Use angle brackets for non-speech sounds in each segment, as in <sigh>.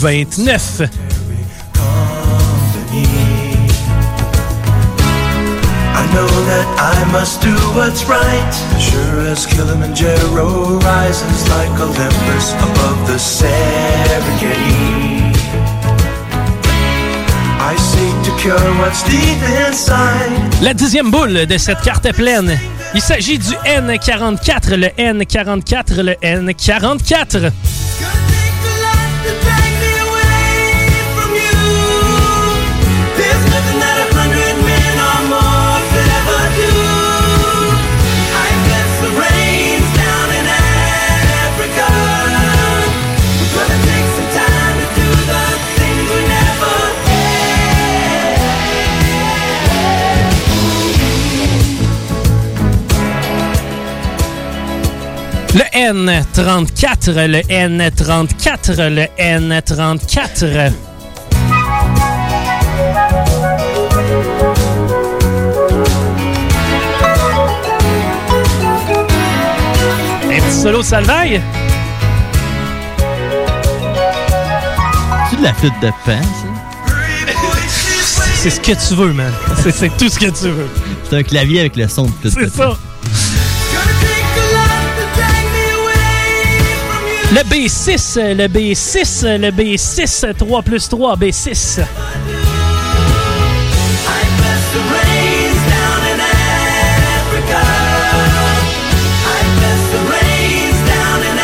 29. I know that I must do what's right. Sure as Kilimanjaro rises like Olympus above the Serengeti. I seek to cure what's deep inside. La dixième boule de cette carte pleine. Il s'agit du N44, le N44, le N44. Le N34, le N34, le N34. Un petit solo salvaille? C'est de la flûte de ça? C'est ce que tu veux, man. C'est- tout ce que tu veux. C'est un clavier avec le son de flûte de C'est ça. Le B6, le B6, le B6, 3 plus 3, B6. The rains down in Africa. I bless the rains down in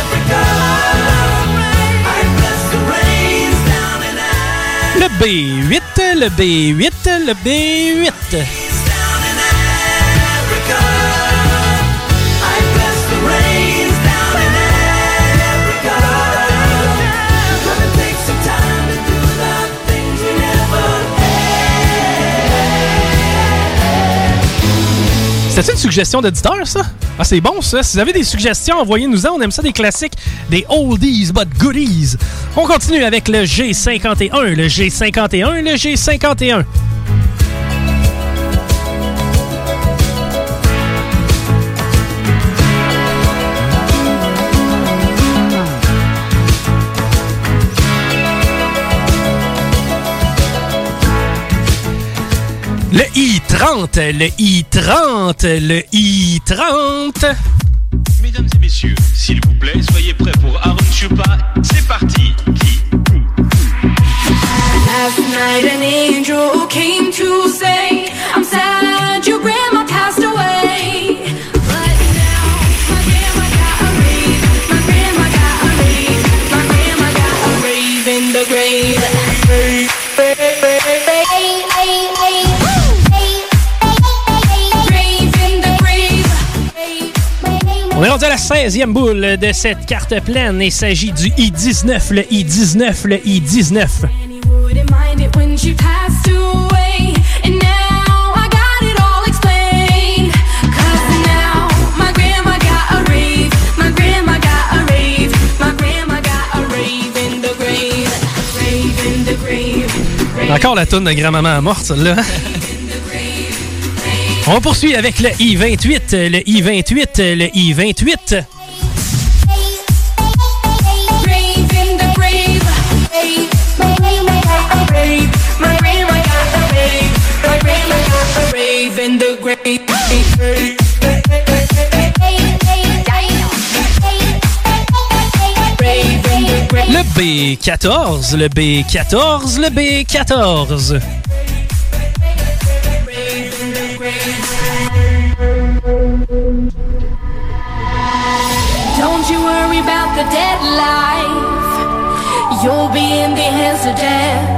Africa. I bless the rains down in Le B8, le B8, le B8. C'était une suggestion d'éditeur, ça? Ah, c'est bon, ça. Si vous avez des suggestions, envoyez-nous-en. On aime ça des classiques, des oldies but goodies. On continue avec le G51, le G51, le G51. Le I-30, le I-30, le I-30. Mesdames et messieurs, s'il vous plaît, soyez prêts pour Aaron Chupa. C'est parti. Last night 16e boule de cette carte pleine. Il s'agit du I-19, le I-19, le I-19. Wouldn't mind it when she passed away. And now I got it all explained. Cause now my grandma got a rave. My grandma got a rave. My grandma got a rave in the grave. Rave in the grave. Encore la toune de grand-maman morte, celle-là. On poursuit avec le I-28, le I-28, le I-28. Rave in the grave. My grandma got a rave. My grandma got a rave. My grandma got a rave in the grave. Le B14, le B14, le B14. You'll be in the hands of death.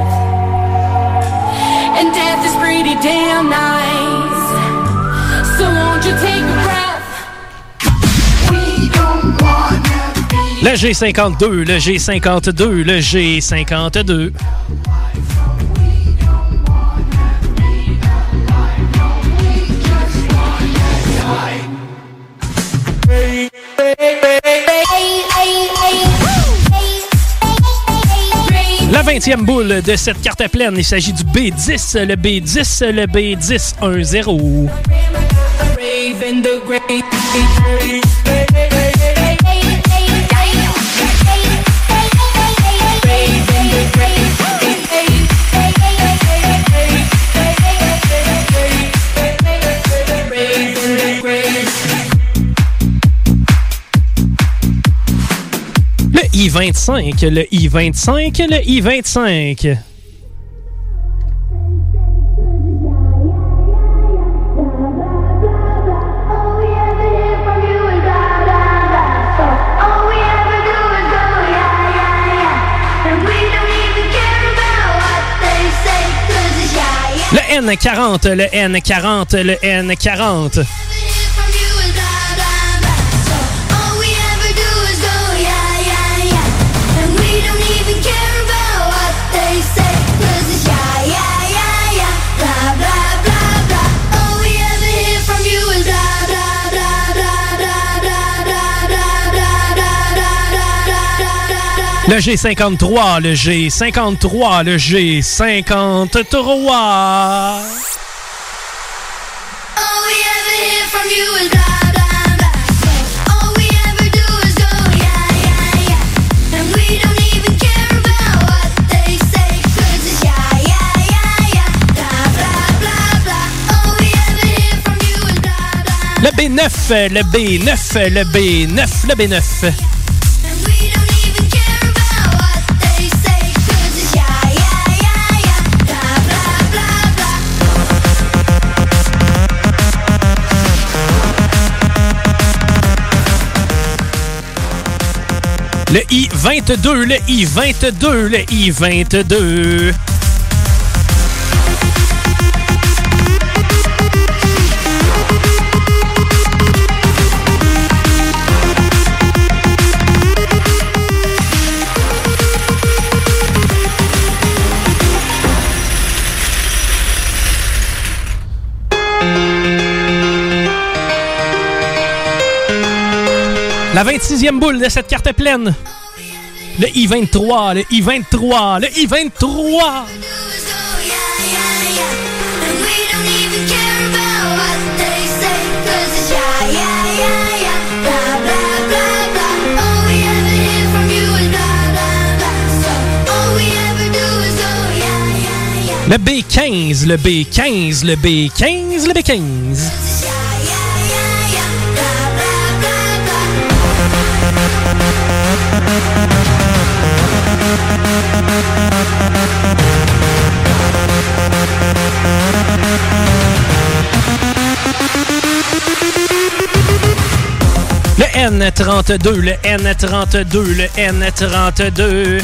And death is pretty damn nice. So won't you take a breath? Le G52, le G52, le G52. 20e boule de cette carte pleine, il s'agit du B10, le B10, le B10 1-0. I-25, le I-25, le I-25. Le N40, le N40, le N40. Le G53, le G53, le G53. Le B9, le B9, le B9, le B9. Le I-22, le I-22, le I-22. La 26e boule de cette carte pleine. Le I-23, le I-23, le I-23. Le B15, le B15, le B15, le B15. N32, le N32, le N32.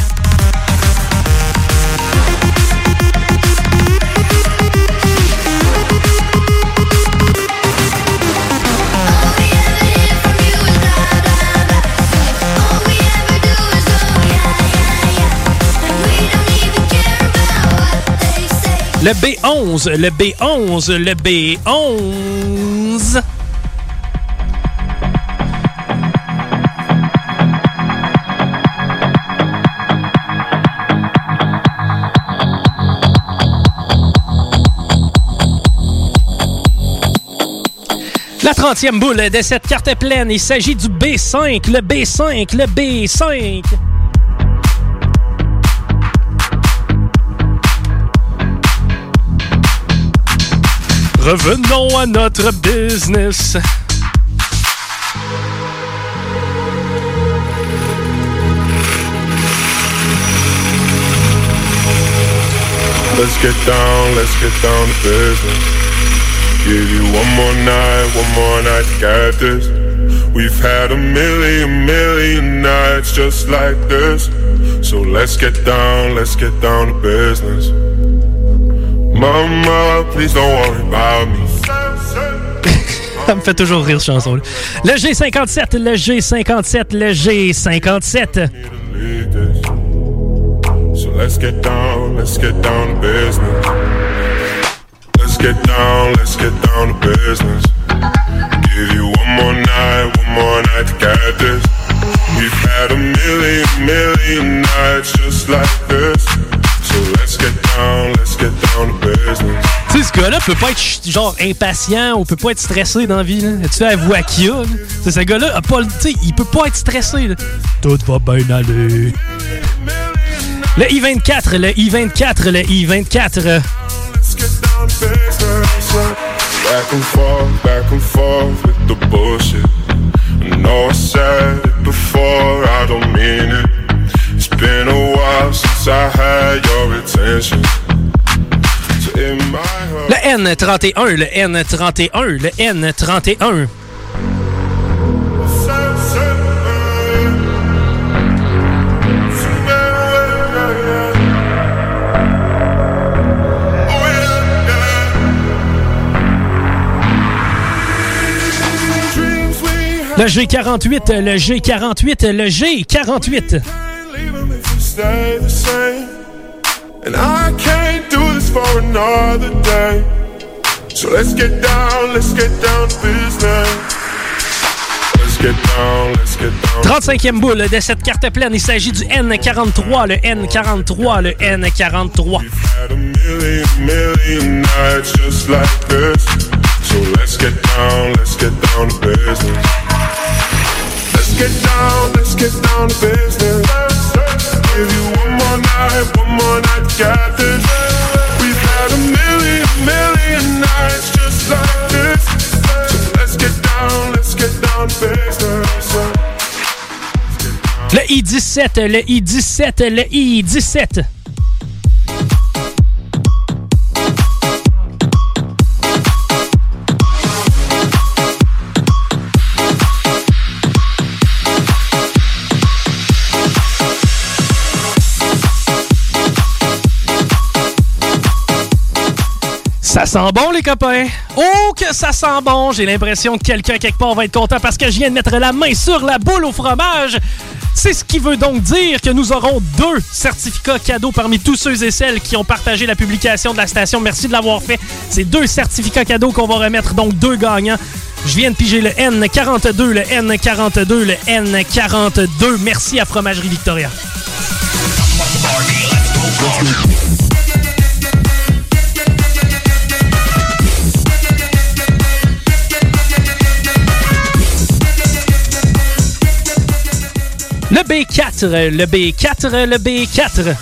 Le B11, le B11, le B11. La 30e boule de cette carte est pleine. Il s'agit du B5, le B5, le B5. Revenons à notre business. Let's get down, let's get down to business. Give you one more night, one more night to get this. We've had a million, million nights just like this. So let's get down, let's get down to business. Mama, please don't worry about me. <laughs> Ça me fait toujours rire, cette chanson-là. Le G57, le G57, le G57. Lead this. So let's get down, let's get down to business. Get down, let's get down to business. Give you one more night, one more night to get this. We've had a million, million nights just like this. So let's get down, let's get down to business. Tu sais, ce gars-là peut pas être genre impatient ou peut pas être stressé dans la vie. Là. Tu sais, la voix qu'il a. là. Ce gars-là, a pas le- tu sais, il peut pas être stressé. là. Tout va bien aller. Le I-24, le I-24, le I-24. Business. Back and forth, back and forth with the bullshit. I know I said it before, I don't mean it. It's been a while since I had your attention. Le N31, le N31, le N31. Le G48, le G48, le G48. leave 'em if you stay the same. And I can't do this for another day. So let's get down, let's get down to business. Let's get down, let's get down. 35e boule de cette carte pleine. Il s'agit du N43, le N43, le N43. We've had a million, million nights just like this. So let's get down, let's get down to business. Get down, let's get down to business. Let's get down to business. Le I-17, le I-17, le I-17. Ça sent bon, les copains? Oh, que ça sent bon. J'ai l'impression que quelqu'un quelque part va être content parce que je viens de mettre la main sur la boule au fromage. C'est ce qui veut donc dire que nous aurons deux certificats cadeaux parmi tous ceux et celles qui ont partagé la publication de la station. Merci de l'avoir fait. C'est deux certificats cadeaux qu'on va remettre, donc deux gagnants. Je viens de piger le N42, le N42, le N42. Merci à Fromagerie Victoria. B4, le B4, le B4.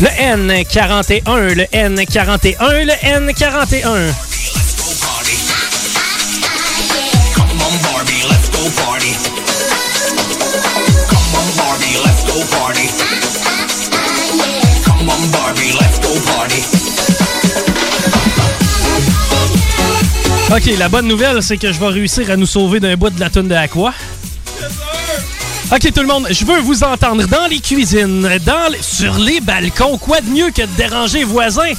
Le N41, le N41, le N41. Come on, Barbie, let's go party. OK, la bonne nouvelle, c'est que je vais réussir à nous sauver d'un bout de la tonne de Aqua. OK, tout le monde, je veux vous entendre dans les cuisines, dans sur les balcons. Quoi de mieux que de déranger voisins?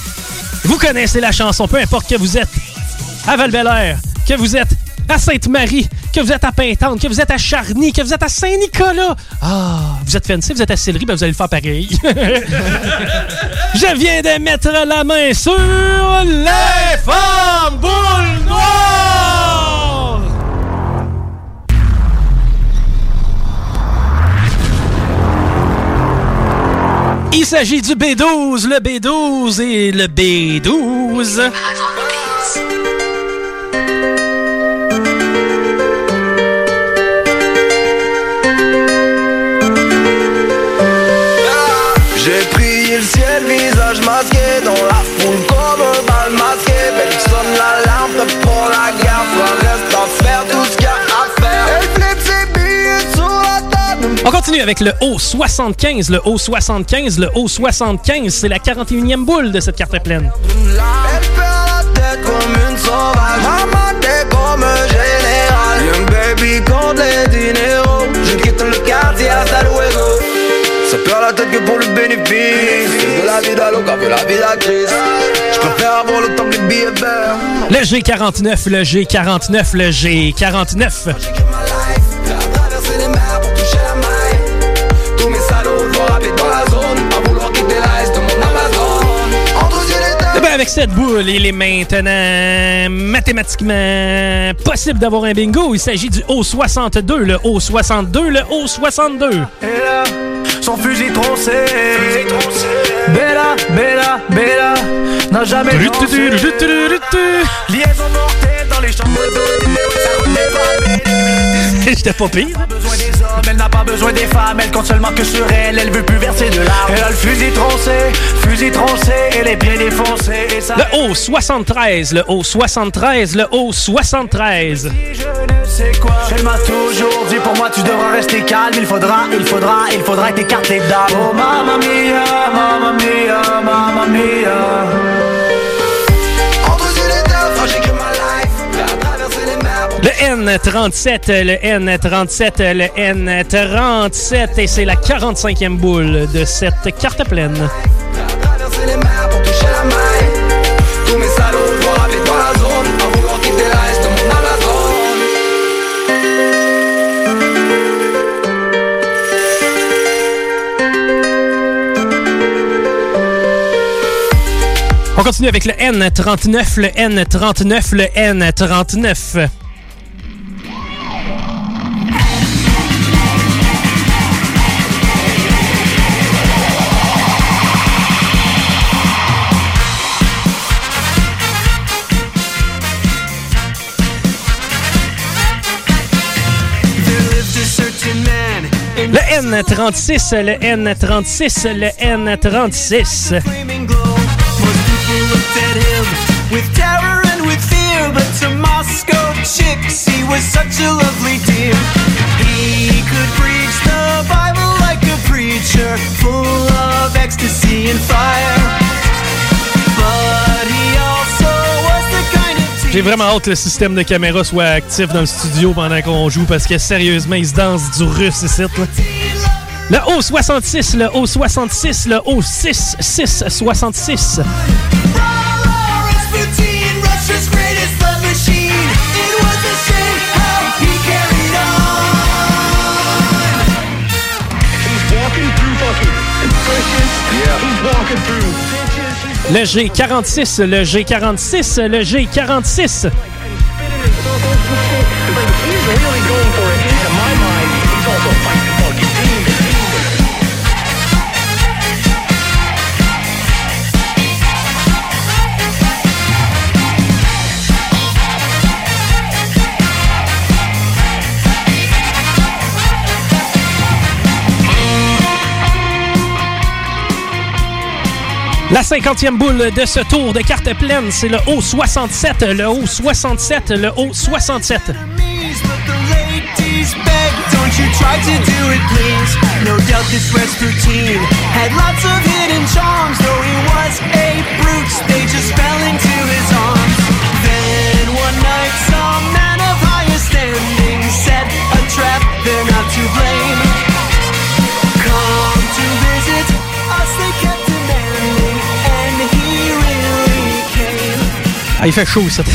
Vous connaissez la chanson, peu importe que vous êtes à val que vous êtes à Sainte-Marie, que vous êtes à Pintante, que vous êtes à Charny, que vous êtes à Saint-Nicolas. Ah, vous êtes fancy, vous êtes à Sillery, ben vous allez le faire pareil. <laughs> Je viens de mettre la main sur les femmes boules noires! Il s'agit du B12, le B12 et le B12. Visage masqué Dans la foule comme un bal masqué. Belle sonne l'alarme, prête pour la guerre Toi reste à faire tout ce qu'il y a à faire. Elle flippe ses billets sur la table. On continue avec le O75. Le O75, le O75, c'est la 41e boule de cette carte pleine. Elle perd la tête comme une sauvage. Maman t'es comme un général. Young baby compte les Ça perd la tête que pour le bénéfice. De la vida loca, de la vida grise Je préfère avoir le temps que les billets verts. Le G49, le G49, le G49. Avec cette boule, il est maintenant mathématiquement possible d'avoir un bingo. Il s'agit du O62, le O62, le O62. Et là, son fusil troncé Bella, Bella, Bella N'a jamais dansé Liaison mortelle dans les chambres pas <laughs> J'étais pas pire. Elle n'a pas besoin des femmes. Elle compte seulement que sur elle, elle veut plus verser de larmes Elle a le fusil troncé, fusil troncé Et les pieds défoncés. Et ça Le O73, le O73, le O73. je ne sais quoi. Elle m'a toujours dit pour moi tu devras rester calme. Il faudra, il faudra, il faudra que t'écartes les dames Oh mamma mia, mamma mia, mamma mia N37, le N37, le N37. Et c'est la 45e boule de cette carte pleine. On continue avec le N39, le N39, le N39. Le N36, le N36, le N36. flaming glow. Most people looked at him with terror and with fear, but to Moscow chicks, he was such a lovely dear. He could preach the Bible like a preacher, full of ecstasy and fire. J'ai vraiment hâte que le système de caméra soit actif dans le studio pendant qu'on joue parce que sérieusement, ils se dansent du russe ici. Là. Le O66, le O66, le O6666. Rasputin, Russia's greatest love Le G46, le G46, le G46. La cinquantième boule de ce tour de carte pleine, c'est le haut 67, le haut 67, le haut 67. Il fait chaud, ça. <laughs>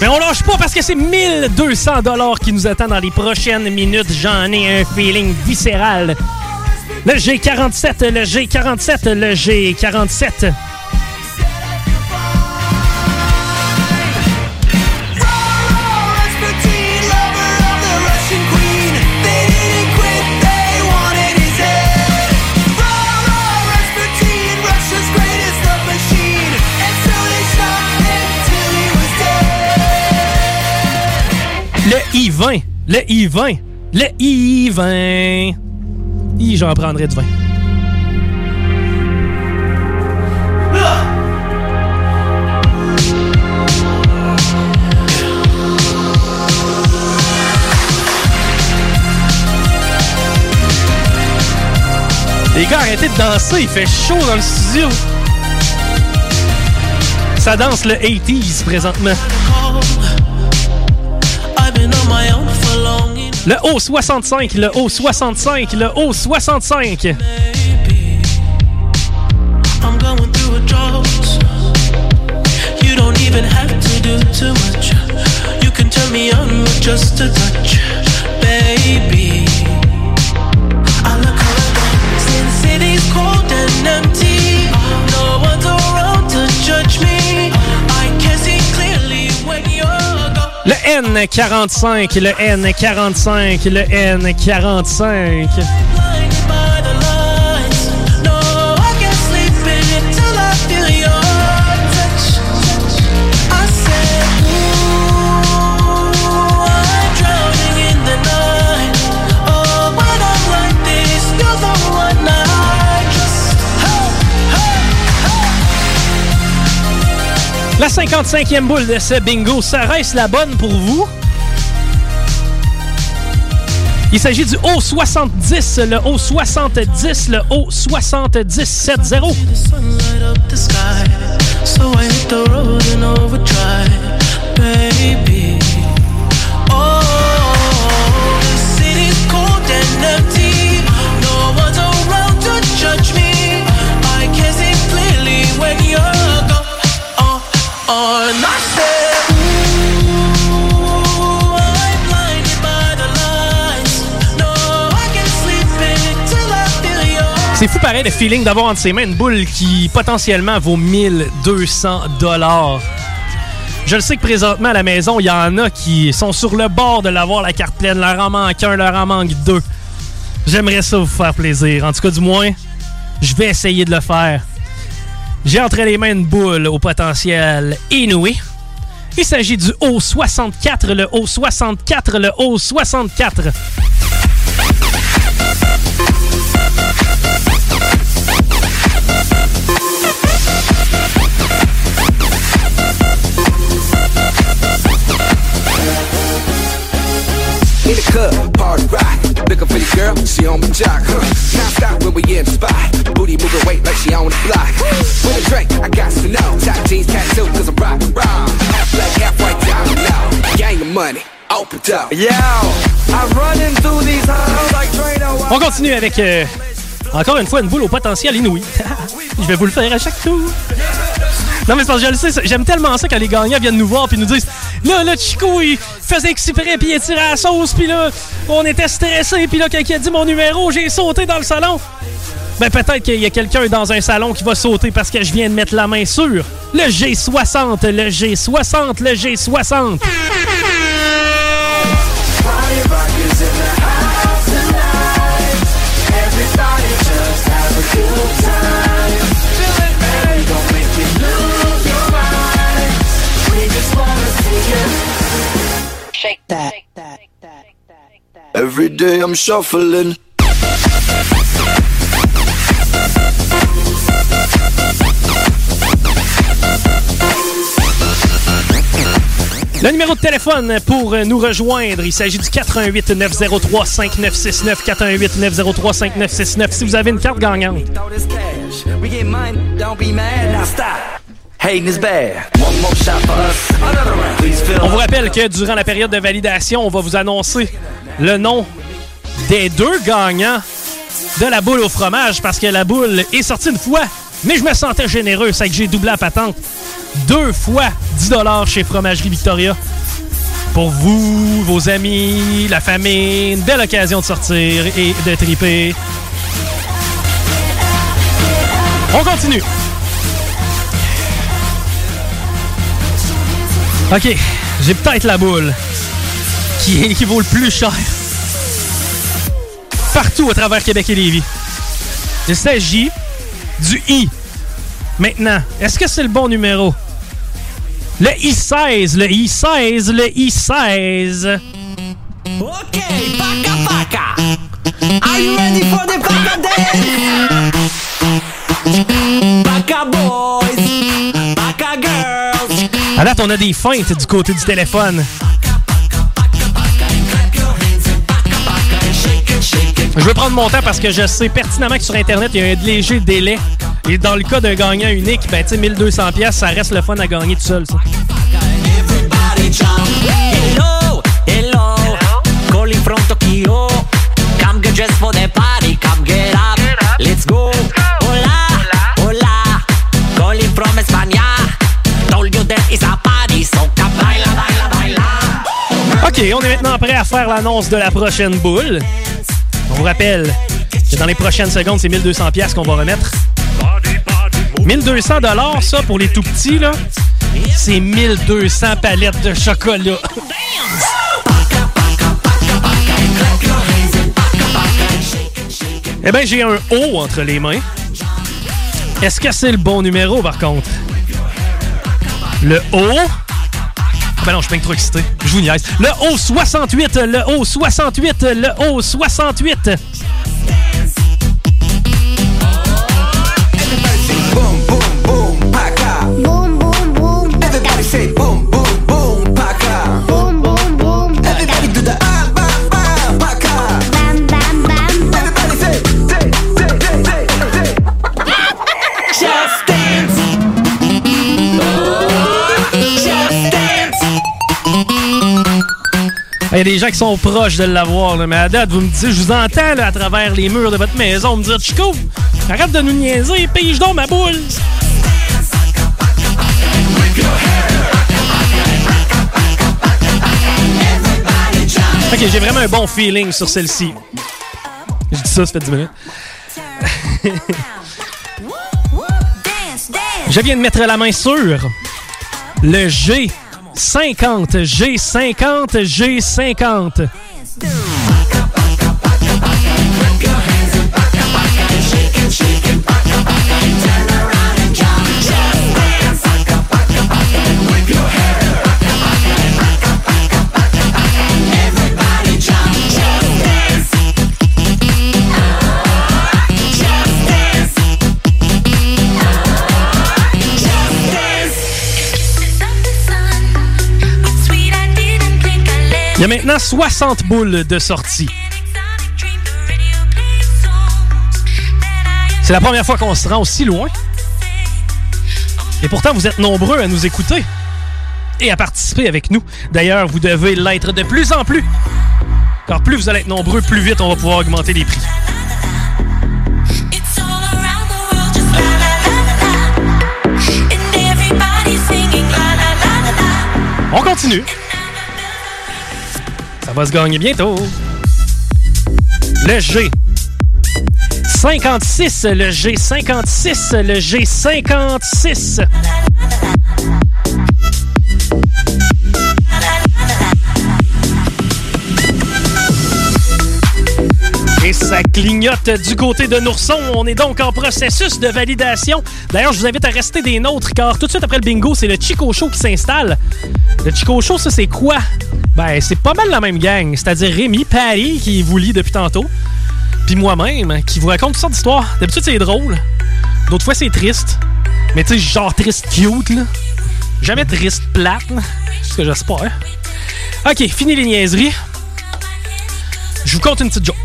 Mais on lâche pas parce que c'est 1200 dollars qui nous attend dans les prochaines minutes. J'en ai un feeling viscéral. Le G47, le G47, le G47. Le I-20. Le I-20. I, j'en prendrai du vin. Les gars, arrêtez de danser, il fait chaud dans le studio. Ça danse le 80s présentement. Le haut 65, le haut 65, le haut 65. I'm going through a drought. You don't even Le N45, le N45, le N45. La 55e boule de ce bingo, ça reste la bonne pour vous? Il s'agit du haut 70, le haut 70, le haut 70 7 0 The sun light up the sky, so I hit the road in overdrive, baby. Oh, the city's cold and empty. C'est fou pareil le feeling d'avoir entre ses mains une boule qui potentiellement vaut 1200 dollars. Je le sais que présentement à la maison, il y en a qui sont sur le bord de l'avoir la carte pleine, leur en manque un, leur en manque deux. J'aimerais ça vous faire plaisir. En tout cas, du moins, je vais essayer de le faire. J'ai entre les mains une boule au potentiel inouï. Il s'agit du O64, le O64, le O64. On my jock. Huh? Now stop when we in the spot. Booty moving weight like she on the block. With a drink, I got to know. Top jeans, tattoo, cause I'm rock and roll. Half black, half white, down low. Gang of money, open up. Yo, I'm running through these halls like Trano. On continue avec euh, encore une fois une boule au potentiel inouï. <laughs> je vais vous le faire à chaque tour. Non, mais c'est parce que je le sais, j'aime tellement ça quand les gagnants viennent nous voir puis nous disent Là, là, Chico, il faisait exprès puis il tirait à la sauce puis là, on était stressés puis là, quand il a dit mon numéro, j'ai sauté dans le salon. Ben, peut-être qu'il y a quelqu'un dans un salon qui va sauter parce que je viens de mettre la main sur le G60, le G60, le G60. Every day I'm shuffling. Le numéro de téléphone pour nous rejoindre, il s'agit du 88 903 5969 418 903 5969 si vous avez une carte gagnante. On vous rappelle que durant la période de validation, on va vous annoncer le nom des deux gagnants de la boule au fromage parce que la boule est sortie une fois, mais je me sentais généreux, c'est que j'ai doublé la patente. Deux fois 10 chez Fromagerie Victoria. Pour vous, vos amis, la famille, une belle occasion de sortir et de triper. On continue. OK, j'ai peut-être la boule qui, vaut le plus cher? Partout à travers Québec et Lévis. Il s'agit du I. Maintenant, est-ce que c'est le bon numéro? Le I16, le I16, le I16. Okay, Paka Paka. Are you ready for the Paka dance? Girls. À date, on a des feintes du côté du téléphone. Je vais prendre mon temps parce que je sais pertinemment que sur Internet, il y a un léger délai. Et dans le cas d'un gagnant unique, ben, tu sais, 1200 pièces, ça reste le fun à gagner tout seul, ça. Hello, hello, calling from Tokyo. Come get dressed for the party, come get up. Let's go. OK, on est maintenant prêt à faire l'annonce de la prochaine boule. On vous rappelle que dans les prochaines secondes, c'est 1200 pièces qu'on va remettre. 1200 dollars ça pour les tout petits là. C'est 1200 palettes de chocolat. Eh bien, j'ai un O entre les mains. Est-ce que c'est le bon numéro, par contre? Le haut. Ben non, je suis bien trop excité. Je vous niaise. Le haut 68, le haut 68, le haut 68. Il y a des gens qui sont proches de l'avoir, mais à date, vous me dites, je vous entends là, à travers les murs de votre maison me dire Chico, arrête de nous niaiser, pige donc ma boule. Ok, j'ai vraiment un bon feeling sur celle-ci. Je dis ça, ça fait 10 minutes. <laughs> Je viens de mettre la main sur le G50, G50, G50. Il y a maintenant 60 boules de sortie. C'est la première fois qu'on se rend aussi loin. Et pourtant, vous êtes nombreux à nous écouter et à participer avec nous. D'ailleurs, vous devez l'être de plus en plus. Car plus vous allez être nombreux, plus vite on va pouvoir augmenter les prix. On continue. Ça va se gagner bientôt. Le G. 56, le G56, le G56. Et ça clignote du côté de Nourson. On est donc en processus de validation. D'ailleurs, je vous invite à rester des nôtres car tout de suite après le bingo, c'est le Chico Show qui s'installe. Le Chico Show, ça c'est quoi? Ben, c'est pas mal la même gang. C'est-à-dire Rémi, Patty, qui vous lit depuis tantôt, puis moi-même, qui vous raconte toutes sortes d'histoires. D'habitude, c'est drôle. D'autres fois, c'est triste. Mais tu sais, genre triste cute, là. Jamais triste plate, là. C'est ce que j'espère. OK, fini les niaiseries. Je vous compte une petite joke.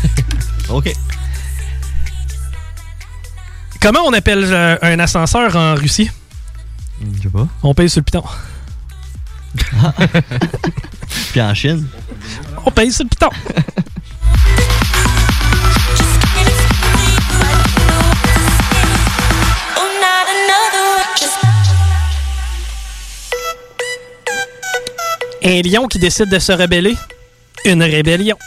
<laughs> OK. Comment on appelle euh, un ascenseur en Russie? Je sais pas. On paye sur le piton. <laughs> Puis en Chine. On paye sur le piton. <laughs> Un lion qui décide de se rebeller. Une rébellion. <laughs>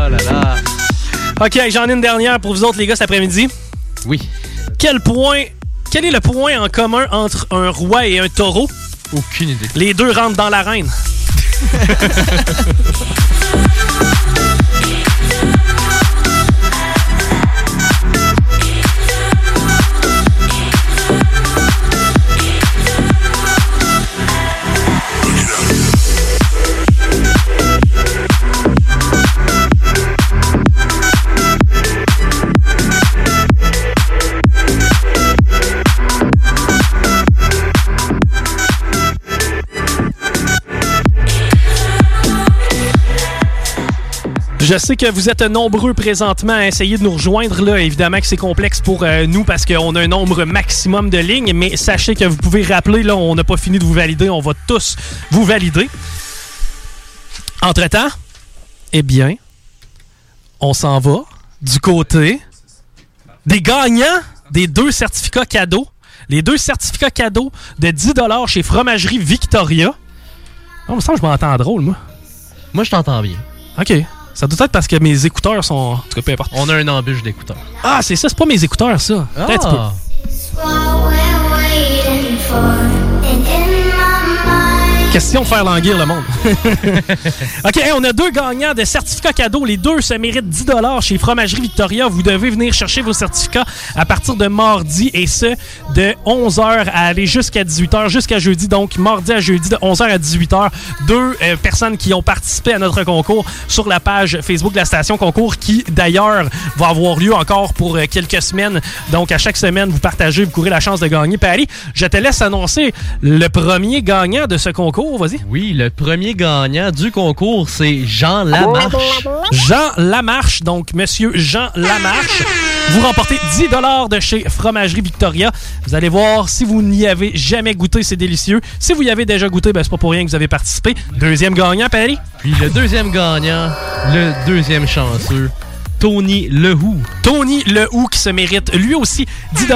Oh là là. OK, j'en ai une dernière pour vous autres, les gars, cet après-midi. Oui. Quel point. Quel est le point en commun entre un roi et un taureau? Aucune idée. Les deux rentrent dans l'arène. <laughs> Je sais que vous êtes nombreux présentement à essayer de nous rejoindre. Là, évidemment que c'est complexe pour euh, nous parce qu'on a un nombre maximum de lignes, mais sachez que vous pouvez rappeler, là, on n'a pas fini de vous valider, on va tous vous valider. Entre-temps, eh bien, on s'en va du côté des gagnants des deux certificats cadeaux. Les deux certificats cadeaux de 10 chez Fromagerie Victoria. Oh, il me semble que je m'entends drôle, moi. Moi, je t'entends bien. OK. Ça doit être parce que mes écouteurs sont. En tout cas, peu importe. On a un embûche d'écouteurs. Ah, c'est ça, c'est pas mes écouteurs, ça. Peut-être un petit peu. Question de faire languir le monde? <laughs> OK, on a deux gagnants de certificats cadeaux. Les deux se méritent 10 chez Fromagerie Victoria. Vous devez venir chercher vos certificats à partir de mardi et ce, de 11h à aller jusqu'à 18h, jusqu'à jeudi. Donc, mardi à jeudi, de 11h à 18h. Deux euh, personnes qui ont participé à notre concours sur la page Facebook de la station concours qui, d'ailleurs, va avoir lieu encore pour euh, quelques semaines. Donc, à chaque semaine, vous partagez, vous courez la chance de gagner. Paris, je te laisse annoncer le premier gagnant de ce concours. Vas-y. Oui, le premier gagnant du concours, c'est Jean Lamarche. Jean Lamarche, donc monsieur Jean Lamarche. Vous remportez 10 de chez Fromagerie Victoria. Vous allez voir, si vous n'y avez jamais goûté, c'est délicieux. Si vous y avez déjà goûté, ben, c'est pas pour rien que vous avez participé. Deuxième gagnant, Paris? Puis le deuxième gagnant, le deuxième chanceux, Tony Lehou. Tony Lehou qui se mérite lui aussi 10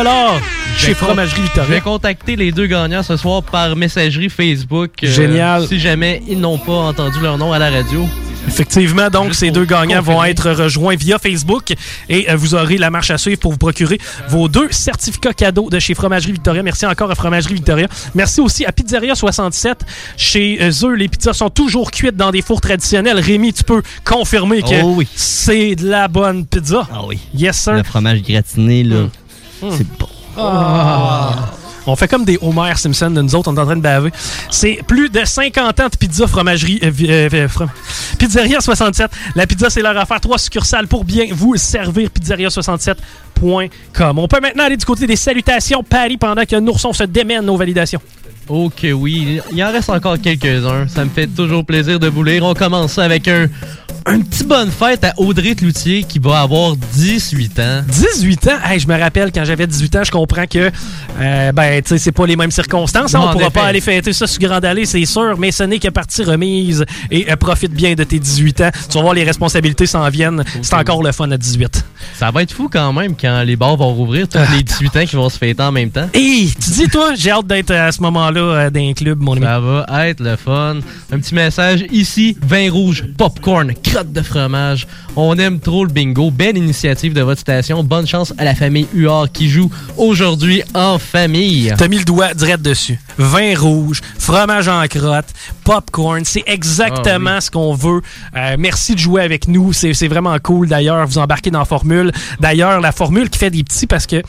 chez Fromagerie Je Victoria. vais contacter les deux gagnants ce soir par messagerie Facebook. euh, Génial. Si jamais ils n'ont pas entendu leur nom à la radio. Effectivement, donc ces deux gagnants vont être rejoints via Facebook et euh, vous aurez la marche à suivre pour vous procurer vos deux certificats cadeaux de chez Fromagerie Victoria. Merci encore à Fromagerie Victoria. Merci aussi à Pizzeria 67. Chez euh, eux, les pizzas sont toujours cuites dans des fours traditionnels. Rémi, tu peux confirmer que Oh oui. c'est de la bonne pizza? Ah oui. Yes, sir. Le fromage gratiné, là, Mm. c'est bon. Ah. On fait comme des Homer Simpson nous autres, on est en train de baver. C'est plus de 50 ans de pizza fromagerie. euh, euh, euh, Pizzeria 67. La pizza, c'est leur affaire. Trois succursales pour bien vous servir. Pizzeria67.com. On peut maintenant aller du côté des salutations Paris pendant que Nourson se démène aux validations. Ok, oui. Il en reste encore quelques-uns. Ça me fait toujours plaisir de vous lire. On commence avec un, un petit bonne fête à Audrey Cloutier qui va avoir 18 ans. 18 ans? Hey, je me rappelle quand j'avais 18 ans, je comprends que euh, ben, tu sais, c'est pas les mêmes circonstances. hein. On pourra effet. pas aller fêter ça sur Grande Allée, c'est sûr, mais ce n'est que partie remise et euh, profite bien de tes 18 ans. Tu vas voir, les responsabilités s'en viennent. C'est encore le fun à 18. Ça va être fou quand même quand les bars vont rouvrir, tous les 18 ans qui vont se fêter en même temps. Hey, tu dis, toi, j'ai hâte d'être à ce moment-là euh, dans un club, mon ami. Ça va être le fun. Un petit message ici, vin rouge, popcorn, crotte de fromage. On aime trop le bingo. Belle initiative de votre station. Bonne chance à la famille Huard qui joue aujourd'hui en famille. T'as mis le doigt direct dessus. Vin rouge, fromage en crotte, popcorn, c'est exactement Ah ce qu'on veut. Euh, merci de jouer avec nous, c'est c'est vraiment cool. D'ailleurs, vous embarquez dans la formule. D'ailleurs, la formule qui fait des petits parce que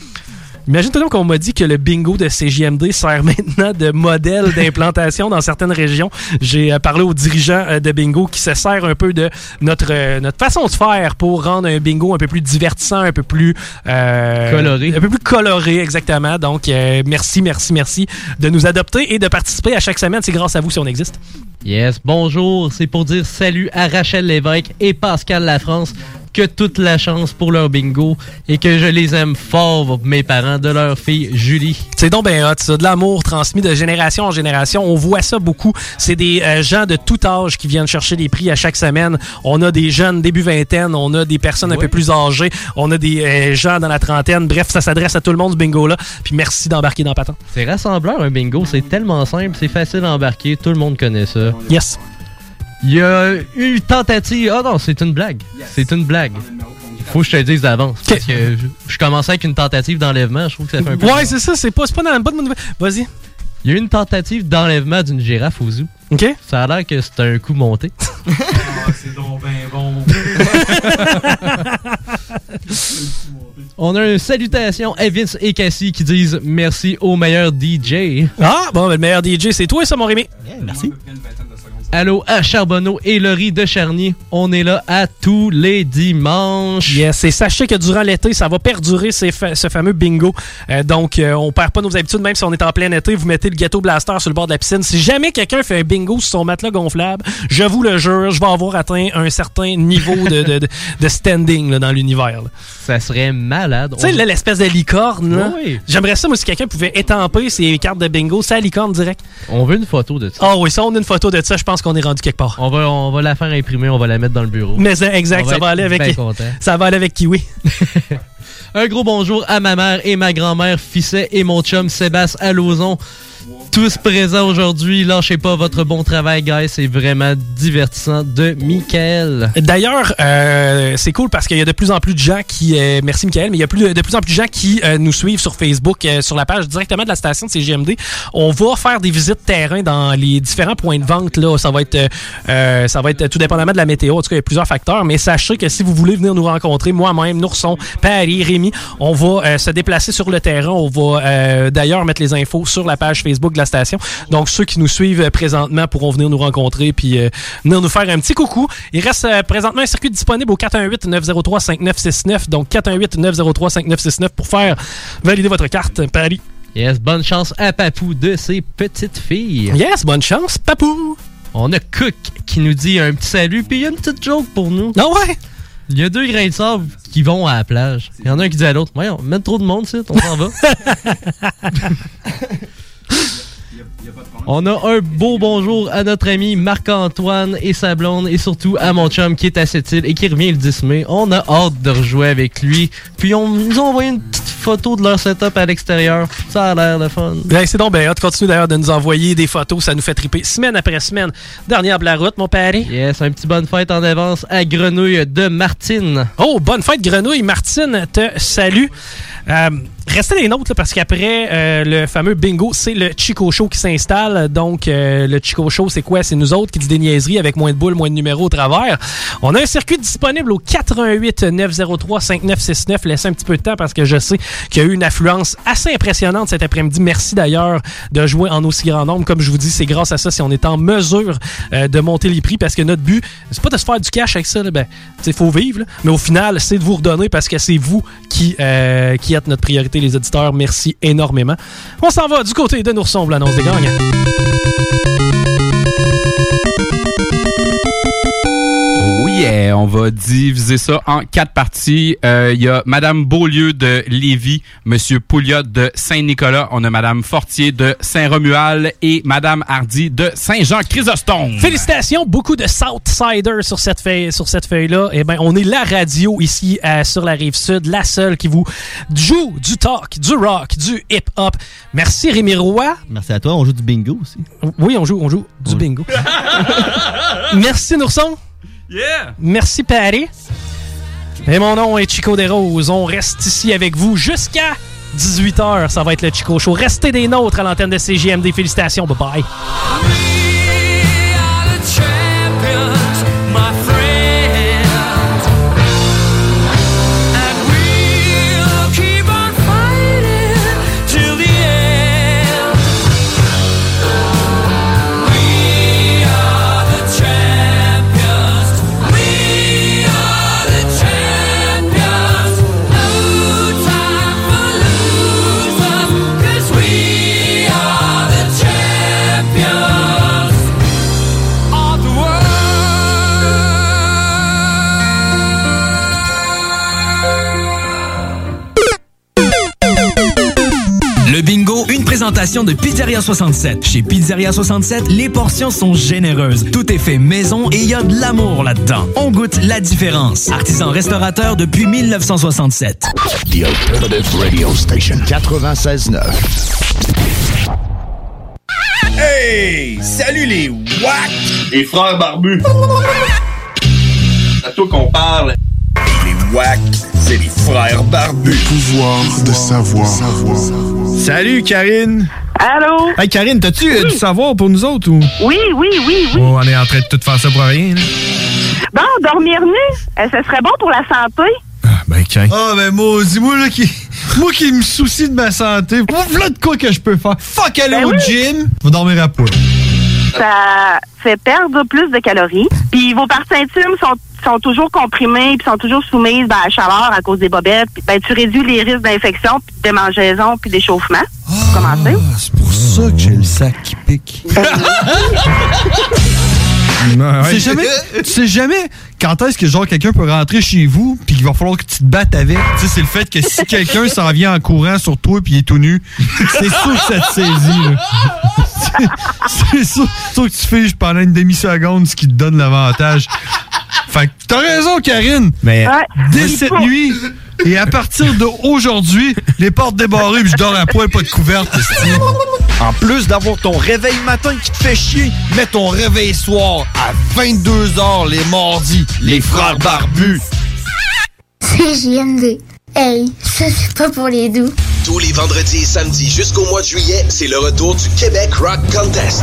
Imagine-toi donc qu'on m'a dit que le bingo de CJMD sert <laughs> maintenant de modèle d'implantation dans certaines régions. J'ai euh, parlé aux dirigeants euh, de bingo qui se sert un peu de notre, euh, notre façon de faire pour rendre un bingo un peu plus divertissant, un peu plus... euh, Coloré. Un peu plus coloré, exactement. Donc, euh, merci, merci, merci de nous adopter et de participer à chaque semaine. C'est grâce à vous si on existe. Yes, bonjour. C'est pour dire salut à Rachel Lévesque et Pascal Lafrance. Que toute la chance pour leur bingo et que je les aime fort, mes parents, de leur fille Julie. C'est donc ben hot, ça. De l'amour transmis de génération en génération. On voit ça beaucoup. C'est des euh, gens de tout âge qui viennent chercher les prix à chaque semaine. On a des jeunes début vingtaine, on a des personnes un peu plus âgées, on a des euh, gens dans la trentaine. Bref, ça s'adresse à tout le monde, ce bingo-là. Puis merci d'embarquer dans Patent. C'est rassembleur un bingo, c'est tellement simple, c'est facile d'embarquer, tout le monde connaît ça. Yes. Il y a eu tentative. Ah non, c'est une blague. C'est une blague. Faut que je te le dise d'avance. Parce que je, je commençais avec une tentative d'enlèvement, je trouve que ça fait un peu. Ouais, c'est ça, c'est pas, c'est pas dans la bonne nouvelle. Vas-y. Il y a eu une tentative d'enlèvement d'une girafe au zoo. OK. Ça a l'air que c'est un coup monté. <laughs> c'est donc ben bon. <laughs> On a une salutation à Vince et Cassie qui disent merci au meilleur DJ. Ah, bon, ben, le meilleur DJ, c'est toi, ça, mon Rémi. merci. Allô à Charbonneau et Laurie de Charny. On est là à tous les dimanches. Yes, et sachez que durant l'été, ça va perdurer ces fa- ce fameux bingo. Euh, donc, euh, on perd pas nos habitudes, même si on est en plein été. Vous mettez le gâteau blaster sur le bord de la piscine. Si jamais quelqu'un fait un bingo sur son matelas gonflable, je vous le jure, je vais avoir atteint un certain niveau de, de- de- de standing là, dans l'univers. Ça serait malade. Tu sais, là, l'espèce de licorne. Oui. J'aimerais ça, moi, si quelqu'un pouvait étamper ses cartes de bingo, c'est la licorne direct. On veut une photo de ça. Ah oui, ça, on a une photo de ça, je pense qu'on est rendu quelque part. On va, on va la faire imprimer, on va la mettre dans le bureau. Mais euh, exact, ça va aller avec ça va aller avec Kiwi. <laughs> Un gros bonjour à ma mère et ma grand-mère Fisset et mon chum Sébastien Alozon. Tous présents aujourd'hui. Lâchez pas votre bon travail, guys. C'est vraiment divertissant de Michael. D'ailleurs, euh, c'est cool parce qu'il y a de plus en plus de gens qui. euh, merci, Michael, mais il y a plus, de plus en plus de gens qui euh, nous suivent sur Facebook, euh, sur la page directement de la station de CGMD. On va faire des visites terrain dans les différents points de vente. Là. Ça, va être, euh, euh, ça va être tout dépendamment de la météo. En tout cas, il y a plusieurs facteurs. Mais sachez que si vous voulez venir nous rencontrer, moi-même, Nourson, Paris, Rémi, on va se déplacer sur le terrain. On va d'ailleurs mettre les infos sur la page Facebook de la station. Donc, ceux qui nous suivent euh, présentement pourront venir nous rencontrer puis euh, venir nous faire un petit coucou. Il reste euh, présentement un circuit disponible au 418-903-5969. Donc, 418-903-5969 pour faire valider votre carte Paris. Yes, bonne chance à Papou de ses petites filles. Yes, bonne chance, Papou. On a Cook qui nous dit un petit salut, puis il y a une petite joke pour nous. Ah ouais? Il y a deux grains de sable qui vont à la plage. Il y en a un qui dit à l'autre Voyons, mettre trop de monde, c'est, on s'en va. <laughs> On a un beau bonjour à notre ami Marc-Antoine et sa blonde et surtout à mon chum qui est à cette île et qui revient le 10 mai. On a hâte de rejouer avec lui. Puis on nous a envoyé une petite photo de leur setup à l'extérieur. Ça a l'air de fun. Ben, c'est donc ben hot. Continue d'ailleurs de nous envoyer des photos. Ça nous fait triper semaine après semaine. Dernière de la route, mon père. Yes, un petit bonne fête en avance à Grenouille de Martine. Oh, bonne fête, Grenouille. Martine te salue. Euh, restez les nôtres là, parce qu'après euh, le fameux bingo, c'est le Chico Show qui s'installe. Donc, euh, le Chico Show, c'est quoi? C'est nous autres qui disent des niaiseries avec moins de boules, moins de numéros au travers. On a un circuit disponible au 88 903 5969. Laissez un petit peu de temps parce que je sais qu'il y a eu une affluence assez impressionnante cet après-midi. Merci d'ailleurs de jouer en aussi grand nombre. Comme je vous dis, c'est grâce à ça si on est en mesure euh, de monter les prix parce que notre but, c'est pas de se faire du cash avec ça. Là, ben, il faut vivre. mais au final, c'est de vous redonner parce que c'est vous qui, euh, qui êtes notre priorité, les auditeurs. Merci énormément. On s'en va du côté de Nourson, l'annonce des gangs. Oui, eh, on va diviser ça en quatre parties. Euh, Il y a Madame Beaulieu de Lévis, Monsieur Pouliot de Saint-Nicolas, on a Madame Fortier de Saint-Romuald et Madame Hardy de Saint-Jean-Chrysostome. Félicitations, beaucoup de Southsiders sur cette feuille, sur cette feuille-là. Eh ben, on est la radio ici euh, sur la rive sud, la seule qui vous joue du talk, du rock, du hip-hop. Merci Rémi Roy. Merci à toi, on joue du bingo aussi. Oui, on joue, on joue du bingo. <laughs> Merci Nourson. Merci Paris. Et mon nom est Chico Desroses. On reste ici avec vous jusqu'à 18h. Ça va être le Chico Show. Restez des nôtres à l'antenne de CGMD. Félicitations. Bye bye. Présentation de Pizzeria 67. Chez Pizzeria 67, les portions sont généreuses. Tout est fait maison et il y a de l'amour là-dedans. On goûte la différence. Artisan restaurateur depuis 1967. The Alternative Radio Station 96.9. Hey! Salut les WAC! Les frères barbus! C'est à toi qu'on parle. Les WAC, c'est les frères barbus. Le pouvoir de savoir. Salut, Karine. Allô? Hey, Karine, t'as-tu euh, du savoir pour nous autres ou? Oui, oui, oui, oui. Oh, on est en train de tout faire ça pour rien, là. Bon, dormir nu, euh, ce serait bon pour la santé. Ben, quand? Ah, ben, moi, dis-moi, là, qui. Moi qui me soucie de ma santé. Voilà de quoi que je peux faire? Fuck aller Ben au oui. gym. Va dormir à poil. Ça fait perdre plus de calories. Puis vos parties intimes sont, sont toujours comprimées puis sont toujours soumises ben, à la chaleur à cause des bobettes. Puis, ben, tu réduis les risques d'infection, puis de démangeaison, puis d'échauffement. Pour commencer. C'est pour ça que j'ai le sac qui pique. <laughs> Tu sais jamais, tu sais jamais quand est-ce que genre quelqu'un peut rentrer chez vous puis qu'il va falloir que tu te battes avec? Tu sais, c'est le fait que si <laughs> quelqu'un s'en vient en courant sur toi puis il est tout nu, c'est sûr que ça te saisit. <laughs> C'est- C'est sûr, sûr que tu figes pendant une demi-seconde ce qui te donne l'avantage. Fait que t'as raison, Karine. Mais dès cette nuit et à partir d'aujourd'hui, les portes débarrées puis je dors à poil, pas de couverte. En plus d'avoir ton réveil matin qui te fait chier, mets ton réveil soir à 22h les mardis. Les frères barbus. C'est JMD. Hey, ça c'est pas pour les doux. Tous les vendredis et samedis jusqu'au mois de juillet, c'est le retour du Québec Rock Contest.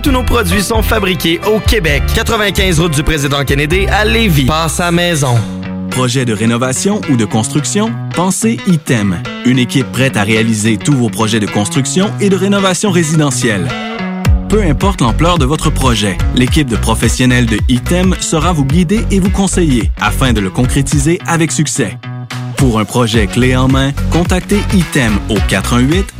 Tous nos produits sont fabriqués au Québec. 95 route du président Kennedy à Lévis. Passe à maison. Projet de rénovation ou de construction? Pensez ITEM. Une équipe prête à réaliser tous vos projets de construction et de rénovation résidentielle. Peu importe l'ampleur de votre projet, l'équipe de professionnels de ITEM sera vous guider et vous conseiller afin de le concrétiser avec succès. Pour un projet clé en main, contactez ITEM au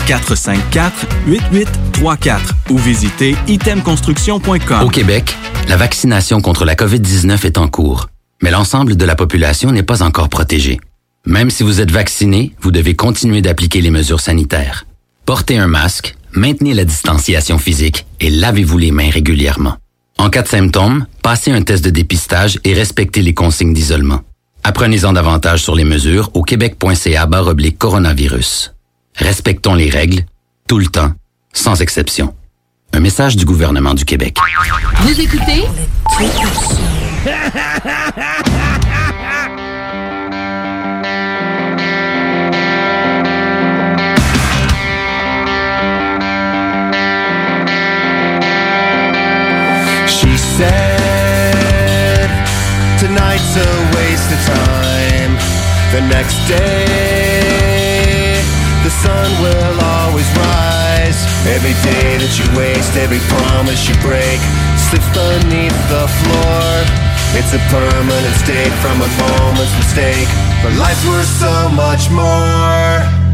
418-454-8834 ou visitez itemconstruction.com. Au Québec, la vaccination contre la COVID-19 est en cours, mais l'ensemble de la population n'est pas encore protégée. Même si vous êtes vacciné, vous devez continuer d'appliquer les mesures sanitaires. Portez un masque, maintenez la distanciation physique et lavez-vous les mains régulièrement. En cas de symptômes, passez un test de dépistage et respectez les consignes d'isolement. Apprenez-en davantage sur les mesures au québec.ca oblique coronavirus. Respectons les règles, tout le temps, sans exception. Un message du gouvernement du Québec. Vous écoutez? <laughs> The next day, the sun will always rise. Every day that you waste, every promise you break, slips beneath the floor. It's a permanent state from a moment's mistake. But life's worth so much more.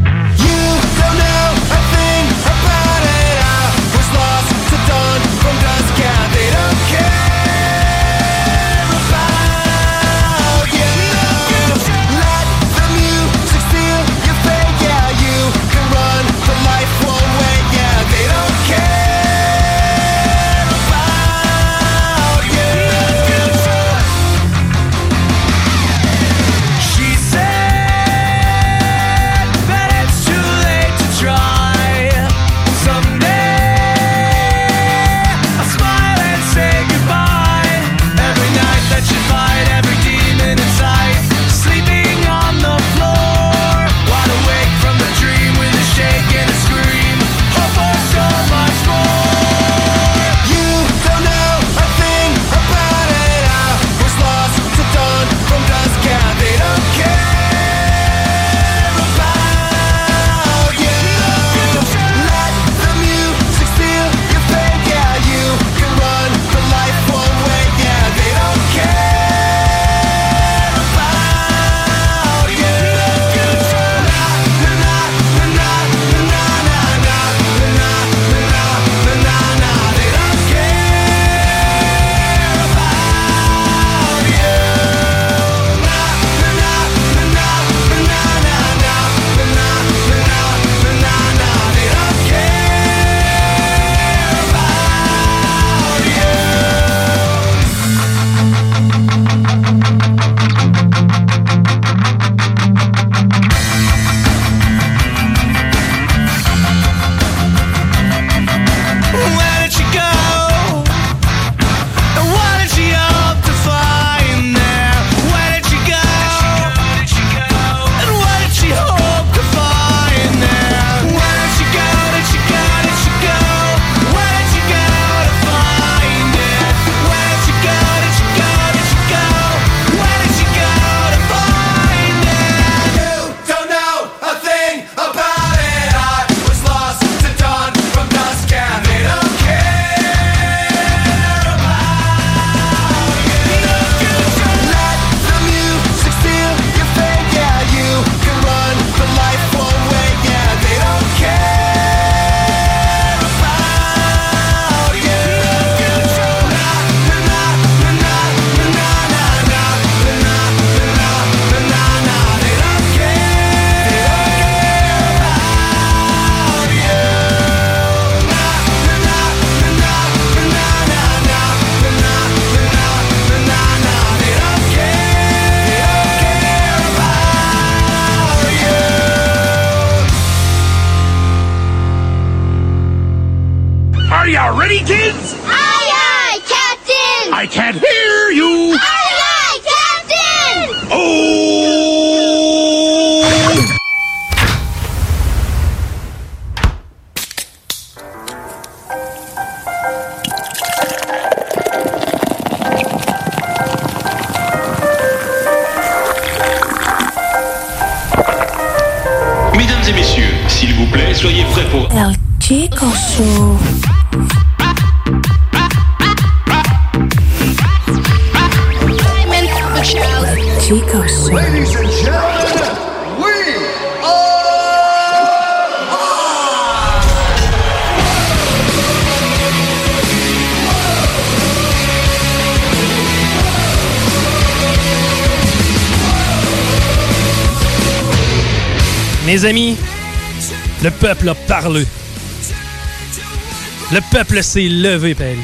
Le peuple s'est levé, Patty.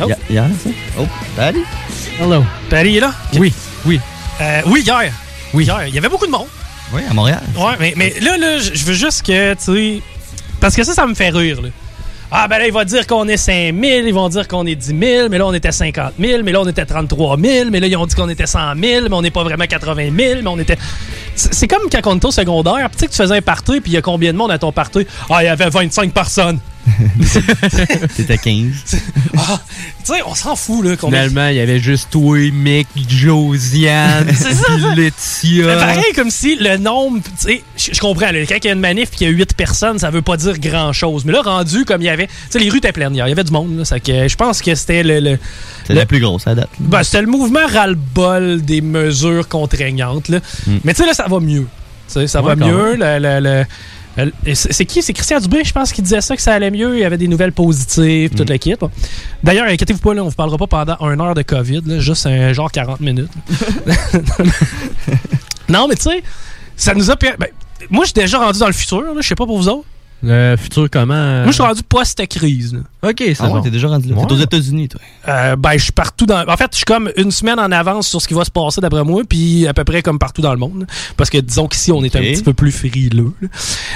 Oh. Hier, ça? Oh, Patty? Hello. Patty est là? Oui, oui. Euh, oui, hier. Oui. Hier. Il y avait beaucoup de monde. Oui, à Montréal. Ouais, mais, mais là, là, je veux juste que, tu sais. Parce que ça, ça me fait rire, là. Ah, ben là, il va dire qu'on est 5 000, ils vont dire qu'on est 10 000, mais là, on était 50 000, mais là, on était 33 000, mais là, ils ont dit qu'on était 100 000, mais on n'est pas vraiment 80 000, mais on était. C'est comme quand on était au secondaire, puis tu sais que tu faisais un party, puis il y a combien de monde à ton party? Ah, il y avait 25 personnes. <laughs> C'était 15. Ah, tu sais, on s'en fout, là. Finalement, il y avait juste toi, Mick, Josiane. <laughs> Laetitia. Mais pareil, comme si le nombre, tu sais, je comprends, là, quand il y a une manif et qu'il y a 8 personnes, ça veut pas dire grand chose. Mais là, rendu comme il y avait, tu sais, les rues étaient pleines hier, il y avait du monde, là, ça que je pense que c'était le. le C'est la plus grosse à date. ben, c'était le mouvement ras-le-bol des mesures contraignantes, là. Mm. Mais tu sais, là, ça va mieux. Ça Ouais, va mieux. le- le- le- le- et c'est qui? C'est Christian Dubé, je pense, qui disait ça, que ça allait mieux. Il y avait des nouvelles positives, toute l'équipe. D'ailleurs, inquiétez-vous pas, là, on vous parlera pas pendant une heure de COVID, là, juste un genre 40 minutes. <laughs> non, mais tu sais, ça nous a... ben, moi, je suis déjà rendu dans le futur, je sais pas pour vous autres. Le futur comment? euh? Moi, je suis rendu post-crise. là. Ok, c'est Ah ouais, bon. t'es déjà rendu là. Ouais. T'es aux États-Unis, toi. Euh, ben, je suis partout dans. En fait, je suis comme une semaine en avance sur ce qui va se passer d'après moi, puis à peu près comme partout dans le monde. Parce que disons qu'ici, on est un petit peu plus frileux. là.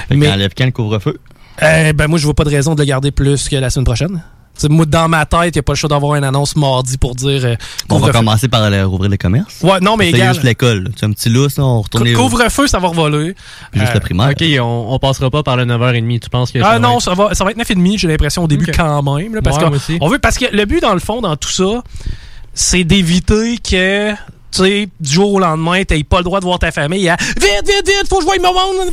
Mais- qu'enlève quand le couvre-feu? Euh, ben, moi, je vois pas de raison de le garder plus que la semaine prochaine. T'sais, moi, dans ma tête, il a pas le choix d'avoir une annonce mardi pour dire. euh, On va commencer par aller rouvrir le commerce. Ouais, non, mais C'est égal. juste l'école. as un petit lousse, on retourne les- Couvre-feu, ça va revoler. Juste Euh, le primaire. Ok, on, on passera pas par le 9h30. Tu penses que. Ah ça non, être- ça va, ça va être 9h30, j'ai l'impression, au début quand même. là, parce Ouais, on veut, parce que le but, dans le fond, dans tout ça, c'est d'éviter que, tu sais, du jour au lendemain, t'aies pas le droit de voir ta famille à Vite, vite, vite, faut que je voie mon monde! Tu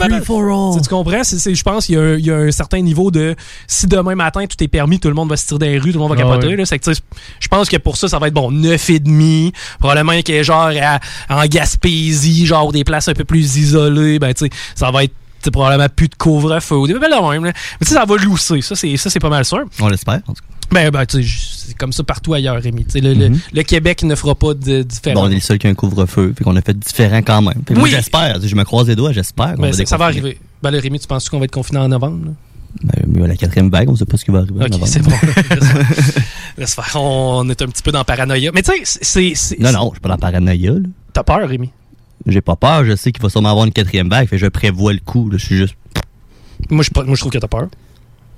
sais, Tu comprends? Je pense qu'il y, a y a un certain niveau de si demain matin tout est permis, tout le monde va se tirer dans les rues, tout le monde va Ah capoter. ouais. Je pense que pour ça, ça va être bon, 9,5. Probablement qu'il y ait genre à- en Gaspésie, genre des places un peu plus isolées. Ben, tu sais, ça va être tu sais, probablement plus de couvre-feu. Des belles de même. là. Mais tu sais, ça va lousser. Ça, c'est ça, c'est pas mal sûr. On l'espère, en tout cas. Ben, ben tu sais, j- c'est comme ça partout ailleurs, Rémi. Le, le- Mhm. le Québec ne fera pas de différence. Bon, on est les seuls qui ont un couvre-feu. Fait qu'on a fait différent quand même. Oui. j'espère. Je me croise les doigts, j'espère. Ben, ça va arriver. Ben, là, Rémi, tu penses qu'on va être confiné en novembre? là? Ben, mais la quatrième vague, on sait pas ce qui va arriver. en Ok, novembre. c'est bon. <laughs> Laisse faire. On est un petit peu dans paranoïa. Mais tu sais, c'est-. Non, non, je suis pas dans la paranoïa. là. T'as peur, Rémi? J'ai pas peur. Je sais qu'il va sûrement avoir une quatrième vague. Fait que je prévois le coup. là. Je suis juste. Moi, je, moi, je trouve que t'as peur.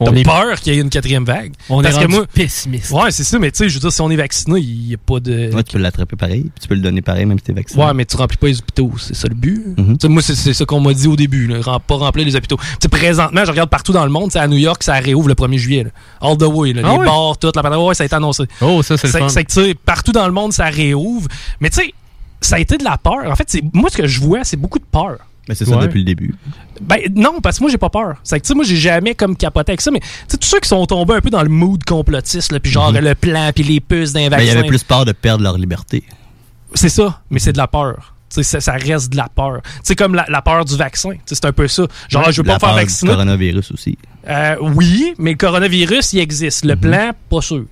On T'as est- peur qu'il y ait une quatrième vague. On est Parce que rendu moi. pessimiste. Ouais, c'est ça, mais tu sais, je veux dire, si on est vacciné, il n'y a pas de. Ouais, tu peux l'attraper pareil. Puis tu peux le donner pareil, même si t'es vacciné. Ouais, mais tu remplis pas les hôpitaux, c'est ça le but. Mhm. Sais, Moi, c'est ça qu'on m'a dit au début, là, rem- pas remplir les hôpitaux. Tu sais, présentement, je regarde partout dans le monde, à New York, ça réouvre le 1er juillet. là. All the way, là, Ah les ouais? bars, tout, la ouais, ça a été annoncé. Oh, ça, c'est le fun. C'est que, tu sais, partout dans le monde, ça réouvre. Mais tu sais, ça a été de la peur. En fait, c'est- moi, ce que je vois, c'est beaucoup de peur. Mais c'est ça Ouais. depuis le début. Ben non, parce que moi j'ai pas peur. C'est que tu sais moi j'ai jamais comme capoté avec ça, mais tu sais tous ceux qui sont tombés un peu dans le mood complotiste là, puis genre Mhm. le plan puis les puces d'un Mais il vaccin. y avait plus peur de perdre leur liberté. C'est ça, mais c'est de la peur. Ça, ça reste de la peur. C'est comme la, la peur du vaccin. C'est un peu ça. Genre, Ouais, je veux la pas me faire vacciner. coronavirus aussi. Euh, oui, mais le coronavirus, il existe. Mhm. Le plan, pas sûr.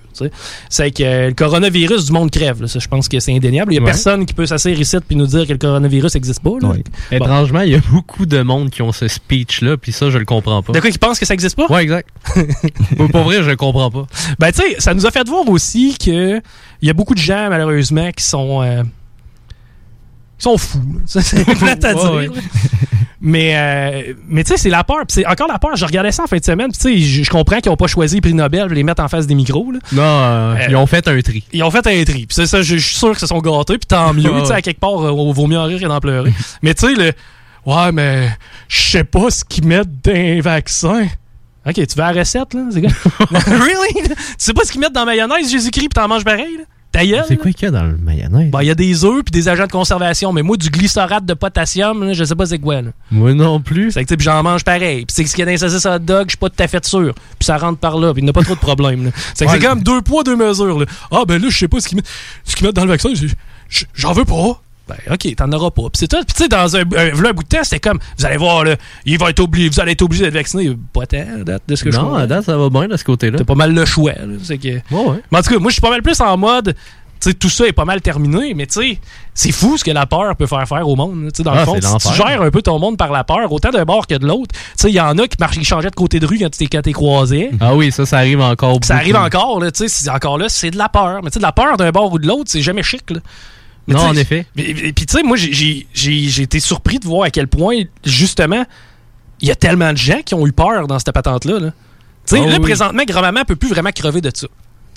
C'est que euh, le coronavirus, du monde crève. là. Ça, je pense que c'est indéniable. Il y a Ouais. personne qui peut s'asseoir ici puis nous dire que le coronavirus n'existe pas. là. Ouais. Bon. Étrangement, il y a beaucoup de monde qui ont ce speech-là, puis ça, je le comprends pas. De quoi qui pense que ça existe pas? Ouais, exact. <laughs> pour, pour vrai, je le comprends pas. Ben, tu sais, ça nous a fait voir aussi que il y a beaucoup de gens, malheureusement, qui sont. euh, qui sont fous. C'est <laughs> plate à dire. ouais. Mais, euh, mais tu sais, c'est la peur. C'est encore la peur. Je regardais ça en fin de semaine. Tu sais, je je comprends qu'ils n'ont pas choisi le prix Nobel pour les mettre en face des micros. là. Non, euh, Euh, ils ont fait un tri. Ils ont fait un tri. Puis ça, je je suis sûr que se sont gâtés. Puis tant mieux. <laughs> Tu sais, à quelque part, euh, on vaut mieux en rire que d'en pleurer. <laughs> mais tu sais, le. Ouais, mais je sais pas ce qu'ils mettent dans les vaccins. Ok, tu veux la recette, là? C'est quoi? <laughs> really? Tu sais pas ce qu'ils mettent dans la mayonnaise, Jésus-Christ, puis t'en manges pareil, là? C'est quoi qu'il y a dans le mayonnaise? Bon, il y a des œufs puis des agents de conservation, mais moi, du glycerate de potassium, là, je sais pas c'est quoi. là. Moi non plus. C'est que, j'en mange pareil. Puis c'est que ce qu'il y a dans les saucisses hot dog, je suis pas tout à fait sûr. Puis ça rentre par là, puis il n'y a pas trop de problème. C'est que Ouais. comme deux poids, deux mesures. là. Ah, ben là, je sais pas ce qu'ils mettent, ce qu'ils mettent dans le vaccin. je- je- J'en veux pas. Ben, OK, t'en auras pas. Puis c'est tout. Puis tu sais, dans un, un, bout de temps, c'était comme, vous allez voir, là, il va être obligé, vous allez être obligé d'être vacciné. Pas tant, date, de ce que je Non, à date, ça va bien de ce côté-là. T'as pas mal le choix. là. C'est que... Mais en tout cas, moi, je suis pas mal plus en mode. Tu sais, tout ça est pas mal terminé, mais tu sais, c'est fou ce que la peur peut faire faire au monde. dans Ah, le fond, si tu gères un peu ton monde par la peur, autant d'un bord que de l'autre, tu sais, il y en a qui, marchaient, qui changeaient de côté de rue quand tu t'es, croisé. Ah oui, ça, ça arrive encore Ça arrive encore, là, tu sais, c'est encore là, c'est de la peur. Mais tu sais, de la peur d'un bord ou de l'autre, c'est jamais chic, là. Mais Non, en effet. et Puis tu sais, moi, j'ai- été surpris de voir à quel point, justement, il y a tellement de gens qui ont eu peur dans cette patente-là. Là. Tu sais, Oh là, oui. présentement, grand-maman peut plus vraiment crever de ça.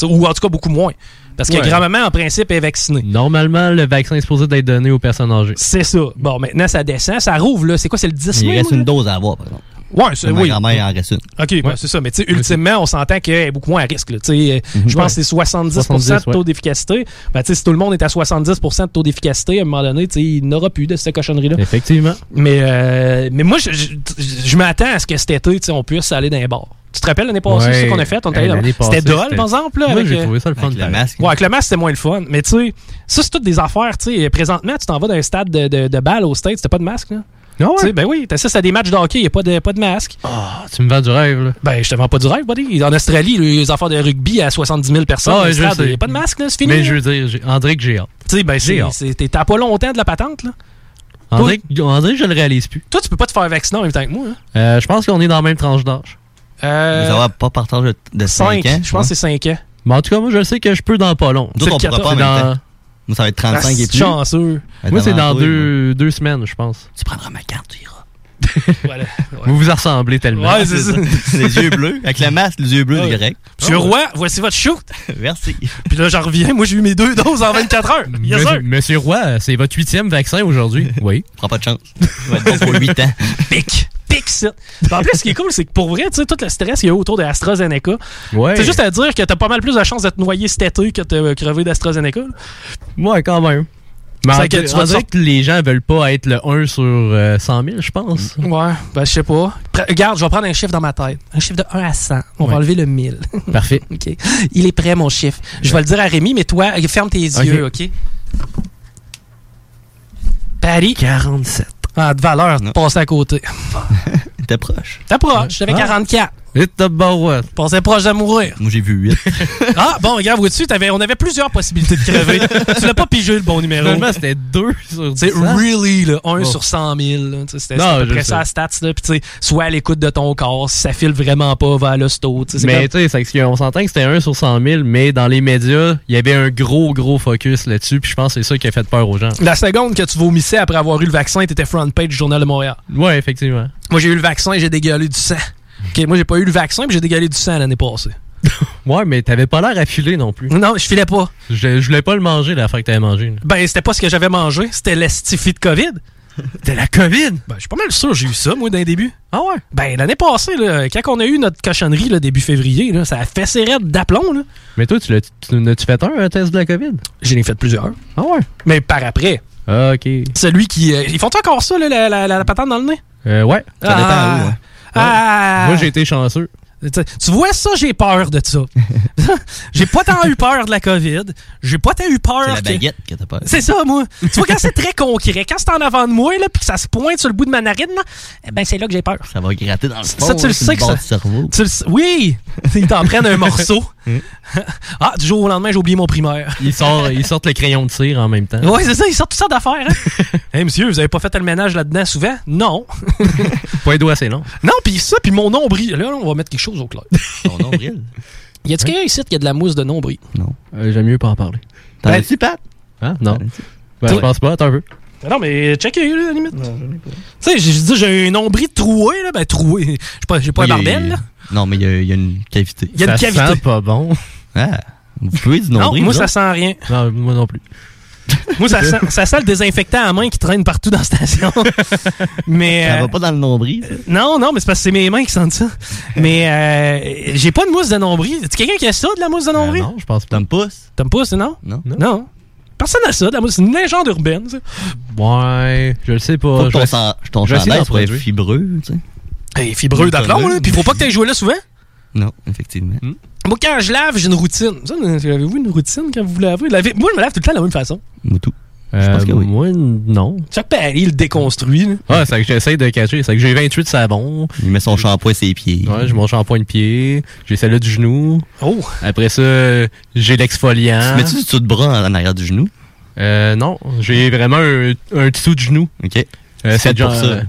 Ou en tout cas, beaucoup moins. Parce que Ouais. grand-maman, en principe, est vaccinée. Normalement, le vaccin est supposé d'être donné aux personnes âgées. C'est ça. Bon, maintenant, ça descend. Ça rouvre, là. C'est quoi, c'est le 10 Il mai? reste moi, une dose à avoir, par exemple. Ouais, c'est Ma oui. grand-mère en reste une. OK, ben, c'est ça. Mais tu sais, ultimement, on s'entend qu'elle est beaucoup moins à risque. là. Euh, Je pense que c'est 70, 70, de taux ouais. d'efficacité. Ben, tu sais, si tout le monde est à 70% de taux d'efficacité, à un moment donné, il n'aura plus de cette cochonnerie-là. Effectivement. Mais, euh, mais moi, je, je, je m'attends à ce que cet été, tu sais, on puisse aller dans les bars. Tu te rappelles l'année passée, Ouais. ce qu'on a fait? C'était passée, dol, c'était- par exemple. Là, Moi, j'ai euh, trouvé ça le fun. Avec le masque. Ouais, avec le masque, c'était moins le fun. Mais tu sais, ça, c'est toutes des affaires. Tu sais, présentement, tu t'en vas dans un stade de, de, de balle au States, t'as pas de masque, là? Ah ouais? Tu sais, ben oui, t'assistes à des matchs de hockey, il n'y a pas de, pas de masque. Ah, tu me vends du rêve, là. Ben, je te vends pas du rêve, buddy. En Australie, les affaires de rugby à 70 000 personnes, Ah, il n'y a pas de masque, là, c'est fini. Mais là. je veux dire, André, que j'ai hâte. Tu sais, ben, J'ai c'est- hâte. c'est- t'es- t'as pas longtemps de la patente, là. André, André, je le réalise plus. Toi, tu peux pas te faire vacciner en même temps que moi, hein. Euh, je pense qu'on est dans la même tranche d'âge. Euh, Vous pas partage de, de 5 5, ans. je pense que c'est 5 ans. Mais en tout cas, moi, je sais que je peux dans pas long. Nous autres, on pourra pas en le même 14. temps. Moi, ça va être 35 Ah, et plus. chanceux. Moi, c'est dans deux semaines, je pense. Tu prendras ma carte, tu iras. Voilà. <laughs> Vous vous ressemblez tellement. Ouais, c'est ça. <laughs> les yeux bleus. Avec le masque, les yeux bleus, Ouais. correct. Monsieur Roy, voici votre shoot. <laughs> Merci. Puis là, j'en reviens. Moi, j'ai eu mes deux doses en 24 heures. Yes, Monsieur. Monsieur Roy, c'est votre huitième vaccin aujourd'hui. Oui. Prends pas de chance. Va être bon pour 8 ans. Pic. Pic, ça. En plus, ce qui est cool, c'est que pour vrai, tu sais, tout le stress qu'il y a eu autour de AstraZeneca, Ouais. c'est juste à dire que t'as pas mal plus de chances de te noyer cet été que de crever d'AstraZeneca. Ouais, quand même. Mais C'est en que tu vas sortir- que les gens veulent pas être le 1 sur euh, 100 000, je pense. Ouais, ben je sais pas. Pre- Regarde, je vais prendre un chiffre dans ma tête. Un chiffre de 1 à 100. On va enlever le 1000. <laughs> Parfait. OK. Il est prêt, mon chiffre. Je vais le dire à Rémi, mais toi, ferme tes yeux, OK? Paris. 47. Ah, de valeur, de passer à côté. <laughs> T'es proche. T'approches, j'avais Ah. 44. Et tabarouette. Passais proche de mourir. Moi, j'ai vu 8. <laughs> Ah, bon, regarde, vois-tu, on avait plusieurs possibilités de crever. tu l'as pas pigé le bon numéro. Finalement, c'était 2 sur 10. C'est really, là, 1 Oh. sur 100 000. là. Tu sais, C'était à peu je près sais. ça, stats. Là. Puis, tu sais, soit à l'écoute de ton corps, si ça file vraiment pas vers l'hosto. Mais tu sais, qu'on s'entend que c'était 1 sur 100 000, mais dans les médias, il y avait un gros, gros focus là-dessus, puis je pense que c'est ça qui a fait peur aux gens. La seconde que tu vomissais après avoir eu le vaccin, t'étais front page du Journal de Montréal. Ouais, effectivement. Moi, j'ai eu le vaccin et j'ai dégueulé du sang. OK, moi, j'ai pas eu le vaccin, puis j'ai dégueulé du sang l'année passée. <laughs> Ouais, mais t'avais pas l'air affilé non plus. Non, je filais pas. Je, je voulais pas le manger, la fois que t'avais mangé. là. Ben, c'était pas ce que j'avais mangé, c'était l'estifie de COVID. C'était la COVID? Ben, je suis pas mal sûr, j'ai eu ça, moi, d'un début. Ah ouais? Ben, l'année passée, là, quand on a eu notre cochonnerie, là, début février, là, ça a fait ses raides d'aplomb, là. Mais toi, tu l'as- tu n'as-tu fait un, un test de la COVID? J'en ai fait plusieurs. Ah ouais? Mais par après. Ah, ok. Celui qui. euh, ils font encore ça, là, la, la- la- la patente dans le nez? Euh, ouais. Ça dépend Ah. où, hein. Ah. Moi, j'ai été chanceux. Tu vois ça, j'ai peur de ça. <laughs> j'ai pas tant eu peur de la COVID. J'ai pas tant eu peur. C'est la que- baguette que t'as pas. C'est ça, moi. tu vois, quand c'est très concret, quand c'est en avant de moi, là, puis que ça se pointe sur le bout de ma narine, là, eh ben, c'est là que j'ai peur. Ça va gratter dans le fond. Ça, tu le hein, sais que ça. cerveau. Tu le sais- Oui! Ils t'en prennent un morceau. <laughs> ah, du jour au lendemain, j'ai oublié mon primaire. Ils sortent, <laughs> ils sortent le crayon de cire en même temps. Ouais, c'est ça, ils sortent tout ça d'affaires. Hein? <laughs> hey, monsieur, vous avez pas fait le ménage là-dedans souvent? Non. Pas les doigts assez longs. non, puis ça, puis mon nombril. Là, on va mettre quelque chose au clair. Ton nombril? Y a-tu quelqu'un ici qui a de la mousse de nombril? Non. Euh, J'aime mieux pas en parler. T'en Ben, as-tu, Pat? Hein? Non. Ben, je pense pas, attends un peu. Non, mais checkez, là, à la limite. Tu sais, j'ai dit, j'ai un nombril troué, là. Ben, troué. J'ai pas, j'ai pas un barbel, là. Non, mais il y, a- il y a une cavité. Il y a une Ça cavité. sent pas bon. Ah, vous pouvez du Non, nombril, moi, vous ça sent rien. Non, moi non plus. <laughs> Moi, ça sent, ça sent le désinfectant à main qui traîne partout dans la station. <laughs> mais. Ça euh, va pas dans le nombril. ça? Non, non, mais c'est parce que c'est mes mains qui sentent ça. mais euh, j'ai pas de mousse de nombril. Tu quelqu'un qui a ça, de la mousse de nombril? non, je pense pas. T'aimes pas? T'aimes pas, c'est non? Non. Non. Personne n'a ça, de la mousse. C'est une légende urbaine, ça. Ouais, je le sais pas. Faut que Je ton, ton je chandail soit produire. fibreux, tu sais. Hey, fibreux d'aplomb, là. Puis faut pas que t'aies joué là souvent? Non, effectivement. Moi, quand je lave, j'ai une routine. Ça, Avez-vous une routine quand vous vous lavez? Lavez- Moi, je me lave tout le temps de la même façon. Moi, tout. Euh, pense que oui. Moi, non. Chaque pari, il le déconstruit. là. Ah, c'est que j'essaie de cacher. C'est que j'ai 28 savons. Il met son shampoing sur ses pieds. Ouais, j'ai mon shampoing de pied. J'ai celle-là du genou. Oh! Après ça, j'ai l'exfoliant. Tu mets-tu du dessous de bras en, en arrière du genou? Euh, non. J'ai vraiment un, un dessous de genou. OK. Euh, C'est pour ça.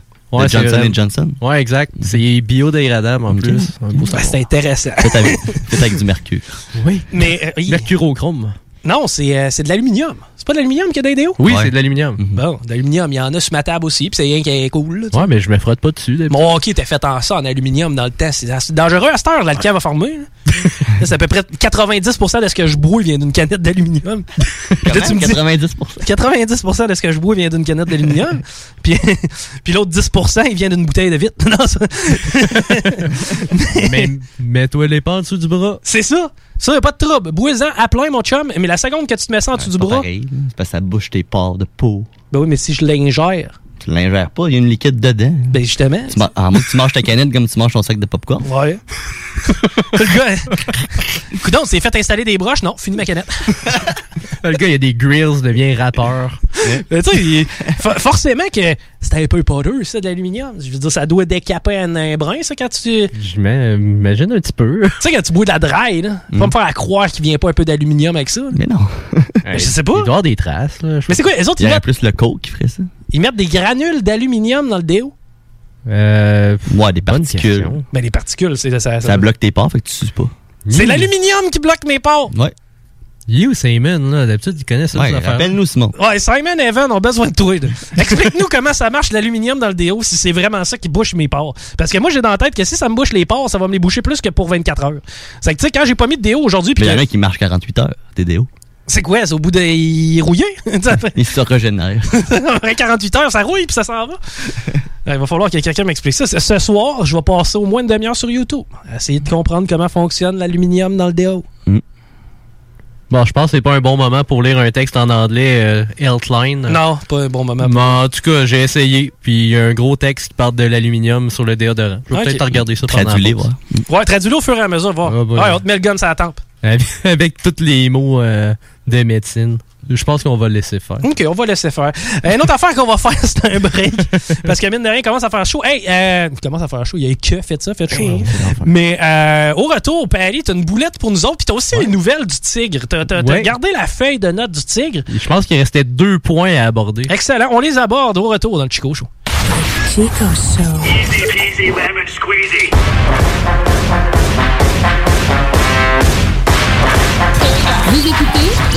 C'est Johnson vraiment- Johnson. Ouais, exact. C'est biodégradable en plus. Ben, c'est intéressant. Fait avec, fait avec du mercure. Oui. Mais. euh, Mercurochrome. Non, c'est euh, c'est de l'aluminium. C'est pas de l'aluminium qu'il y a dans les déos? Oui, Ouais. c'est de l'aluminium. Bon, de l'aluminium, il y en a sur ma table aussi, puis c'est rien qui est cool. là. Ouais, mais je me frotte pas dessus. Mon hockey était fait en ça, en aluminium dans le temps. C'est dangereux à cette heure, l'alcool va former. là. <laughs> Là, c'est à peu près 90% de ce que je bois vient d'une canette d'aluminium. <laughs> Puis là, tu me dis- 90%. 90% de ce que je bois vient d'une canette d'aluminium. <laughs> puis puis l'autre 10%, il vient d'une bouteille de vitre. Non, ça- mais mets-toi les pas en dessous du bras. C'est ça. Ça, y a pas de trouble. Bois-en à plein, mon chum. Mais la seconde que tu te mets ça en dessous du bras, pareil. parce que ça bouche tes pores de peau. ben oui, mais si je l'ingère, Tu l'ingères pas, il y a une liquide dedans. ben justement. Tu ma- En moins que tu manges ta canette comme tu manges ton sac de popcorn. Ouais. <laughs> le gars, Coudon, c'est fait installer des broches? Non, fini ma canette. <laughs> Le gars, il a des grills, devient rappeur. <laughs> Mais tu sais, forcément que c'était un peu poreux, ça, de l'aluminium. Je veux dire, ça doit décaper un, un brin, ça, quand tu. Tu J'imagine un petit peu. sais, quand tu bois de la dry, là. Faut pas me faire à croire qu'il vient pas un peu d'aluminium avec ça. là. Mais non. Je sais pas. Il doit y avoir des traces. Là, Mais c'est quoi, les autres, Il y aurait mettent, plus le coke qui ferait ça. Ils mettent des granules d'aluminium dans le déo? Euh, Ouais, des particules. Ben, les particules, c'est ça. ça- Ça bloque tes pores, fait que tu suces pas. C'est l'aluminium qui bloque mes pores. Ouais. You, Simon, là, d'habitude, il connaît ça. Ouais, rappelle-nous, Simon. Ouais, Simon et Evan ont besoin de toi. Explique-nous comment ça marche l'aluminium dans le déo, si c'est vraiment ça qui bouche mes pores. Parce que moi, j'ai dans la tête que si ça me bouche les pores, ça va me les boucher plus que pour 24 heures. C'est que, tu sais, quand j'ai pas mis de déo aujourd'hui, il y en a qui marchent 48 heures, des déos. C'est quoi, c'est au bout de. Il est rouillé? Ils se régénèrent. Après 48 heures, ça rouille puis ça s'en va. Euh, Il va falloir que quelqu'un m'explique ça. Ce- soir, je vais passer au moins une demi-heure sur YouTube. Essayer de comprendre comment fonctionne l'aluminium dans le déo. Bon, je pense que c'est pas un bon moment pour lire un texte en anglais, euh, Healthline. Non, pas un bon moment. Mais en tout cas, j'ai essayé. Puis il y a un gros texte qui parle de l'aluminium sur le déodorant. Je vais peut-être regarder ça pendant pause. voir. Ouais, traduis-le au fur et à mesure, voir. Ah, bah, ouais, ouais. on te met le gun sur la tempe. Avec, <laughs> avec tous les mots euh, de médecine. Je pense qu'on va le laisser faire. OK, on va laisser faire. Euh, une autre affaire qu'on va <laughs> faire, c'est un break. Parce que mine de rien, il commence à faire chaud. Hey, euh, il commence à faire chaud. Il y a que fait ça, fait chaud. hein. Mais euh, au retour, Paris, t'as une boulette pour nous autres. Puis t'as aussi les nouvelles du tigre. T'as t'as- t'as Ouais. gardé la feuille de notes du tigre. Je pense qu'il restait deux points à aborder. Excellent. On les aborde au retour dans le Chico Show. Chico Show. Easy peasy lemon squeezy. Vous écoutez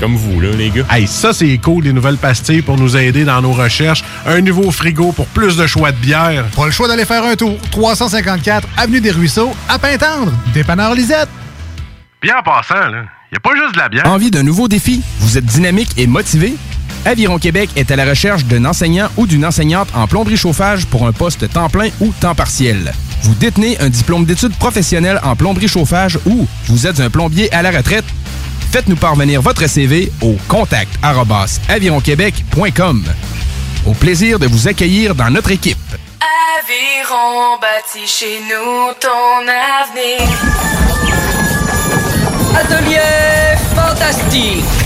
comme vous, là, les gars. Hey, ça, c'est cool, les nouvelles pastilles pour nous aider dans nos recherches. Un nouveau frigo pour plus de choix de bière. Pas le choix d'aller faire un tour. 354 Avenue des Ruisseaux, à Pintendre. Dépanneur Lisette. Bien en passant, là, y a pas juste de la bière. Envie d'un nouveau défi? Vous êtes dynamique et motivé? Aviron Québec est à la recherche d'un enseignant ou d'une enseignante en plomberie chauffage pour un poste temps plein ou temps partiel. Vous détenez un diplôme d'études professionnelles en plomberie chauffage ou vous êtes un plombier à la retraite? Faites-nous parvenir votre CV au contact avironquebec.com. Au plaisir de vous accueillir dans notre équipe. Aviron bâti chez nous ton avenir. Atelier fantastique.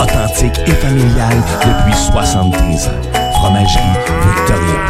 Authentique et familial depuis 73 ans. Fromagerie Victoria.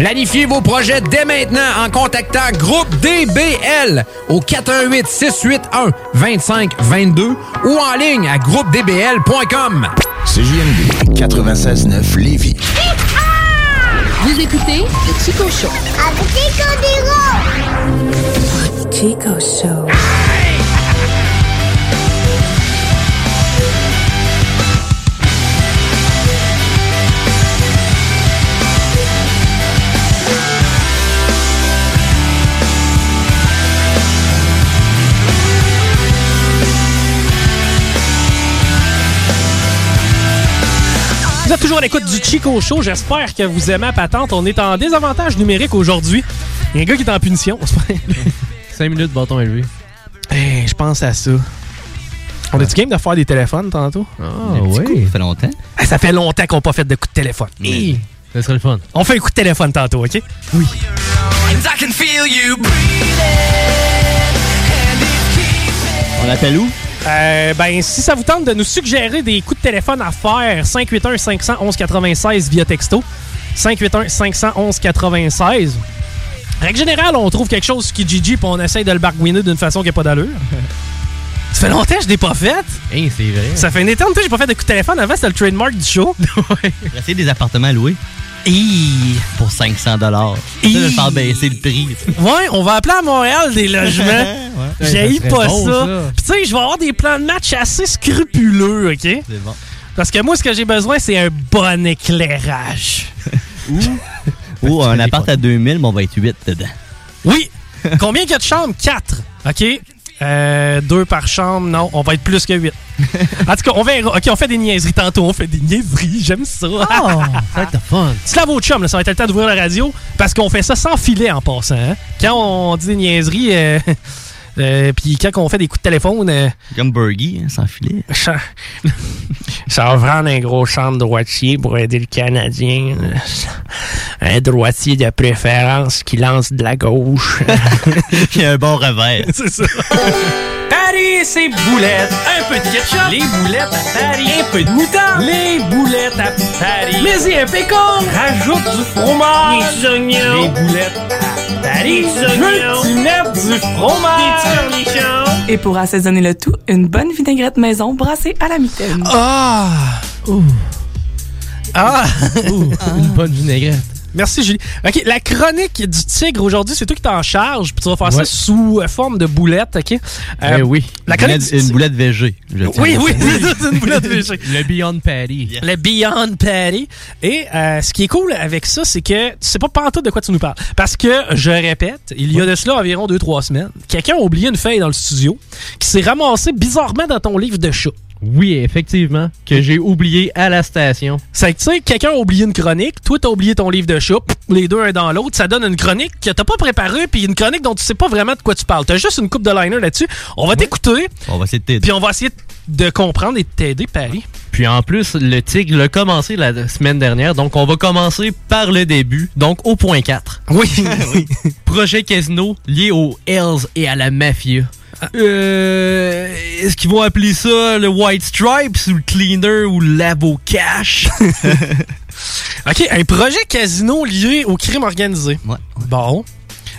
Planifiez vos projets dès maintenant en contactant Groupe DBL au 418 681 2522 ou en ligne à groupedbl.com. CJMD 96.9 Lévis. Vous écoutez le Chico Show. Avec Chico Show. Toujours à l'écoute du Chico Show. J'espère que vous aimez la patente. On est en désavantage numérique aujourd'hui. Il y a un gars qui est en punition. <laughs> 5 minutes bâton élevé. Hey, je pense à ça. On est-tu game de faire des téléphones tantôt? Ah, oui. Ça fait longtemps. Ah, ça fait longtemps qu'on n'a pas fait de coup de téléphone. Hey. Ça serait le fun. On fait un coup de téléphone tantôt, OK? Oui. On appelle où? Euh, ben, si ça vous tente de nous suggérer des coups de téléphone à faire, 581 511 96 via texto. 581 511 96. Règle générale, on trouve quelque chose sur Kijiji puis on essaye de le barguiner d'une façon qui n'a pas d'allure. <laughs> Ça fait longtemps que je l'ai pas fait. Hey, c'est vrai. Ça fait une éternité que j'ai pas fait de coup de téléphone. Avant, c'était le trademark du show. <laughs> J'ai essayé des appartements à louer. Pour 500 dollars. Ça, Hi. je vais faire baisser le prix. <laughs> Ouais, on va appeler à Montréal des logements. <laughs> J'ai serait pas bon, ça. ça. Puis tu sais, je vais avoir des plans de match assez scrupuleux, OK? C'est bon. Parce que moi, ce que j'ai besoin, c'est un bon éclairage. <laughs> Ou un appart à 2000, mais on va être 8 dedans. Oui. Combien qu'il y a de chambres? 4. OK? Euh, deux par chambre, non, on va être plus que 8. <laughs> En tout cas, on verra. OK, on fait des niaiseries tantôt. On fait des niaiseries. J'aime ça. Oh, ça va être fun. Tu laves au chum, là, ça va être le temps d'ouvrir la radio parce qu'on fait ça sans filet en passant. hein. Quand on dit des niaiseries, euh, euh, puis quand on fait des coups de téléphone. euh, Comme Bergie, hein, sans filet. ça, <laughs> ça va prendre un gros champ de droitier pour aider le Canadien. Un droitier de préférence qui lance de la gauche. Il y a un bon revers. <laughs> C'est ça. Paris, c'est boulettes. Un peu de ketchup. Les boulettes à Paris. Un peu de moutarde. Les boulettes à Paris. Mais y un pécan. Rajoute du fromage. Des oignons. Les boulettes à Mettre du fromage. Et pour assaisonner le tout, une bonne vinaigrette maison brassée à la mitaine. Ah! Ah! Une bonne vinaigrette. Merci, Julie. OK, la chronique du tigre aujourd'hui, c'est toi qui t'en charge, puis tu vas faire ça sous euh, forme de boulette, OK? Euh, Eh oui. La Une chronique une tigre- boulette VG. je Oui, oui, <laughs> c'est une boulette VG. Le Beyond Patty. Le Beyond Patty. Et euh, ce qui est cool avec ça, c'est que tu sais pas pantoute de quoi tu nous parles. Parce que, je répète, il y a de cela environ 2-3 semaines, quelqu'un a oublié une feuille dans le studio qui s'est ramassée bizarrement dans ton livre de chat. Oui, effectivement, que j'ai oublié à la station. C'est que, tu sais, quelqu'un a oublié une chronique, toi, t'as oublié ton livre de chat, les deux un dans l'autre, ça donne une chronique que t'as pas préparée, puis une chronique dont tu sais pas vraiment de quoi tu parles. T'as juste une coupe de liner là-dessus. On va t'écouter, On va essayer de t'aider. puis on va essayer de comprendre et de t'aider, Paris. Puis en plus, le tigre l'a commencé la semaine dernière, donc on va commencer par le début, donc au point 4. <laughs> Oui. Projet Casino lié aux Hells et à la mafia. Euh, Est-ce qu'ils vont appeler ça le White Stripes ou le Cleaner ou le Labo Cash? <laughs> OK, un projet casino lié au crime organisé. Bon.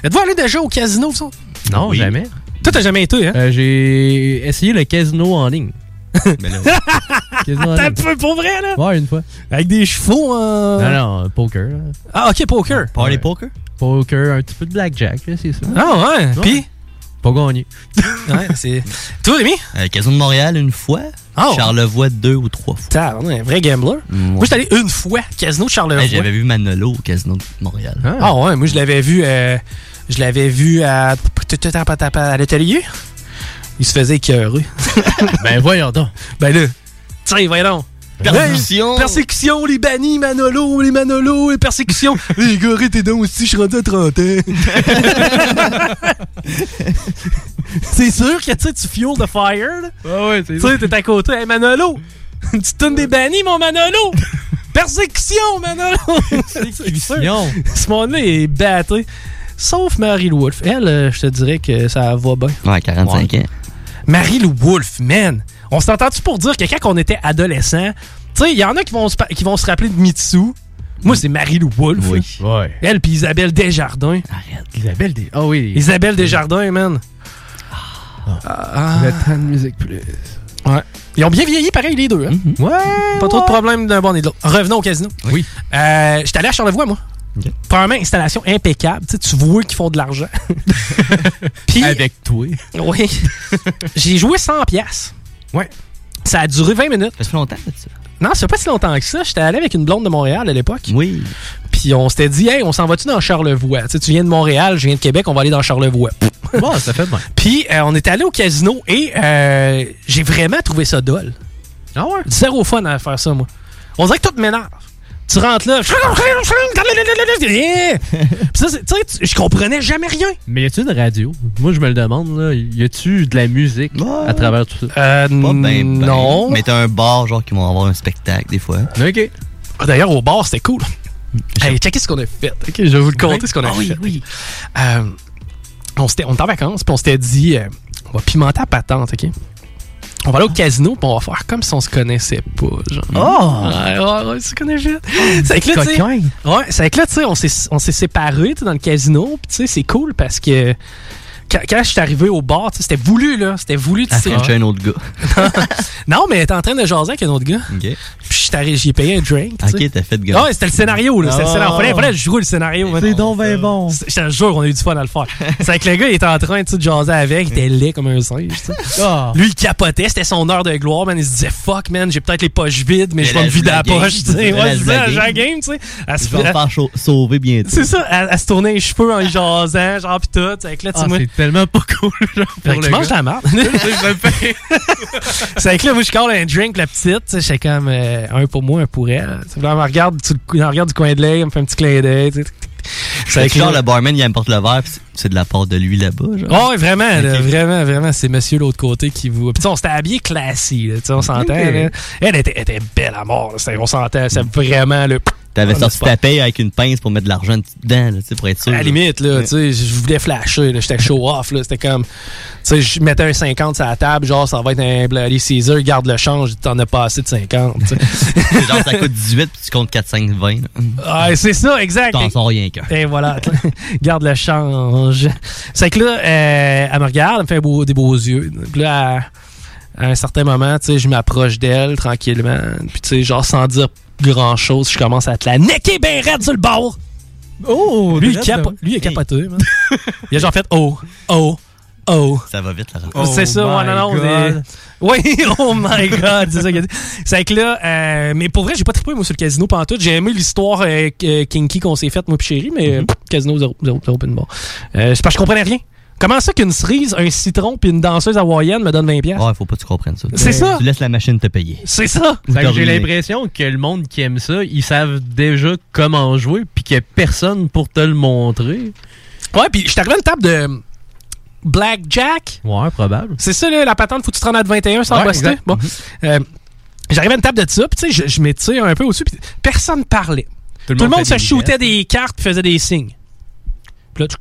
Êtes-vous allé déjà au casino, vous autres? Non, Oui. jamais. Toi, t'as jamais été, hein? Euh, J'ai essayé le casino en ligne. <laughs> <laughs> Casino en T'as un ligne. peu pour vrai, là? Ouais, une fois. Avec des chevaux en... Non, non, poker. là. Ah, OK, poker. Party poker? Poker, un petit peu de blackjack, là, c'est ça. Ah, ouais. Puis? Pas gagné. <laughs> ouais, c'est... Toi, Rémi? Euh, Casino de Montréal une fois. Oh. Charlevoix deux ou trois fois. T'as un vrai gambler. Moi, j'étais allé une fois, casino de Charlevoix. Hey, J'avais vu Manolo au Casino de Montréal. Ah ouais, moi je l'avais vu euh, je l'avais vu à à l'atelier. Il se faisait écœurer. <laughs> ben voyons donc. Ben là, tiens, voyons donc. Persécution. Persécution, les bannis, Manolo, les Manolo, les persécutions. <laughs> les gars, t'es donc aussi, je suis rendu à 30 ans. <laughs> c'est sûr que tu sais, tu fuel the fire. là. Ah ouais, c'est Tu sais, t'es à côté. Hey, Manolo, tu tonnes des bannis, mon Manolo. <laughs> Persécution, Manolo. Persécution. Ce monde-là est batté. Sauf Marie-Lou Wolfe. Elle, euh, je te dirais que ça va bien. Ouais, 45 ans. Marie-Lou Wolfe, man. On s'entend-tu pour dire que quand on était adolescent, tu sais, il y en a qui vont, se, qui vont se rappeler de Mitsu. Moi, c'est Marie-Lou Wolfe. Oui. Ouais. Elle puis Isabelle Desjardins. Arrête. Isabelle des. Ah oui. Isabelle Desjardins, man. Ah. Le temps de musique plus. Ouais. Ils ont bien vieilli, pareil, les deux. Hein? Ouais. Pas trop de problèmes d'un bon et de l'autre. Revenons au casino. Oui. Euh, J'étais allé à Charlevoix, moi. Premièrement, installation impeccable. Tu, sais, tu vois qu'ils font de l'argent. <laughs> Avec toi. oui. <laughs> J'ai joué 100 pièces. Ouais. Ça a duré 20 minutes. Ça fait longtemps, ça. Non, fait pas si longtemps que ça. J'étais allé avec une blonde de Montréal à l'époque. Oui. Puis on s'était dit, hey, on s'en va-tu dans Charlevoix? Tu sais, tu viens de Montréal, je viens de Québec, on va aller dans Charlevoix. Bon, ça fait bien. <laughs> Puis euh, on est allé au casino et euh, j'ai vraiment trouvé ça dole. Ah ouais? Zéro fun à faire ça, moi. On dirait que tout m'énerve. Tu rentres là. Puis ça, je comprenais jamais rien. Mais y a-tu une radio? Moi, je me le demande, là. Y a-tu de la musique à travers tout ça? Euh, Pas ben, ben. non. Mais t'as un bar, genre, qui vont avoir un spectacle, des fois. OK. Ah, D'ailleurs, au bar, c'était cool. Hey, checkez ce qu'on a fait. ok? Je vais vous le conter ce qu'on a Ah oui, fait. oui. Euh, on, s'était- on était en vacances, puis on s'était dit, euh, on va pimenter à patente, OK? On va aller au casino, puis on va faire comme si on se connaissait pas. Genre. Oh! Ouais, ouais, ouais, tu connais vite. C'est que là, tu sais-. Ouais, c'est que là, tu sais, on s'est, séparés dans le casino, puis tu sais, c'est cool parce que quand, je suis arrivé au bar, tu c'était voulu, là. C'était voulu, tu À sais. Un autre gars. <laughs> non, mais t'es en train de jaser avec un autre gars. OK. Puis j'ai payé un drink. tu. OK, t'as fait de gars. Ah ouais, c'était le scénario, là. C'était le Ah. scénario. Fallait, fallait que je joue le scénario. C'est donc ben bon. C'est- Je te jure, on a eu du fun à le faire. <laughs> C'est que le gars, il était en train tu de jaser avec, il était laid comme un singe. tu. Ah. Lui, il capotait, c'était son heure de gloire, man. Il se disait, fuck, man, j'ai peut-être les poches vides, mais je vais me vider la poche. tu sais. c'est Ouais, game. Jean Game, tu sais. Elle se faire sauver bientôt. C'est ça, elle, se tournait les cheveux en jasant, genre pis tout. Là, tu C'est tellement pas cool, genre, Fait pour que le tu manges <laughs> <laughs> c'est que là, moi, je colle un drink, la petite. tu J'étais comme euh, un pour moi, un pour elle. Tu là, elle me regarde, du, elle me regarde du coin de l'œil, elle me fait un petit clin d'œil. tu. C'est que genre là- le barman, il importe le verre, pis c'est- de la part de lui là-bas, genre. Oh, ouais, vraiment, là, Ok. vraiment, vraiment, c'est monsieur de l'autre côté qui vous. Puis, on s'était habillé classique, là, tu sais, on s'entend. Elle était, elle était belle à mort, là, on s'entend, c'est vraiment le. T'avais on sorti ta paye avec une pince pour mettre de l'argent dedans, là, tu sais, pour être sûr. À la limite, là, Ouais. tu sais, je voulais flasher, j'étais show off, là, c'était comme, tu sais, je mettais un 50 sur la table, genre, ça va être un Bloody Caesar, garde le change, t'en as pas assez de 50, tu sais. <laughs> genre, ça coûte 18 puis tu comptes 4, 5, 20. là. Ouais, c'est ça, exact. T'en sors rien qu'un. Et voilà, garde le change. C'est que là, euh, elle me regarde, elle me fait beau- des beaux yeux. Puis là, à, à un certain moment, tu sais, je m'approche d'elle tranquillement. Puis tu sais, genre sans dire grand chose, je commence à te la necker bien raide sur le bord. Oh, lui, il capo- lui, il a capoté. man. <laughs> il a genre fait oh, oh, oh. Ça va vite, Laurent. Oh c'est ça, ouais, non, non. Oui, oh my god, c'est ça qu'il a dit. C'est que là, euh, mais pour vrai, j'ai pas trippé, moi, sur le casino pantoute. J'ai aimé l'histoire euh, euh, kinky qu'on s'est faite, moi pis chérie, mais Mhm. euh, casino, zéro, zéro, zéro, pin bar. Euh, c'est parce que je comprenais rien. Comment ça qu'une cerise, un citron puis une danseuse hawaïenne me donne 20$? piastres? Ouais, faut pas que tu comprennes ça. C'est ça. Tu laisses la machine te payer. C'est ça. J'ai l'impression que le monde qui aime ça, ils savent déjà comment jouer, puis qu'il n'y a personne pour te le montrer. Ouais, puis je suis arrivé à une table de Blackjack? Ouais, probable. C'est ça, là, la patente, faut que tu te rendes à 21 sans Ouais, exact. Bon. Euh, J'arrive à une table de ça, puis tu sais, je, je m'étire un peu au-dessus, puis personne parlait. Tout le, monde, se shootait des cartes puis faisait des signes. Puis là, tu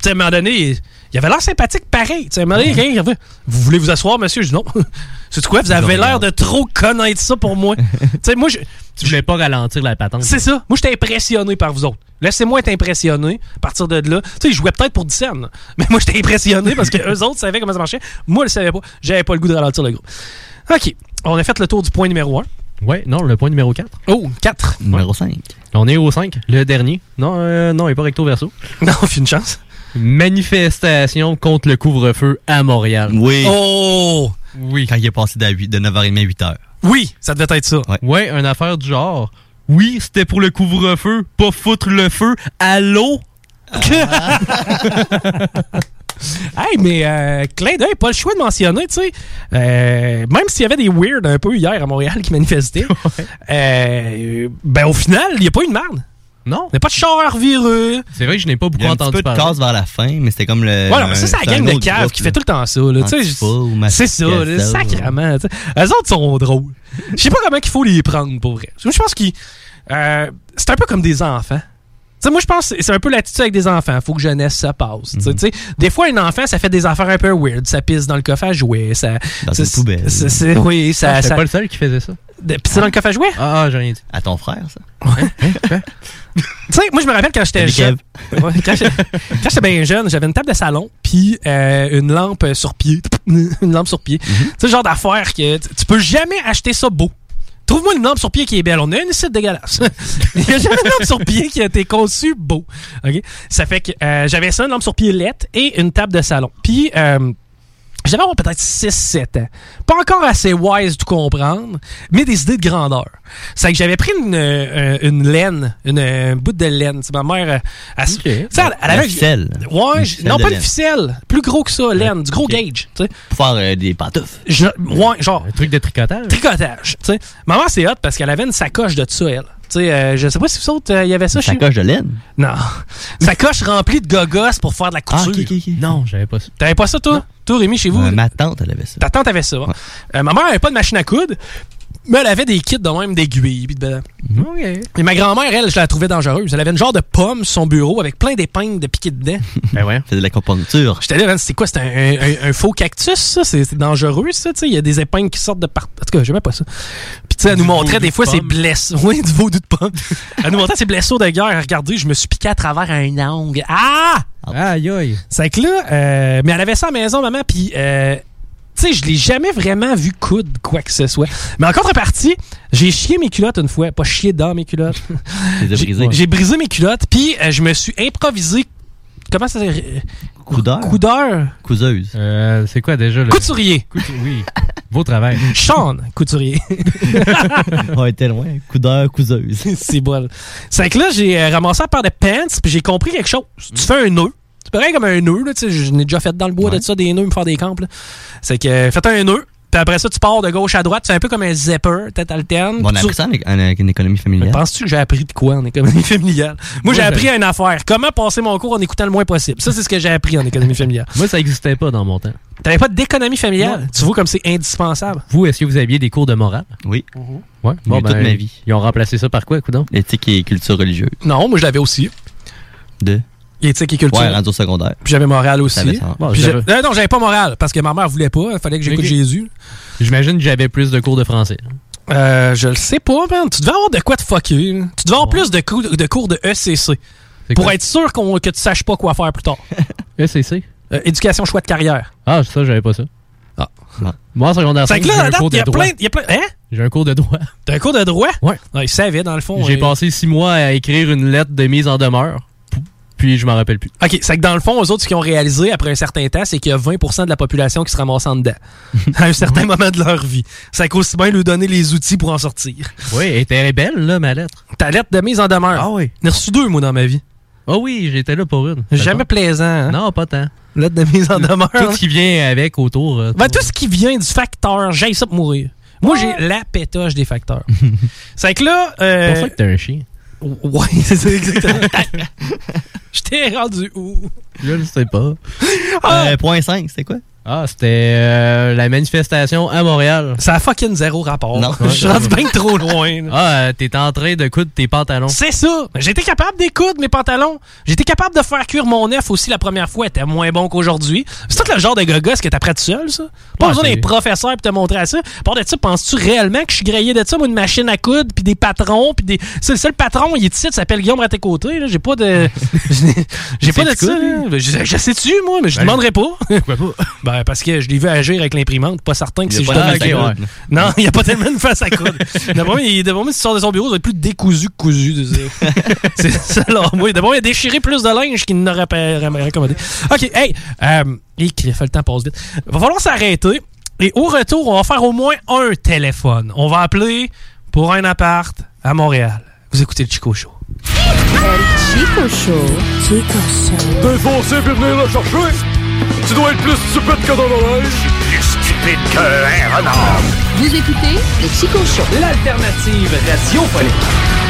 sais, à un moment donné, il avait l'air sympathique pareil. Tu sais, a fait, Vous voulez vous asseoir, monsieur? Je dis non. <laughs> C'est quoi? Vous avez l'air de trop connaître ça pour moi. tu sais, moi, je. Tu voulais pas ralentir la patente. C'est ça. Moi, j'étais impressionné par vous autres. Laissez-moi être impressionné. À partir de là, tu sais, ils jouaient peut-être pour 10 cents. Mais moi, j'étais impressionné parce que <laughs> eux autres savaient comment ça marchait. Moi, je le savais pas. J'avais pas le goût de ralentir le groupe. OK. On a fait le tour du point numéro 1. Ouais, non, le point numéro 4. Oh, 4. Numéro 5. On est au 5, le dernier. Non, euh, non, il est pas recto verso. Non, <laughs> fait une chance. Manifestation contre le couvre-feu à Montréal. Oui. Oh! Oui. Quand il est passé de, à huit- de 9h30 à 8h. Oui, ça devait être ça. Ouais, une affaire du genre. Oui, c'était pour le couvre-feu, pas foutre le feu à l'eau. <laughs> Hey, mais euh, clin d'œil, pas le choix de mentionner, tu sais. euh, même s'il y avait des weird un peu hier à Montréal qui manifestaient, <laughs> euh, ben au final, il n'y a pas eu de merde. Non. Il n'y a pas de char vireux. C'est vrai que je n'ai pas Il beaucoup y a un entendu petit peu de parler. casse vers la fin, mais c'était comme le. Ouais, non, mais ça, c'est la gang de cave qui fait tout le temps ça. C'est ça, sacrément. Eux autres sont drôles. Je sais pas comment il faut les prendre pour vrai. Moi, je pense qu'ils. euh, c'est un peu comme des enfants. Tu sais, moi, je pense que c'est un peu l'attitude avec des enfants. Faut que jeunesse ça passe. Tu sais, Mhm. des fois, un enfant, ça fait des affaires un peu weird. Ça pisse dans le coffre à jouets. Ça, Dans une poubelle. oui, ça. Ah, ça pas le seul qui faisait ça. De pisser dans le coffre à jouets? Ah, ah, j'ai rien dit. À ton frère, ça. <laughs> Tu sais, moi, je me rappelle quand j'étais jeune. Ouais, quand j'étais bien jeune, j'avais une table de salon, puis euh, une lampe sur pied. <laughs> une lampe sur pied. Tu sais, le genre d'affaire que tu peux jamais acheter ça beau. Trouve-moi une lampe sur pied qui est belle. On a une site dégueulasse. <laughs> Il n'y a jamais une lampe sur pied qui a été conçue beau. OK? Ça fait que euh, j'avais ça, une lampe sur pied LED et une table de salon. Puis, euh, je devais avoir peut-être 6-7 ans. Pas encore assez wise de comprendre, mais des idées de grandeur. C'est que j'avais pris une, euh, une laine, une, un bout de laine. C'est ma mère, euh, elle, sais, elle, elle avait... ficelle. Ouais, Une ficelle non, de pas une laine. ficelle. Plus gros que ça, laine. Du gros Ok. gauge, tu sais. Pour faire euh, des pantoufles. Je- ouais, genre... Un truc de tricotage. Tricotage, tu sais. Maman, c'est hot parce qu'elle avait une sacoche de ça, elle. Tu sais, euh, je sais pas si vous autres, euh, il y avait ça chez sacoche de laine. Non. <laughs> sacoche remplie de gogos pour faire de la couture. Ah. Non, j'avais pas ça. T'avais pas ça, toi? Toi, Rémi, chez vous? Euh, ma tante, elle avait ça. Ta tante avait ça. ouais. Euh, ma mère avait pas de machine à coudre, mais elle avait des kits de même d'aiguilles. pis de- OK. Et ma grand-mère, elle, je la trouvais dangereuse. Elle avait une genre de pomme sur son bureau avec plein d'épingles de piquer dedans. <laughs> Ben ouais. Faisait de l'acupuncture. J'étais là, c'est quoi? C'est un, un- un faux cactus, ça? C'est dangereux, ça? tu sais? Il y a des épingles qui sortent de partout. En tout cas, j'aimais pas ça. Puis, tu sais, elle nous montrait des fois de ses blessures. <laughs> Oui, du vaudou de pomme. elle nous montrait ses blessures de guerre. Regardez, je me suis piqué à travers un ongle. Ah! Aïe, aïe. C'est que là, euh, mais elle avait ça à la maison, maman, puis euh, tu sais, je l'ai jamais vraiment vu coudre quoi que ce soit. Mais en contrepartie, j'ai chié mes culottes une fois, pas chié dans mes culottes. <laughs> J'ai- brisées. J'ai brisé mes culottes, puis euh, je me suis improvisé. Comment ça s'appelle Coudeur. Coudeur. Couseuse. Euh, c'est quoi déjà le. Couturier. Coutu- Oui. Beau travail. <laughs> Sean, couturier. <laughs> On était loin. Coudeur, couseuse. c'est bon. C'est que là, j'ai euh, ramassé un paire de pants, puis j'ai compris quelque chose. Tu fais un nœud. C'est pareil comme un nœud, là, tu sais, je n'ai déjà fait dans le bois de ça, des nœuds, me faire des camps. là. C'est que faites un nœud, puis après ça, tu pars de gauche à droite, c'est un peu comme un zipper, tête alterne. Bon, on a Tu- appris ça en- en économie familiale. Penses-tu que j'ai appris de quoi en économie <laughs> familiale? Moi, j'ai appris une affaire. Comment passer mon cours en écoutant le moins possible? Ça, c'est ce que j'ai appris en économie familiale. <laughs> Moi, ça existait pas dans mon temps. T'avais pas d'économie familiale? Tu vois comme c'est indispensable. Vous, est-ce que vous aviez des cours de morale? Oui. Ouais. J'ai eu toute ma vie. Ils ont remplacé ça par quoi, coudon? Éthique et culture religieuse. Non, moi, je l'avais aussi. De? Éthique et culture. Ouais, rendu au secondaire. Puis j'avais morale aussi. Bon, Puis j'avais- j'ai- euh, non, j'avais pas morale parce que ma mère voulait pas. Il fallait que j'écoute. Jésus. J'imagine que j'avais plus de cours de français. Euh, je le sais pas, man. Tu devais avoir de quoi te fucker. Tu devais avoir plus de, cou- de cours de ECC. Pour quoi? être sûr qu'on- que tu saches pas quoi faire plus tard. <laughs> ECC? Euh, éducation, choix de carrière. Ah, ça, j'avais pas ça. Ah. Moi, en secondaire C'est 5, que j'ai là, à un date, cours il y de a droit. plein. il Y a plein hein? J'ai un cours de droit. T'as un cours de droit? Ouais. il savait, dans le fond. J'ai euh, passé six mois à écrire une lettre de mise en demeure. Puis je m'en rappelle plus. OK, c'est que dans le fond, eux autres, ce qu'ils ont réalisé après un certain temps, c'est qu'il y a 20% de la population qui se ramasse en dedans. <laughs> à un certain moment de leur vie. C'est qu'aussi bien lui donner les outils pour en sortir. Oui, elle était belle, là, ma lettre. Ta lettre de mise en demeure. Ah oui. J'en ai reçu deux, moi, dans ma vie. Ah oui, j'étais là pour une. Jamais plaisant. hein? Non, pas tant. Lettre de mise en demeure. Tout ce qui vient avec autour. euh, Ben, tout ce qui vient du facteur, j'ai ça pour mourir. Moi, j'ai la pétoche des facteurs. <laughs> c'est que là. Euh... C'est pour ça que t'es un chien. Ouais, <laughs> c'est exactement. <laughs> Je t'ai rendu où? Je le sais pas. Ah! Euh, point 5, c'était quoi? Ah, c'était euh, la manifestation à Montréal. Ça a fucking zéro rapport. Non. Je suis rendu bien trop loin. là. Ah, euh, t'es en train de coudre tes pantalons. C'est ça. Été capable d'écoudre mes pantalons. Été capable de faire cuire mon œuf aussi la première fois. était moins bon qu'aujourd'hui. C'est tout le genre de gogos que t'apprends tout seul, ça. Pas Ouais, besoin d'un professeur pour te montrer à ça. À part de ça, penses-tu réellement que je suis grillé de ça, moi, une machine à coudre, puis des patrons, puis des. C'est le seul patron, il est ici, il s'appelle Guillaume à tes côtés. là. J'ai pas de. <laughs> J'ai pas de ça. coudre, je sais-tu, moi, mais je Ben, demanderai pas. Pourquoi pas? <laughs> Ben, parce que je l'ai vu agir avec l'imprimante. Pas certain que c'est a juste de coudre. Non, il n'y a pas tellement de face à coudre. <laughs> D'abord, il, d'abord, si tu sors de son bureau, il va être plus décousu que cousu. tu sais. <laughs> c'est ça, alors, moi. D'abord, il a déchiré plus de linge qu'il n'aurait pas recommandé. OK, hey, euh, et qu'il fait le temps passe vite. Va falloir s'arrêter. Et au retour, on va faire au moins un téléphone. On va appeler pour un appart à Montréal. Vous écoutez le Chico Show. Chico Show. Chico Show. Défoncé puis venir le chercher. Tu dois être plus stupide que dans l'oreille. Plus stupide qu'un renard. Vous écoutez le Chico Show. L'alternative radiophonique.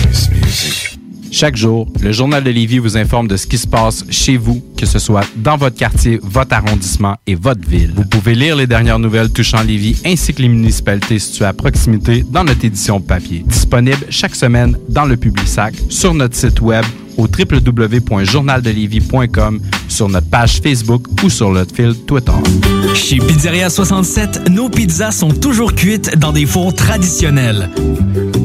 Chaque jour, le Journal de Lévis vous informe de ce qui se passe chez vous, que ce soit dans votre quartier, votre arrondissement et votre ville. Vous pouvez lire les dernières nouvelles touchant Lévis ainsi que les municipalités situées à proximité dans notre édition papier. Disponible chaque semaine dans le Publisac, sur notre site web au www.journaldelévis.com, sur notre page Facebook ou sur notre fil Twitter. Chez Pizzeria 67, nos pizzas sont toujours cuites dans des fours traditionnels.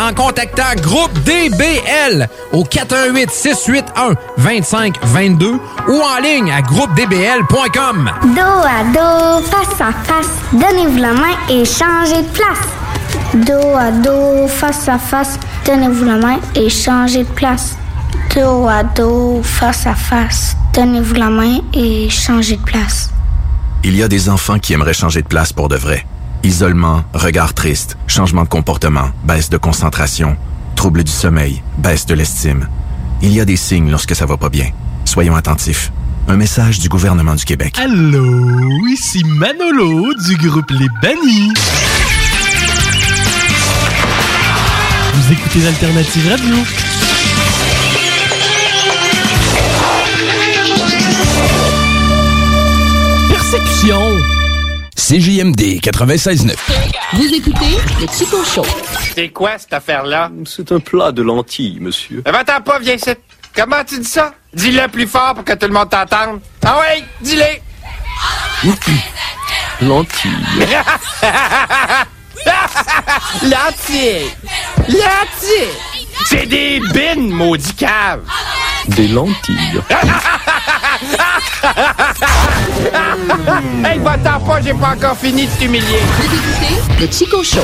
en contactant Groupe DBL au 418 681 2522 ou en ligne à groupedbl.com. Dos à dos, face à face, donnez-vous la main et changez de place. Dos à dos, face à face, donnez-vous la main et changez de place. Dos à dos, face à face, donnez-vous la main et changez de place. Il y a des enfants qui aimeraient changer de place pour de vrai. Isolement, regard triste, changement de comportement, baisse de concentration, trouble du sommeil, baisse de l'estime. Il y a des signes lorsque ça va pas bien. Soyons attentifs. Un message du gouvernement du Québec. Allô, ici Manolo du groupe Les Bannis. Vous écoutez l'Alternative Radio. Persécution. CJMD 96.9. Vous écoutez le Chico Show. C'est quoi cette affaire-là? C'est un plat de lentilles, monsieur. Eh, Va-t'en pas, viens ici. Comment tu dis ça? Dis-le plus fort pour que tout le monde t'entende. Ah oui, dis-le. <coughs> lentilles. <laughs> Lentilles. Lentilles. C'est des bines, maudit cave. Des lentilles. <laughs> <laughs> hey, va-t'en pas, j'ai pas encore fini de t'humilier. Vous le Chico Show.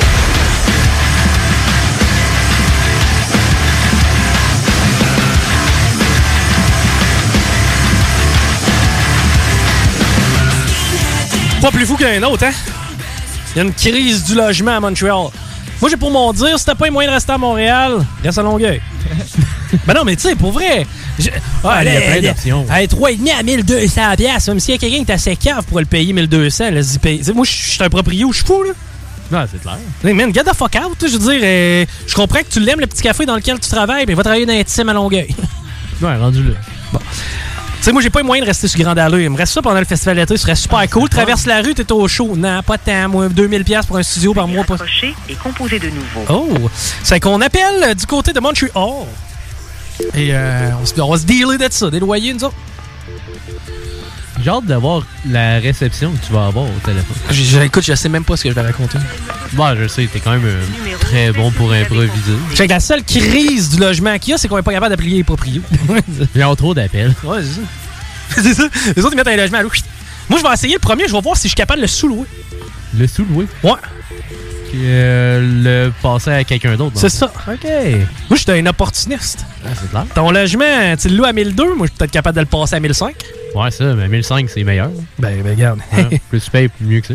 Pas plus fou qu'un autre, hein? Il y a une crise du logement à Montréal. Moi, j'ai pour mon dire, si t'as pas les moyens de rester à Montréal, reste à Longueuil. <laughs> ben non, mais tu sais, pour vrai. Je- Ah, il y a là, plein là, d'options. Hey, 3,5 à 1200 piastres. Même s'il y a quelqu'un qui est assez cave pour le payer 1200, laisse-y payer. Tu sais, moi, je suis un proprio, je suis fou, là. Non, c'est clair. Hey, man, get the fuck out. tu sais, Je veux dire, euh, je comprends que tu l'aimes, le petit café dans lequel tu travailles, mais va travailler dans un team à Longueuil. <laughs> Ouais, rendu là. Tu sais, moi, j'ai pas les moyens de rester sur Grande Allée. Il me reste ça pendant le festival d'été. Ce serait super cool. Traverse la rue, t'es au show. Non, pas tant. Moi, 2000$ piastres pour un studio par mois. Pas... et composé de nouveau. Oh! C'est qu'on appelle euh, du côté de Montreal. Et euh, on, se, on va se dealer de ça, des loyers, nous autres. J'ai hâte de voir la réception que tu vas avoir au téléphone. J'ai- j'ai- écoute, je sais même pas ce que je vais raconter. Bon, je sais, t'es quand même euh, très bon pour improviser. Fait que la seule crise du logement qu'il y a, c'est qu'on est pas capable d'appeler les proprios. <laughs> Ils ont trop d'appels. Ouais, c'est ça. <laughs> c'est ça. Les autres, ils mettent un logement à louer. Moi, je vais essayer le premier, je vais voir si je suis capable de le sous-louer. Le sous-louer? Ouais. Puis, euh, le passer à quelqu'un d'autre. C'est ça. OK. Moi, je suis un opportuniste. Ah, c'est clair. Ton logement, tu le loues à 1002, moi, je suis peut-être capable de le passer à 1005. Ouais, ça, mais 1005, c'est meilleur. Ben, ben regarde. Ouais, <laughs> plus tu payes, plus mieux que ça.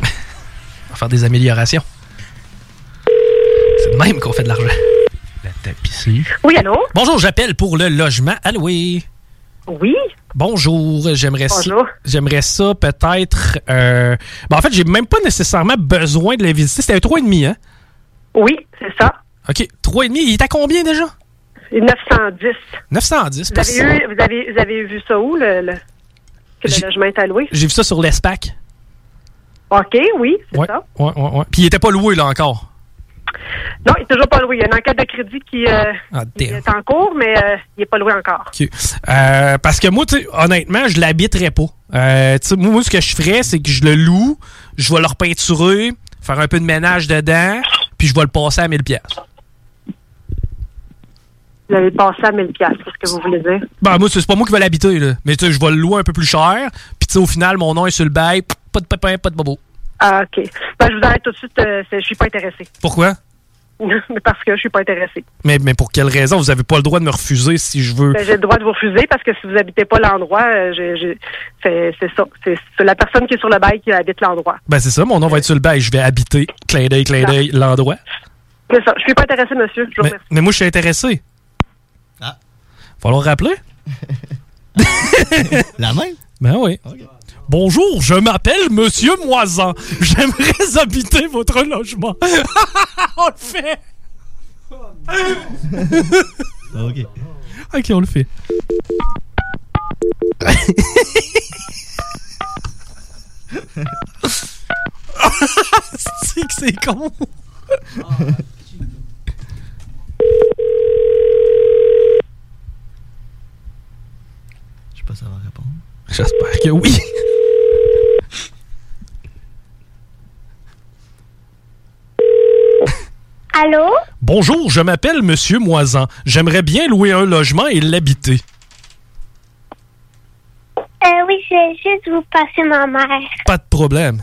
On va faire des améliorations. C'est de même qu'on fait de l'argent. La tapisserie. Oui, allô? Bonjour, j'appelle pour le logement à louer. Oui. Bonjour, j'aimerais ça. J'aimerais ça peut-être. euh, ben, en fait, j'ai même pas nécessairement besoin de le visiter. C'était un 3,5, hein? Oui, c'est ça. OK, 3,5. Il est à combien déjà? 910. 910. Vous avez, eu, vous, avez, vous avez vu ça où, le, le- que le logement est alloué? J'ai vu ça sur l'ESPAC. OK, oui, c'est Ouais, ça. ouais, ouais, ouais. Puis il était pas loué, là, encore. Non, il est toujours pas loué. Il y a une enquête de crédit qui, euh, Ah, qui est en cours, mais euh, il n'est pas loué encore. Euh, parce que moi, honnêtement, je l'habiterais pas. Moi, moi, ce que je ferais, c'est que je le loue, je vais le repeinturer, faire un peu de ménage dedans, puis je vais le passer à 1000 pièces. Vous avez passé à 1000 pièces, c'est ce que vous voulez dire? Ben, moi, c'est pas moi qui vais l'habiter, là. Mais je vais le louer un peu plus cher, puis tu sais, au final, mon nom est sur le bail, pas de pépin, pas de bobo. Ah, OK. Ben, je vous arrête tout de suite. euh, c'est- je suis pas intéressée. Pourquoi? Mais <laughs> parce que je suis pas intéressée. Mais, mais pour quelle raison? Vous avez pas le droit de me refuser si je veux. Ben, j'ai le droit de vous refuser parce que si vous habitez pas l'endroit, euh, c'est c'est ça. C'est la personne qui est sur le bail qui habite l'endroit. Ben c'est ça, mon nom va être sur le bail. Je vais habiter, clin d'œil, clin d'œil, l'endroit. C'est ça. Je suis pas intéressée, monsieur. Je vous Mais, remercie. mais moi, je suis intéressé. Ah. Falloir rappeler? <laughs> La même? Ben oui. Bonjour, je m'appelle Monsieur Moisan. J'aimerais <laughs> habiter votre logement. <laughs> on le fait. OK. Ok, on le fait. c'est <laughs> que c'est con. Je sais pas si ça va répondre. J'espère que oui. Allô? Bonjour, je m'appelle Monsieur Moisan. J'aimerais bien louer un logement et l'habiter. Euh, oui, je vais juste vous passer ma mère. Pas de problème.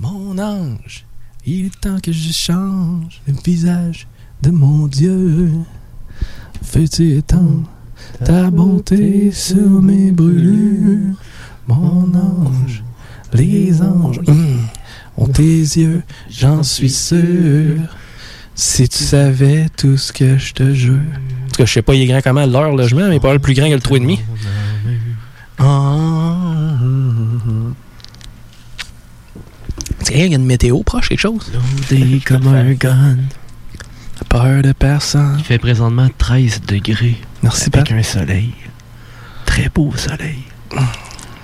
Mon ange, il est temps que je change le visage de mon Dieu. Fais-tu étendre ta bonté sur mes brûlures? Mon ange, les anges hum, ont tes yeux, j'en suis sûr. Si tu savais tout ce que je te jure. En tout cas, je sais pas, il est grand comment leur logement, mais pas mal plus grand que le 3,5. Ah. Tiens, il y a une météo proche, quelque chose. Peur de personne. Il fait présentement 13 degrés. Merci, Avec un soleil. Très beau soleil.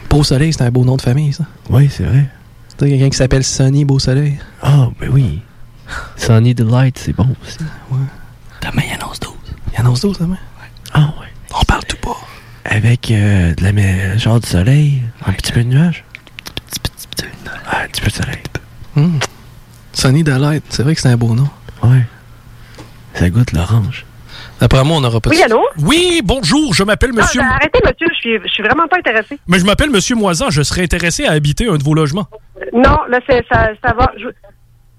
Beau Soleil, c'est un beau nom de famille, ça. Oui, c'est vrai. Tu quelqu'un qui s'appelle Sonny Beau Soleil. Ah, ben oui. Sunny Delight, c'est bon aussi. Ouais. Demain, il annonce 12. Il annonce 12 demain? Ah, ouais. On parle tout pas. Avec euh, de la, mais, genre du soleil, un petit peu de nuage. Ah, un petit peu de soleil. Hum. Sonny Delight, c'est vrai que c'est un beau nom. Ouais. Ça goûte l'orange. D'après moi, on n'aura pas Oui, allô? Oui, bonjour, je m'appelle Ah, Monsieur. ben, arrêtez, monsieur. Je suis, je suis vraiment pas intéressée. Mais je m'appelle Monsieur Moisan, je serais intéressé à habiter un de vos logements. Non, là, c'est- ça, ça va. Je,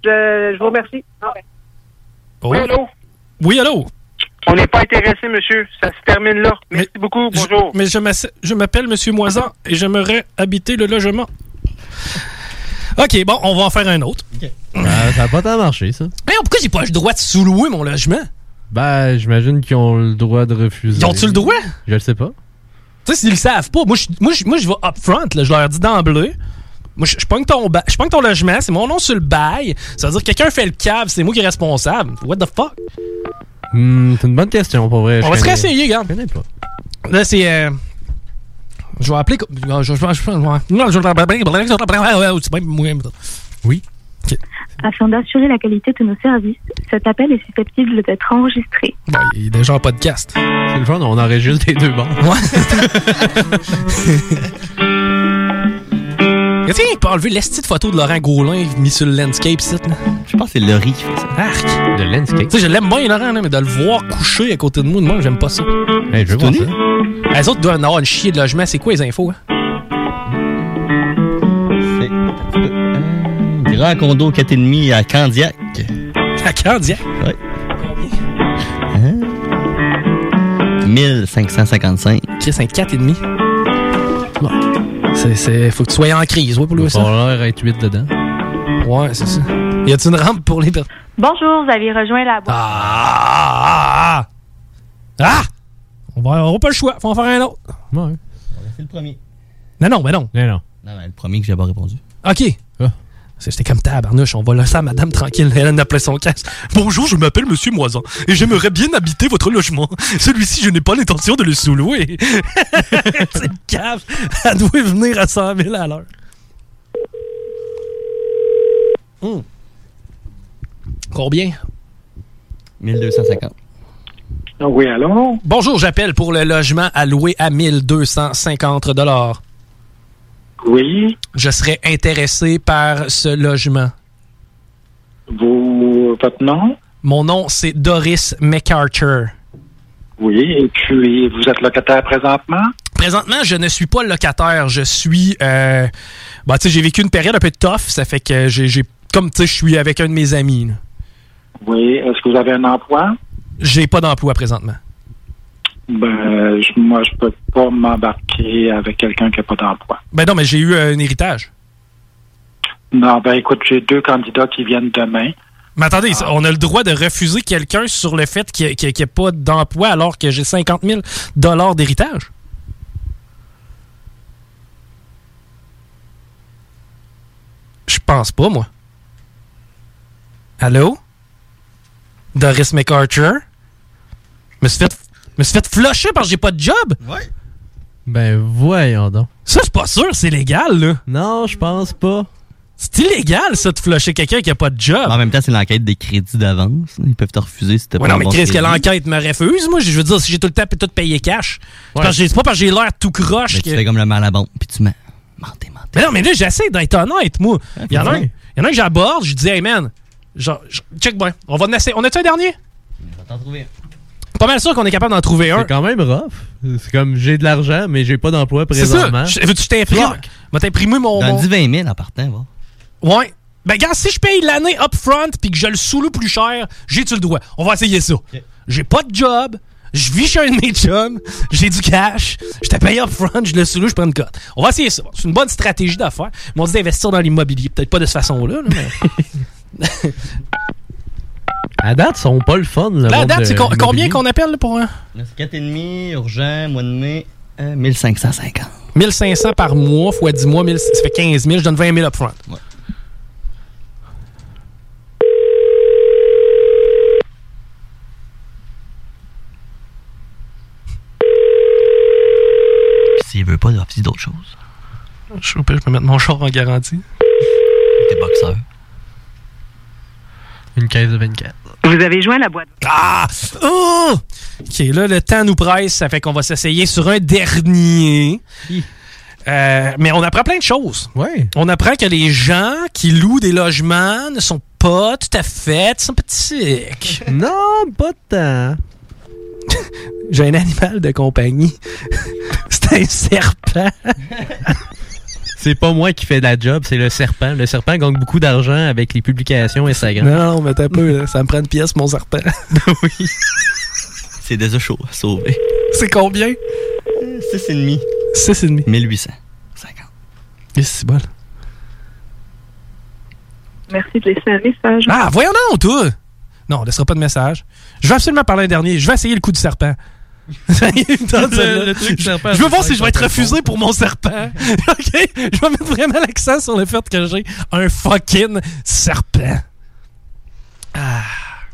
je, je vous remercie. Oh. Oui, allô? Oui, allô? On n'est pas intéressé, monsieur. Ça se termine là. Merci beaucoup. Bonjour. Mais je m'ass- je m'appelle Monsieur Moisan et j'aimerais habiter le logement. OK, bon, on va en faire un autre. Ah, ça n'a pas tant marché, ça. Mais pourquoi j'ai pas le droit de sous-louer mon logement? Ben, j'imagine qu'ils ont le droit de refuser. Ils ont-tu le droit? Je le sais pas. Tu sais, s'ils le savent pas, moi, je, moi, vais up front, là, je leur dis d'emblée. Moi, je, pogne ton, ba- ton logement, c'est mon nom sur le bail. Ça veut dire que quelqu'un fait le cave, c'est moi qui est responsable. What the fuck? Hmm, c'est une bonne question, pour vrai. On va se réessayer, regarde. Je connais pas. Là, c'est. euh, je vais appeler. Je, je, je, je- non, je- Oui. Afin d'assurer la qualité de nos services, cet appel est susceptible d'être enregistré. Bon, il est déjà en podcast. C'est le fun, on enregistre les deux bancs. Tiens, il peut enlever l'esti de photo de Laurent Gaulin mis sur le landscape site. Là? Je pense que c'est Laurie qui fait ça. Arc. De landscape. Tu sais, je l'aime bien, Laurent, là, mais de le voir coucher à côté de moi, moi, j'aime pas ça. Hey, je veux voir ça. Les autres doivent en avoir une chier de logement. C'est quoi les infos? Hein? Grand condo 4,5 à Candiac. À Candiac? Oui. Hein? 1555. Chris, un 4,5. Bon. C'est, c'est, faut que tu sois en crise, ouais, pour va ça. falloir être 8 dedans. Ouais, c'est ça. Y a-tu une rampe pour les personnes? Bonjour, vous avez rejoint la boîte. Ah! Ah! Ah! On va on aura pas le choix. Faut en faire un autre. Ouais. C'est le premier. Non, non, mais non. Non, non. Non, mais le premier que j'ai pas répondu. OK. C'est- J'étais comme tabarnouche, on va laisser à madame tranquille. Elle appelait son casque. Bonjour, je m'appelle Monsieur Moisan et j'aimerais bien habiter votre logement. Celui-ci, je n'ai pas l'intention de le sous-louer. <laughs> C'est une cave. Elle doit venir à 100 000 à l'heure. Hum. Combien? 1250. Oui, alors? Bonjour, j'appelle pour le logement à louer à 1250 dollars. Oui. Je serais intéressé par ce logement. Vous, votre nom? Mon nom, c'est Doris McArthur. Oui, et puis vous êtes locataire présentement? Présentement, je ne suis pas locataire. Je suis. Euh, bah, tu sais, j'ai vécu une période un peu tough. Ça fait que j'ai. j'ai- Comme, tu sais, je suis avec un de mes amis. là. Oui. Est-ce que vous avez un emploi? J'ai pas d'emploi présentement. Ben, je- moi, je peux pas m'embarquer avec quelqu'un qui n'a pas d'emploi. Ben non, mais j'ai eu euh, un héritage. Non, ben écoute, j'ai deux candidats qui viennent demain. Mais attendez, on a le droit de refuser quelqu'un sur le fait qu'il n'y ait, pas d'emploi alors que j'ai 50 000 dollars d'héritage? Je pense pas, moi. Allô? Doris McArthur? Me suis fait, me suis fait flusher parce que j'ai pas de job? Ouais. Ben, voyons donc. Ça, c'est pas sûr, c'est légal, là. Non, je pense pas. C'est illégal, ça, de flusher quelqu'un qui a pas de job. En même temps, c'est l'enquête des crédits d'avance. Ils peuvent te refuser si t'as Ouais, pas non, mais bon Chris, que l'enquête me refuse, moi, je veux dire, si j'ai tout le temps tout payé cash. C'est Ouais. pas parce que j'ai l'air tout croche Ben, que. tu fais comme le malabon, puis tu mets. Mais non, mais là, j'essaie d'être honnête, moi. Il y, en a un- y en a un que j'aborde, je dis, hey man, genre, check moi, on va en essayer. On a-tu un dernier? t'en trouver Pas mal sûr qu'on est capable d'en trouver un. C'est quand même rough. C'est comme j'ai de l'argent, mais j'ai pas d'emploi C'est présentement. ça. Je- Veux-tu t'imprimer? Moi, t'imprimer mon. Dans mon- 10 20 000 en partant, va. Ouais. Ben, gars, si je paye l'année upfront puis que je le sous plus cher, j'ai-tu le droit? On va essayer ça. J'ai pas de job. Je vis chez un de mes chums. J'ai du cash. Je t'ai payé upfront. Je le sous je prends une cote. On va essayer ça. C'est une bonne stratégie d'affaires. Mais on dit d'investir dans l'immobilier. Peut-être pas de cette façon-là, là, mais. <laughs> À date, ils sont pas le fun. Là, à monde date, c'est co- combien qu'on appelle là, pour un? C'est 4,5, urgent, mois de mai, euh, 1550. 1500 par mois fois 10 mois, 1000 ça fait 15 000. Je donne 20 000 upfront. S'il veut pas, il refuser d'autres choses. Je sais pas, je peux mettre mon char en garantie. T'es boxeur. Une caisse de 24. Vous avez joint la boîte. Ah! Oh! OK, là, le temps nous presse. Ça fait qu'on va s'essayer sur un dernier. Euh, mais on apprend plein de choses. On apprend que les gens qui louent des logements ne sont pas tout à fait sympathiques. non, pas tant. <laughs> J'ai un animal de compagnie. <laughs> C'est un serpent. <laughs> C'est pas moi qui fais la job, c'est le serpent. Le serpent gagne beaucoup d'argent avec les publications Instagram. Non, mais t'as peu, là. Ça me prend une pièce, mon serpent. <laughs> oui. C'est déjà chaud à sauver. C'est combien? 6,5. 6,5. 1800. Et c'est bon. Merci de laisser un message. Ah, voyons donc, toi! Non, on laissera pas de message. Je vais absolument parler un dernier. Je vais essayer le coup du serpent. <laughs> Le- le truc je, serpent, je veux voir si je vais être refusé pour mon serpent. <laughs> OK? Je vais mettre vraiment l'accent sur le fait que j'ai un fucking serpent.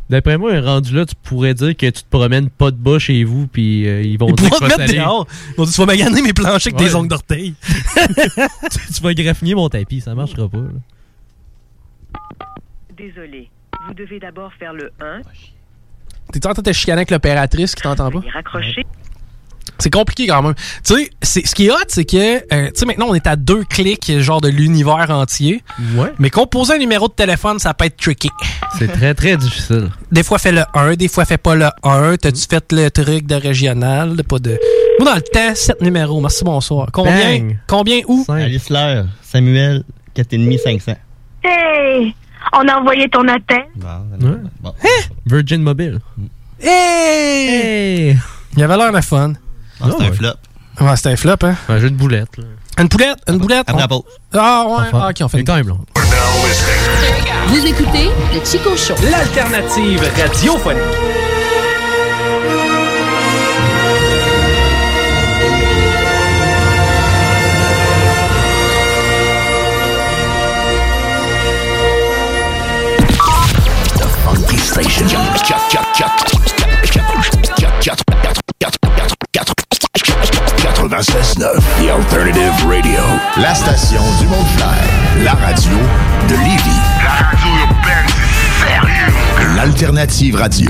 D'après moi, un rendu là, tu pourrais dire que tu te promènes pas de bas chez vous, puis euh, ils vont Ils dire que te tu vas mettre dehors. Ils vont dire, tu vas maganer mes planchers avec Ouais. des ongles d'orteil. <laughs> tu, tu vas graffiner mon tapis, ça marchera pas. là. Désolé. Vous devez d'abord faire le 1 T'es en train de te chicaner avec l'opératrice qui t'entend pas? raccrocher. C'est compliqué quand même. Tu sais, c'est- ce qui est hot, c'est que, euh, tu sais, maintenant, on est à deux clics, genre de l'univers entier. Ouais. Mais composer un numéro de téléphone, ça peut être tricky. C'est très, très difficile. Des fois, fait le 1, des fois, fait pas le 1. T'as-tu fait le truc de régional? de Pas de... Moi, dans le temps, 7 numéros. Merci, bonsoir. Combien? Bang. Combien où? Alice Lair, Samuel, 4,5, 500. Hey! On a envoyé ton appel. Virgin Mobile. Hey! Il y avait l'air de fun. Ah, c'est un flop. Ouais, c'était un flop, hein? Un jeu de boulettes. là. Une poulette? Une boulette? La On- pause. Ah, ouais. Enfin, Ah, ok, on fait une même long. Vous écoutez le Chico Show. L'alternative radiophonique. Station. 96.9 The Alternative Radio. La station du monde clair. La radio de Lévis. La radio urbaine, c'est sérieux. L'Alternative Radio.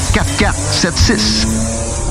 4476.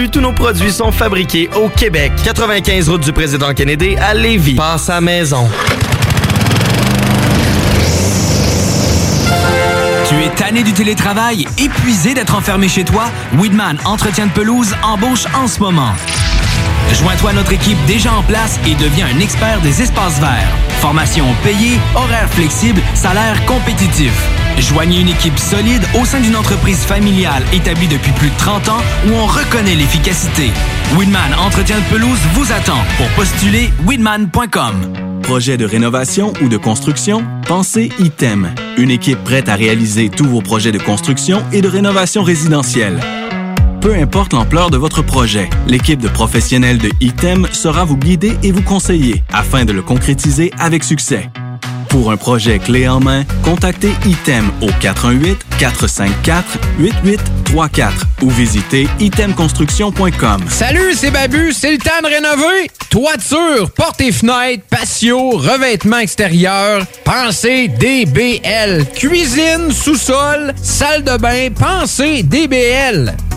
tous nos produits sont fabriqués au Québec. 95 route du président Kennedy à Lévis. Passe à maison. Tu es tanné du télétravail, épuisé d'être enfermé chez toi? Weedman Entretien de pelouse embauche en ce moment. Joins-toi à notre équipe déjà en place et deviens un expert des espaces verts. Formation payée, horaire flexible, salaire compétitif. Joignez une équipe solide au sein d'une entreprise familiale établie depuis plus de 30 ans où on reconnaît l'efficacité. Weedman Entretien de pelouse vous attend pour postuler weedman.com. Projet de rénovation ou de construction? Pensez ITEM. Une équipe prête à réaliser tous vos projets de construction et de rénovation résidentielle. Peu importe l'ampleur de votre projet, l'équipe de professionnels de ITEM sera vous guider et vous conseiller afin de le concrétiser avec succès. Pour un projet clé en main, contactez ITEM au 418-454-8834 ou visitez itemconstruction.com. Salut, c'est Babu, c'est le temps de rénover. Toiture, portes et fenêtres, patio, revêtement extérieur, pensez DBL. Cuisine, sous-sol, salle de bain, pensez DBL.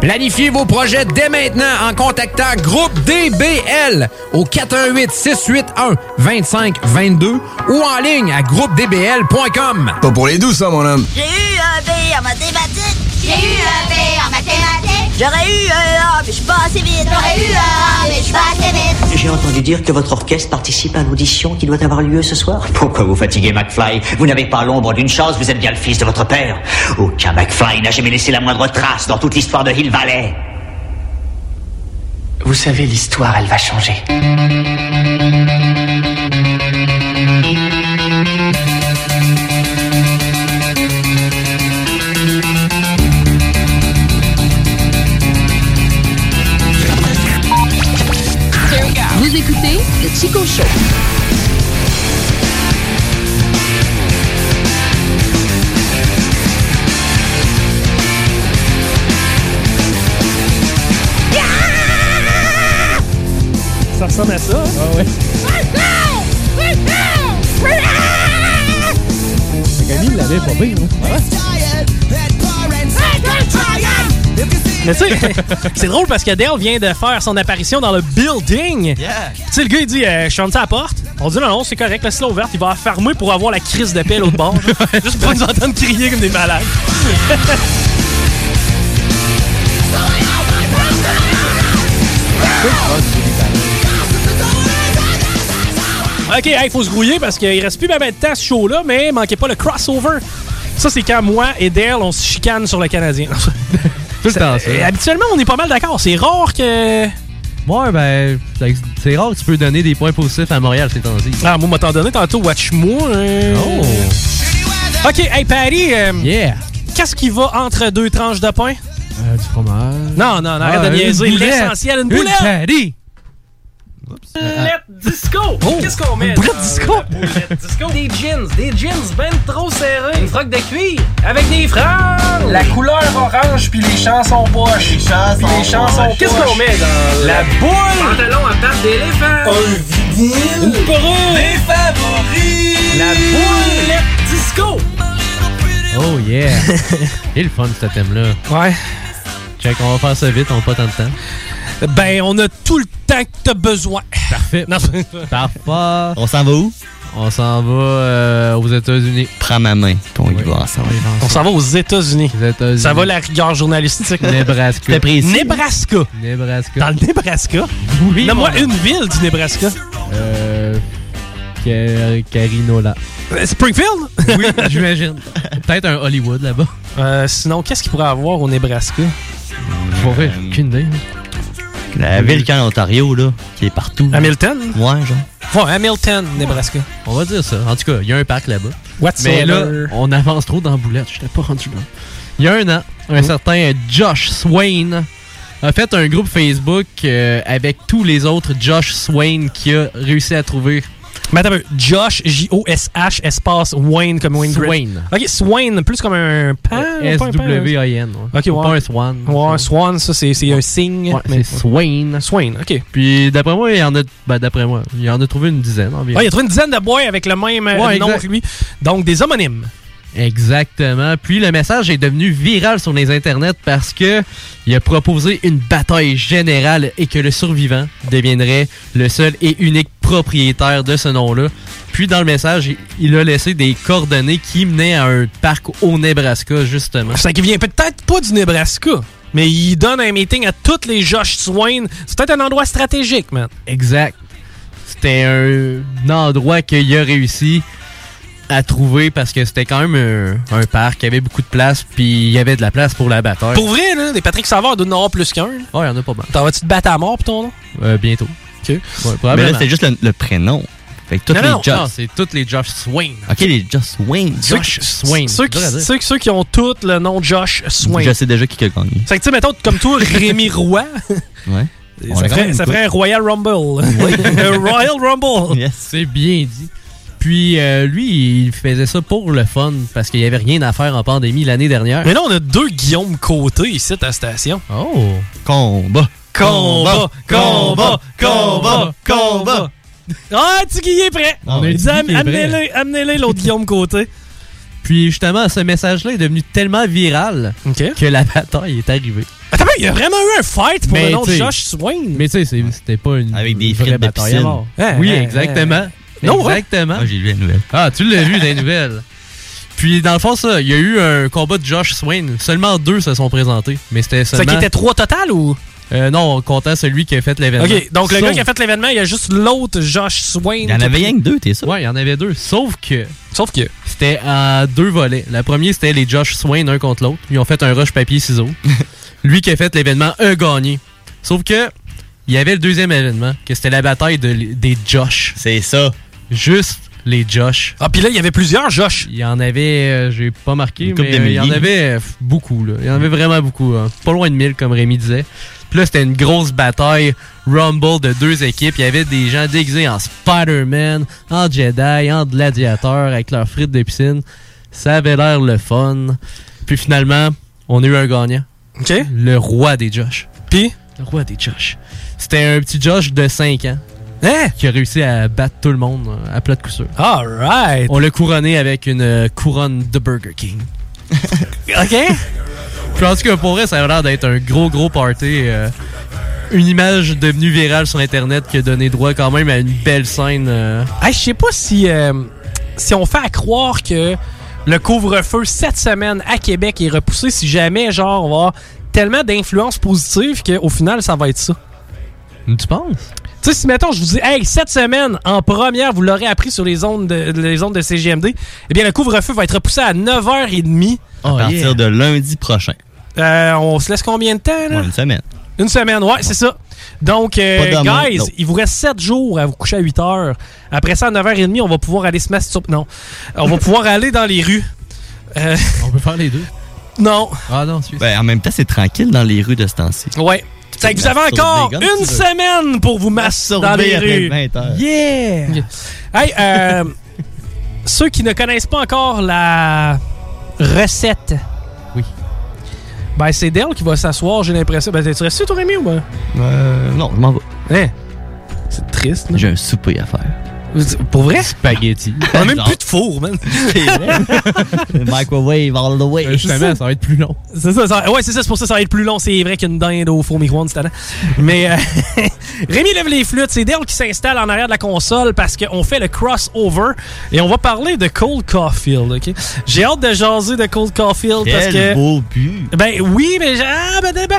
Planifiez vos projets dès maintenant en contactant Groupe DBL au 418 681 2522 ou en ligne à groupedbl.com. Pas pour les doux, ça, mon homme. J'ai eu un B en mathématiques. J'ai eu un B en mathématiques. J'aurais eu un A, mais je suis pas assez vite. J'aurais eu un A, mais je suis pas assez vite. J'ai entendu dire que votre orchestre participe à l'audition qui doit avoir lieu ce soir. Pourquoi vous fatiguez McFly? Vous n'avez pas l'ombre d'une chance, vous êtes bien le fils de votre père. Aucun McFly n'a jamais laissé la moindre trace dans toute l'histoire de Hill Valley. Vous savez, l'histoire, elle va changer. Vous écoutez le Chico Show. Ressemble à ça. Ah ouais. Camille l'avait pas hein? Mais tu sais, <laughs> c'est drôle parce que Dale vient de faire son apparition dans le building. Tu sais, le gars, il dit euh, Je chante à la porte. On dit Non, non, c'est correct, laisse-la ouverte. Il va fermer pour avoir la crise de paix l'autre bord. <laughs> Juste pour nous entendre crier comme des malades. <laughs> OK, il faut se grouiller parce qu'il reste plus bien de temps ce show-là, mais manquez pas le crossover. Ça, c'est quand moi et Dale, on se chicane sur le Canadien. <laughs> Tout le temps, ça. Euh, Habituellement, on est pas mal d'accord. C'est rare que. Ouais, ben, c'est- rare que tu peux donner des points positifs à Montréal ces temps-ci. Ah, moi, m'a t'en donné tantôt, watch-moi. euh. Oh! OK, hey, Patty. euh, Yeah! Qu'est-ce qui va entre deux tranches de pain? Euh, du fromage. Non, non, non, arrête Ah, de une niaiser. L'essentiel, une Une boulette! patty. Boulette disco! Qu'est-ce qu'on met? boulette disco? la boulette disco? Des jeans, des jeans ben trop serrés. Une froc de cuir avec des franges. La couleur orange puis les chansons poches. Les chansons les chansons Qu'est-ce qu'on met dans la boule? Pantalon à pattes d'éléphant. Un vinyle. Une perruque. Des favoris. La boulette disco. Oh yeah! <laughs> C'est le fun, ce thème-là. Ouais. Check, on va faire ça vite, on n'a pas tant de temps. Ben, on a tout le temps que t'as besoin. Parfait. Non, Parfait. On s'en va où? On s'en va euh, aux États-Unis. Prends ma main, puis on y va ensemble. on s'en va aux États-Unis. États-Unis. Ça va la rigueur journalistique? Nebraska. Nebraska. Nebraska. Dans le Nebraska? Oui, Donne-moi une ville du Nebraska. Euh. Ca- Carinola. Euh, Springfield? Oui, <laughs> j'imagine. Peut-être un Hollywood là-bas. Euh, sinon, qu'est-ce qu'il pourrait avoir au Nebraska? Pour vrai, aucune idée. La ville qui est en Ontario, là, qui est partout. Hamilton? Ouais, genre. Ouais, Hamilton, Nebraska. On va dire ça. En tout cas, il y a un parc là-bas. Whatsoever. Mais là, on avance trop dans la boulette. Je pas rendu là. Il y a un an, un certain Josh Swain a fait un groupe Facebook euh, avec tous les autres Josh Swain qui a réussi à trouver. Mais attends un. Josh, J-O-S-H, espace Wayne comme Wayne. Swain. Ok, Swain, plus comme un pan. un pan, S-W-A-N. Ok, ouais. Pas un Swan. Ouais, Swan, ça, c'est un signe. Ouais, c'est Swain. Swain, ok. Puis d'après moi, il y en a. Ben, d'après moi, il y en a trouvé une dizaine environ. Ouais, il a trouvé une dizaine de boys avec le même euh, nom que lui. Donc, des homonymes. Exactement. Puis le message est devenu viral sur les internets parce que il a proposé une bataille générale et que le survivant deviendrait le seul et unique propriétaire de ce nom-là. Puis dans le message, il- a laissé des coordonnées qui menaient à un parc au Nebraska justement. C'est qui vient peut-être pas du Nebraska, mais il donne un meeting à tous les Josh Swain. C'est peut-être un endroit stratégique, man. Exact. C'était un endroit qu'il a réussi à trouver parce que c'était quand même un, un parc, il y avait beaucoup de place, puis il y avait de la place pour la bataille. Pour vrai, là, des Patrick Savard doivent en avoir plus qu'un. Oh, il y en a pas mal. T'en vas-tu te battre à mort pour ton nom? Euh, bientôt. Ok. Ouais, Mais là, c'était juste le, le prénom. Fait que tous Non, les non, Josh. Non, c'est tous les Josh Swain. Ok, les Josh Swain. Josh Swain. Ceux qui, ceux, ceux qui ont tous le nom Josh Swain. Je sais déjà qui a gagné. Fait que, tu sais, mettons, comme toi, <laughs> Rémi Roy, Ouais. Ça ferait, ça ferait un Royal Rumble. un <laughs> Royal Rumble. Yes. C'est bien dit. Puis euh, lui, il faisait ça pour le fun parce qu'il y avait rien à faire en pandémie l'année dernière. Mais là, on a deux Guillaume Côté ici à la station. Oh! Combat. Combat, combat, combat, combat. Ah, tu qui est prêt? On a Il dit dit, am- qu'il est prêt. amenez-le, amenez-le, l'autre Guillaume Côté. Puis justement, ce message-là est devenu tellement viral que la bataille est arrivée. Attends, mais il y a vraiment eu un fight pour Mais le nom de Josh Swain? Mais tu sais, c'est- c'était pas une Avec des vraie frites de bataille à piscine. mort. Hein, oui, hein, exactement. Non, exactement. Ah, j'ai lu la nouvelle. Ah, tu l'as vu dans les nouvelles. Puis dans le fond, ça, il y a eu un combat de Josh Swain. Seulement deux se sont présentés. Mais c'était Ça seulement... qui était trois total ou? Euh, non, on comptait celui qui a fait l'événement. Ok, donc le Sauf- gars qui a fait l'événement, il y a juste l'autre Josh Swain. Il y en avait rien que deux, t'es sûr? Ouais, il y en avait deux. Sauf que Sauf que. c'était à deux volets. La première, c'était les Josh Swain un contre l'autre. Ils ont fait un rush papier-ciseaux. <laughs> Lui qui a fait l'événement a gagné. Sauf que il y avait le deuxième événement, que c'était la bataille de- des Josh. C'est ça. Juste les Josh. Ah, puis là, il y avait plusieurs Josh. Il y en avait, euh, j'ai pas marqué, mais euh, il y en avait euh, beaucoup. Là. Il y en avait vraiment beaucoup. hein. Pas loin de 1000, comme Rémi disait. Puis là, c'était une grosse bataille Rumble de deux équipes. Il y avait des gens déguisés en Spider-Man, en Jedi, en gladiateur, avec leurs frites de piscine. Ça avait l'air le fun. Puis finalement, on a eu un gagnant. OK. Le roi des Josh. Puis? Le roi des Josh. C'était un petit Josh de 5 ans. Hein? Qui a réussi à battre tout le monde euh, à plat de coup sûr. Alright. On l'a couronné avec une euh, couronne de Burger King. <laughs> OK? En tout cas, pour vrai, ça a l'air d'être un gros, gros party. euh, une image devenue virale sur Internet qui a donné droit quand même à une belle scène. euh. Hey, je sais pas si, euh, si on fait à croire que le couvre-feu cette semaine à Québec est repoussé, si jamais, genre, on va avoir tellement d'influences positives qu'au final, ça va être ça. Tu penses? Tu sais, si mettons, je vous dis, hey, cette semaine, en première, vous l'aurez appris sur les ondes de, les ondes de CGMD, eh bien, le couvre-feu va être repoussé à 9h30. À partir de lundi prochain. Euh, on se laisse combien de temps, là? Ouais, une semaine. Une semaine, ouais, c'est ça. Donc, euh, guys, non. il vous reste 7 jours à vous coucher à 8 heures. Après ça, à 9h30, on va pouvoir aller se masturber. Non. On va pouvoir <laughs> aller dans les rues. Euh, On peut faire les deux. non. Ah non, c'est Ben, en même temps, c'est tranquille dans les rues de ce temps-ci. Ouais. C'est que vous avez encore une semaine pour vous masturber dans les rues. 20 heures. Yeah! Hey, euh, <laughs> ceux qui ne connaissent pas encore la recette. Oui. Ben, c'est Dale qui va s'asseoir, j'ai l'impression. Ben, tu restes toi, Rémi, ou ben? Euh, non, je m'en vais. Hein? C'est triste, là. J'ai un souper à faire. Pour vrai? Spaghetti. On a même plus de four, man. <laughs> Microwave all the way. Euh, Justement, ça va être plus long. C'est ça, ça- ouais, c'est ça, c'est pour ça que ça va être plus long. C'est vrai qu'une dinde au four micro-ondes, c'est. Mais euh, <laughs> Rémi lève les flûtes. C'est Dale qui s'installe en arrière de la console parce qu'on fait le crossover et on va parler de Cold Caulfield. ok? J'ai hâte de jaser de Cold Caulfield parce Quel que. beau but. Ben oui, mais. j'ai- Ah, ben, ben, ben.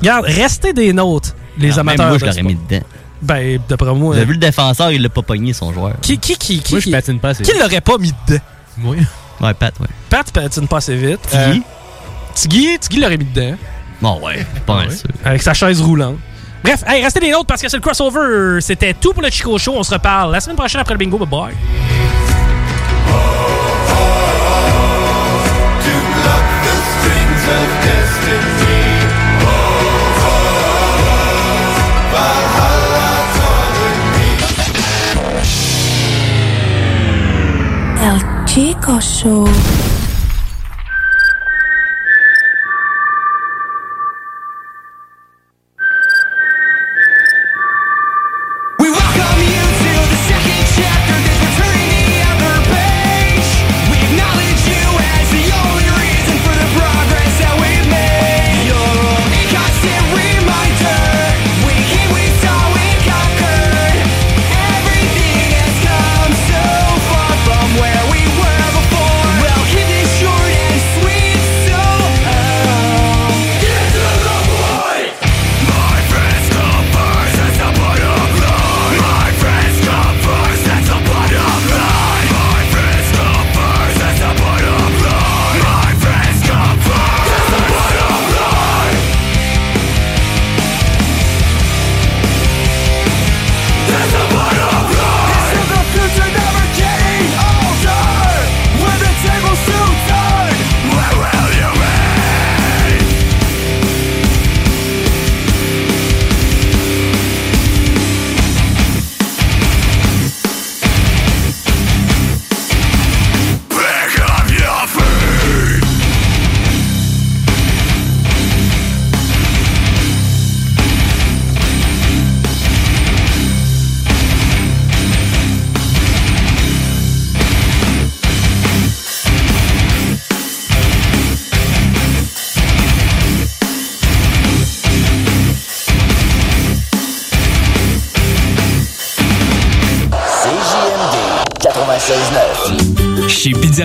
Regarde, restez des nôtres, les même amateurs. moi, je l'aurais mis dedans. Ben, d'après moi. Vous avez vu le défenseur, il l'a pas pogné, son joueur. Qui, qui, qui, qui, Moi, je patine pas assez. qui l'aurait pas mis dedans? Moi. Ouais, Pat, ouais. Pat patine pas assez vite. Tiggy? Euh, Tiggy, Tiggy l'aurait mis dedans. Bon, ouais, pas mal sûr. Avec sa chaise roulante. Bref, hey, restez les nôtres parce que c'est le crossover. C'était tout pour le Chico Show. On se reparle la semaine prochaine après le bingo. Bye bye. El Chico Show.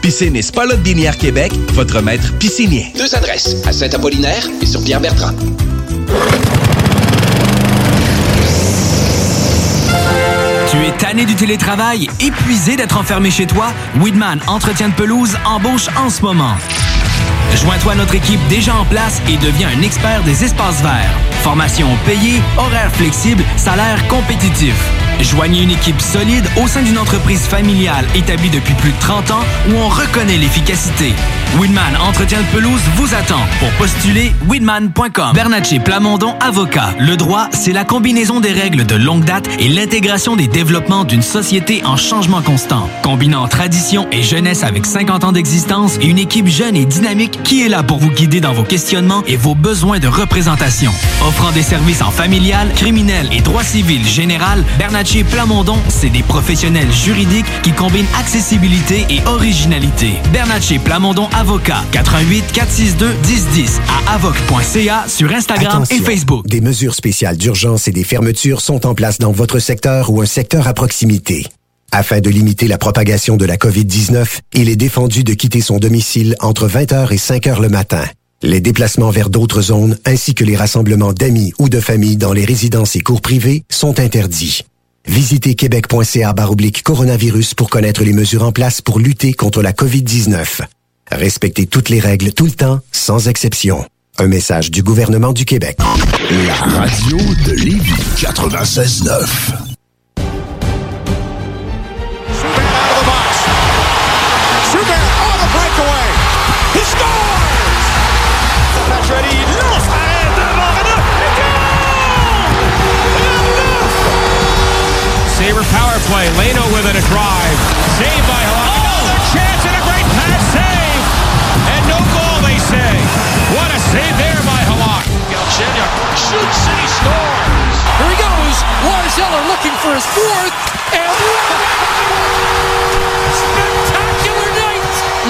Piscine et Spa Binière Québec, votre maître piscinier. Deux adresses, à Saint-Apollinaire et sur Pierre-Bertrand. Tu es tanné du télétravail, épuisé d'être enfermé chez toi? Weedman Entretien de pelouse embauche en ce moment. Joins-toi à notre équipe déjà en place et deviens un expert des espaces verts. Formation payée, horaires flexibles, salaire compétitif. Joignez une équipe solide au sein d'une entreprise familiale établie depuis plus de 30 ans où on reconnaît l'efficacité. Winman Entretien de pelouse vous attend. Pour postuler, winman.com. Bernatchez Plamondon Avocat. Le droit, c'est la combinaison des règles de longue date et l'intégration des développements d'une société en changement constant. Combinant tradition et jeunesse avec 50 ans d'existence et une équipe jeune et dynamique qui est là pour vous guider dans vos questionnements et vos besoins de représentation. Offrant des services en familial, criminel et droit civil général, Plamondon, c'est des professionnels juridiques qui combinent accessibilité et originalité. Bernatchez Plamondon Avocat, 88 462 1010 à avoc.ca sur Instagram et Facebook. Des mesures spéciales d'urgence et des fermetures sont en place dans votre secteur ou un secteur à proximité. Afin de limiter la propagation de la COVID-19, il est défendu de quitter son domicile entre 20h et 5h le matin. Les déplacements vers d'autres zones ainsi que les rassemblements d'amis ou de familles dans les résidences et cours privés sont interdits. Visitez québec.ca baroblique coronavirus pour connaître les mesures en place pour lutter contre la COVID-19. Respectez toutes les règles tout le temps, sans exception. Un message du gouvernement du Québec. La radio de Lévis 96.9. play. Leno with it a drive. Saved by Halak. Oh! Another chance and a great pass save. And no goal, they say. What a save there by Halak. Galchenyuk shoots and he scores. Here he goes. Lars Eller looking for his fourth. And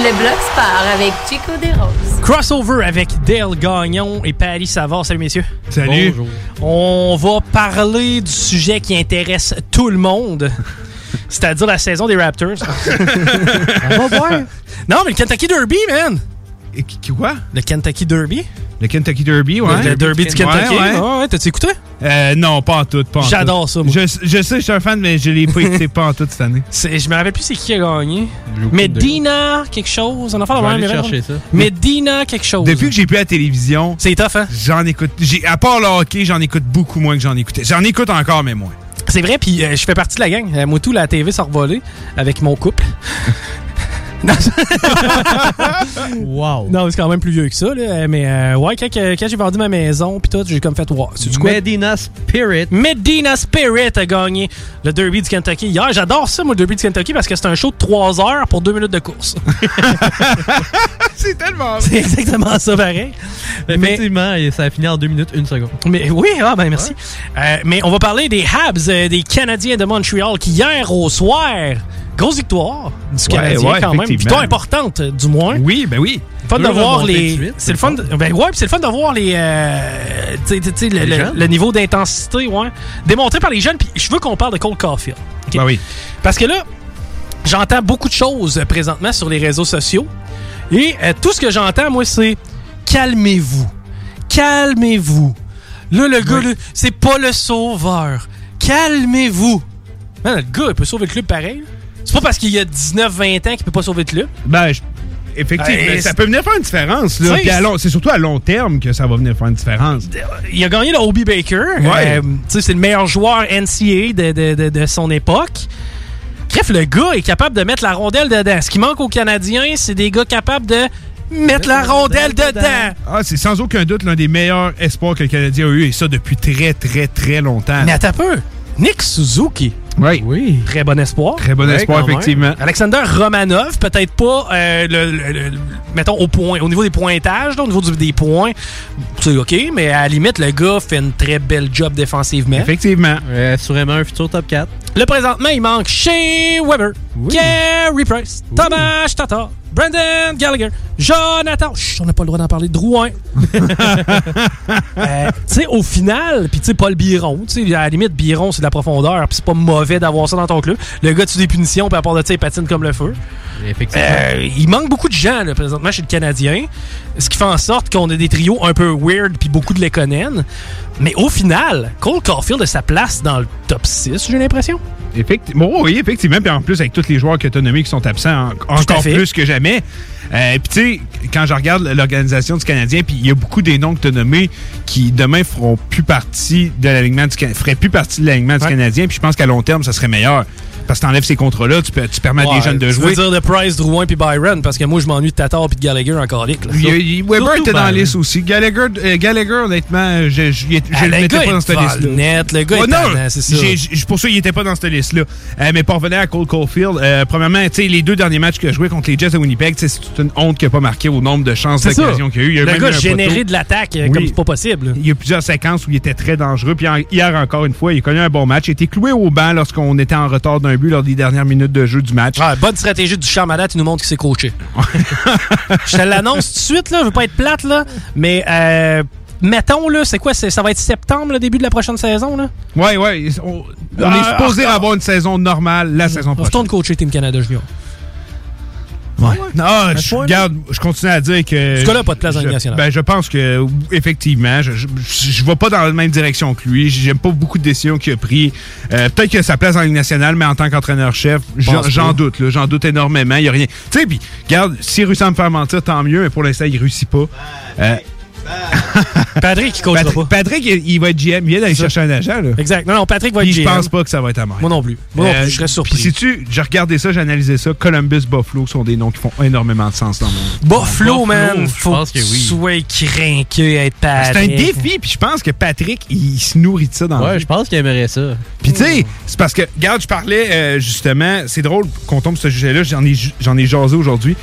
Le bloc sport avec Chico Desroses. Crossover avec Dale Gagnon et Paris Savard. Salut, messieurs. Salut. Bonjour. On va parler du sujet qui intéresse tout le monde. C'est-à-dire la saison des Raptors. <laughs> On va voir. Non, mais le Kentucky Derby, man. Quoi? Le Kentucky Derby? Le Kentucky Derby, ouais. Le, le Derby du Kentucky? Ouais, ouais. Ouais, ouais, T'as-tu écouté? Euh, non, pas en tout, pas en tout. J'adore ça, moi. Je, je sais, je suis un fan, mais je l'ai pas écouté pas en tout cette année. <laughs> Je me rappelle plus c'est qui a gagné. aucune Medina, quelque chose. On a fait la même chercher ça. Medina, quelque chose. Depuis que j'ai plus la télévision, c'est tough, hein? J'en écoute. j'ai- À part le hockey, j'en écoute beaucoup moins que j'en écoutais. J'en écoute encore, mais moins. C'est vrai, puis euh, je fais partie de la gang. Euh, moi, tout, la TV s'est revolée avec mon couple. <laughs> Non, <laughs> wow. Non, c'est quand même plus vieux que ça, là. Mais euh, ouais, quand, que- quand j'ai vendu ma maison, puis tout, j'ai comme fait, wow, c'est du quoi? Medina Spirit. Medina Spirit a gagné le Derby du Kentucky hier. J'adore ça, moi, le Derby du Kentucky, parce que c'est un show de 3 heures pour 2 minutes de course. <laughs> c'est tellement. C'est exactement ça, pareil. Effectivement, et ça a fini en 2 minutes, 1 seconde. Mais oui, ah ben merci. Euh, mais on va parler des Habs, euh, des Canadiens de Montréal, qui hier au soir, grosse victoire du Canadien ouais, quand même. Victoire importante, euh, du moins. Oui, ben oui. Fun de voir les. C'est le fun. de- Ben ouais, c'est le fun de voir les. euh, tu sais, tu sais, le, niveau d'intensité, ouais. Démontré par les jeunes. Puis je veux qu'on parle de Cole Caulfield. ok? Ben oui. Parce que là, j'entends beaucoup de choses euh, présentement sur les réseaux sociaux. Et euh, tout ce que j'entends, moi, c'est calmez-vous. Calmez-vous. Là, le gars, c'est pas le sauveur. Calmez-vous. Le gars, il peut sauver le club pareil. là. C'est pas parce qu'il y a 19-20 ans qu'il peut pas sauver le club. Ben, je- effectivement, Hey, ça peut venir faire une différence. là. Puis long- C'est surtout à long terme que ça va venir faire une différence. Il a gagné le Obi Baker. Ouais. Euh, tu sais, c'est le meilleur joueur NCAA de, de- de- de son époque. Bref, le gars est capable de mettre la rondelle dedans. Ce qui manque aux Canadiens, c'est des gars capables de mettre la rondelle dedans. Ah, c'est sans aucun doute l'un des meilleurs espoirs que le Canadien a eu, et ça depuis très, très, très longtemps. Mais attends peu. Nick Suzuki. Oui. Oui. Très bon espoir. Très bon espoir, effectivement. Alexander Romanov, peut-être pas, euh, le, le- le- mettons, au, point, au niveau des pointages, là, au niveau du- des points, c'est OK, mais à la limite, le gars fait une très belle job défensivement. Effectivement. assurément un futur top 4. Là, présentement, il manque Shea Weber, Gary Price, Thomas Tatar, Brandon Gallagher, Jonathan. Chut, on n'a pas le droit d'en parler. Drouin. <laughs> Euh, tu sais, au final, puis tu sais, Paul Biron, tu sais, à la limite, Biron, c'est de la profondeur, puis c'est pas mauvais d'avoir ça dans ton club. Le gars, tu des punitions, puis à part de ça, il patine comme le feu. Effectivement. Euh, il manque beaucoup de gens, là, présentement, chez le Canadien. Ce qui fait en sorte qu'on a des trios un peu weird, puis beaucoup de Lekonen. Mais au final, Cole Caulfield a sa place dans le top 6, j'ai l'impression. Effectivement, oui, effectivement. Puis en plus, avec tous les joueurs que tu as nommés qui sont absents en- encore plus que jamais. Euh, puis tu sais, quand je regarde l'organisation du Canadien, puis il y a beaucoup des noms que tu as nommés qui demain feront plus partie de l'alignement du feraient plus partie de l'alignement du Canadien. Puis je pense qu'à long terme, ça serait meilleur. Parce que tu enlèves ces contrats-là, tu, peux- tu permets à Ouais, des jeunes de jouer. veux dire de Price, Drouin puis Byron, parce que moi, je m'ennuie de Tatar puis de Gallagher encore là. Il il- Weber était dans la liste aussi. Gallagher, euh, Gallagher honnêtement, je je- je- je Ah, le mettais pas dans cette liste-là. net, le gars est Ouais, non, c'est ça. pour ça, il était pas dans cette liste-là. Euh, mais pour revenir à Cole Caulfield, euh, premièrement, tu sais, les deux derniers matchs qu'il a joué contre les Jets de Winnipeg, c'est une honte qu'il n'a pas marqué au nombre de chances d'occasion qu'il a eu. Il a Le gars généré de l'attaque euh, Oui. comme c'est pas possible. Il y a plusieurs séquences où il était très dangereux. Puis hier, encore une fois, il a connu un bon match. Il a été cloué au banc lorsqu'on était en retard d'un but lors des dernières minutes de jeu du match. Ah, bonne stratégie du malade, il nous montre qu'il s'est coaché. je te l'annonce tout de suite, là, je veux pas être plate, là, mais euh, mettons, là, c'est quoi, ça va être septembre, le début de la prochaine saison, là? Ouais, ouais. On, on Ah, est supposé ah, avoir une saison normale la saison prochaine. Retourne coacher Team Canada Junior. Ouais. Non, je, regarde, je continue à dire que. Ce gars-là pas de place dans Ligue nationale. Ben, je pense que, effectivement, je, je, je vais pas dans la même direction que lui. J'aime pas beaucoup de décisions qu'il a prises. Euh, Peut-être qu'il a sa place dans la Ligue nationale, mais en tant qu'entraîneur-chef, j'en doute. là. J'en doute énormément. Il y a rien. Tu sais, puis, regarde, s'il réussit à me faire mentir, tant mieux, mais pour l'instant, il réussit pas. Euh, <laughs> Patrick, il coachera Patrick, pas. Patrick, il, il va être GM. Il vient d'aller chercher un agent. Là. Exact. Non, non, Patrick va être Puis je GM. pense pas que ça va être à moi. Moi non plus. Moi non plus, je serais surpris. Puis sais-tu, j'ai regardé ça, j'ai analysé ça. Columbus, Buffalo sont des noms qui font énormément de sens dans mon Buffalo, man, je faut pense que tu sois craqué à être C'est un Patrick. défi, puis je pense que Patrick, il se nourrit de ça dans Ouais, je pense qu'il aimerait ça. Puis tu sais, c'est parce que, regarde, je parlais euh, justement, c'est drôle qu'on tombe sur ce sujet-là, j'en ai, j'en ai jasé aujourd'hui.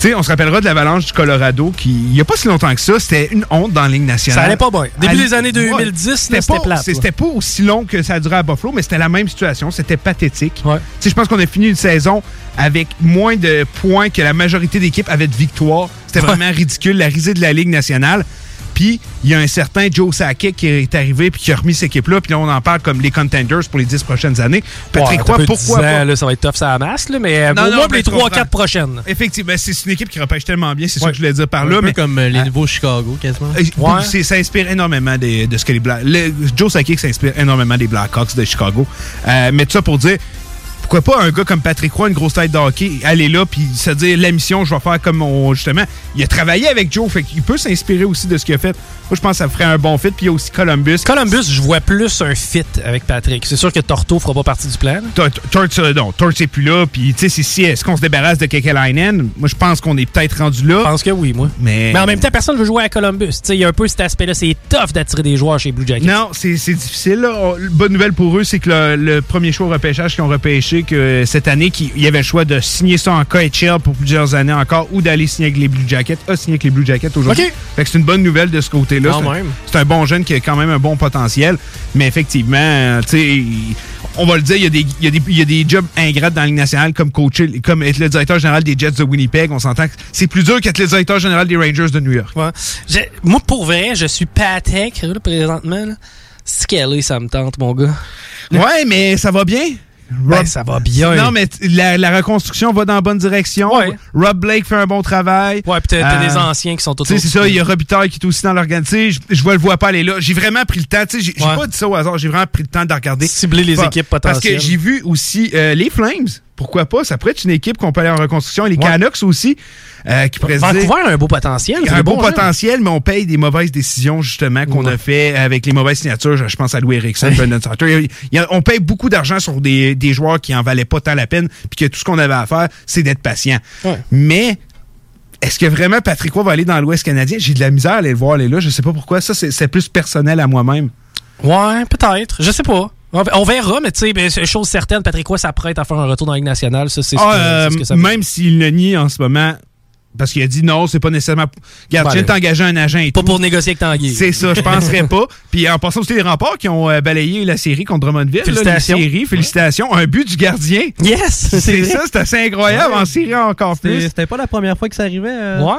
Sais, on se rappellera de l'avalanche du Colorado qui, il n'y a pas si longtemps que ça, c'était une honte dans la Ligue nationale. Ça allait pas bien. Début des années 2010, là, c'était pas- plate. C'était pas aussi long que ça a duré à Buffalo, mais c'était la même situation. C'était pathétique. Tu sais, je pense qu'on a fini une saison avec moins de points que la majorité d'équipes avaient de victoires. C'était vraiment ridicule, la risée de la Ligue nationale. Puis, il y a un certain Joe Sakic qui est arrivé puis qui a remis cette équipe-là. Puis là, on en parle comme les contenders pour les dix prochaines années. Patrick Roy, un peu pourquoi pas? là, ça va être tough ça masse, là, mais euh, Non, au moins pour les tu 3-4 comprends. prochaines. Effectivement, c'est une équipe qui repêche tellement bien, c'est ça que je voulais dire par Un là. peu mais comme euh, les Ah. nouveaux Chicago, quasiment. euh, Ça inspire énormément de ce que les Blacks. le- Joe Sakic s'inspire énormément des Blackhawks de Chicago. Mais tout ça pour dire. Pourquoi pas un gars comme Patrick Roy, une grosse tête de hockey, aller là puis se dire la mission, je vais faire comme on, justement. Il a travaillé avec Joe, fait qu'il peut s'inspirer aussi de ce qu'il a fait. Moi, je pense que ça ferait un bon fit. Puis il y a aussi Columbus. Columbus, je vois plus un fit avec Patrick. C'est sûr que Torto fera pas partie du plan. Tort, non, Tort, c'est plus là. Puis, tu sais, si est-ce qu'on se débarrasse de Kekalainen? Moi, je pense qu'on est peut-être rendu là. Je pense que oui, moi. Mais, Mais en même temps, personne veut jouer à Columbus. Tu sais, Il y a un peu cet aspect-là. C'est tough d'attirer des joueurs chez Blue Jackets. Non, c'est difficile. Bonne nouvelle pour eux, c'est que le, le premier choix au repêchage qu'ils ont repêché que cette année, qu'il y avait le choix de signer ça en KHL pour plusieurs années encore ou d'aller signer avec les Blue Jackets, a signé avec les Blue Jackets aujourd'hui. Fait que c'est une bonne nouvelle de ce côté-là. C'est un- bon jeune qui a quand même un bon potentiel. Mais effectivement, euh, tu on va le dire, il y, a des, il y a des- il y a des jobs ingrates dans la Ligue nationale comme coacher, comme être le directeur général des Jets de Winnipeg. On s'entend que c'est plus dur qu'être le directeur général des Rangers de New York. Ouais. Moi, pour vrai, je suis Patek, là, présentement. Là. Est, ça me tente, mon gars. Ouais, mais ça va bien. Ben, ça va bien. Non, mais la, la reconstruction va dans la bonne direction. Rob Blake fait un bon travail. Ouais, puis t'as t'as Euh, des anciens qui sont Tu sais, c'est ça, il y a Robitaille qui est aussi dans l'organisation. Je, vois le vois pas aller là. J'ai vraiment pris le temps. Tu sais, j'ai Ouais. pas dit ça au hasard. J'ai vraiment pris le temps de regarder. Cibler les Pas- équipes Parce que potentielles. j'ai vu aussi euh, les Flames. Pourquoi pas? Ça pourrait être une équipe qu'on peut aller en reconstruction. Et les Canucks aussi. euh, qui dire- Vancouver a un beau potentiel. un beau potentiel, mais on paye des mauvaises décisions, justement, qu'on Ouais. a fait avec les mauvaises signatures. Je pense à Louis Erickson, Brendan Sutter. On paye beaucoup d'argent sur des, des joueurs qui en valaient pas tant la peine, puis que tout ce qu'on avait à faire, c'est d'être patient. Mais est-ce que vraiment Patrick Roy va aller dans l'Ouest canadien? J'ai de la misère à aller le voir aller là. Je sais pas pourquoi. Ça, c'est c'est plus personnel à moi-même. Ouais, peut-être. Je sais pas. On verra, mais tu sais, ben, chose certaine, Patrick Roy s'apprête à faire un retour dans la Ligue nationale. Ça, c'est ce, Ah, que- euh, ce que ça veut même s'il le nie en ce moment, parce qu'il a dit non, c'est pas nécessairement. Regarde, Ben, viens de t'engager un agent et Pas tout. pour négocier avec Tanguy. C'est ça, je penserais <laughs> pas. Puis en passant aussi les remparts qui ont euh, balayé la série contre Drummondville. Félicitations. les séries, félicitations. Un but du gardien. Yes! <laughs> C'est ça, c'est assez incroyable. En série encore plus. c'était pas la première fois que ça arrivait. euh. Ouais.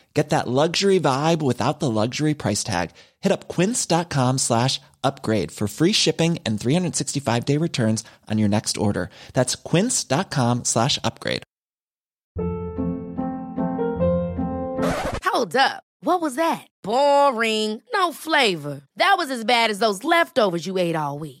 Get that luxury vibe without the luxury price tag. Hit up quince.com slash upgrade for free shipping and 365 day returns on your next order. That's quince.com slash upgrade. Hold up. What was that? Boring. No flavor. That was as bad as those leftovers you ate all week.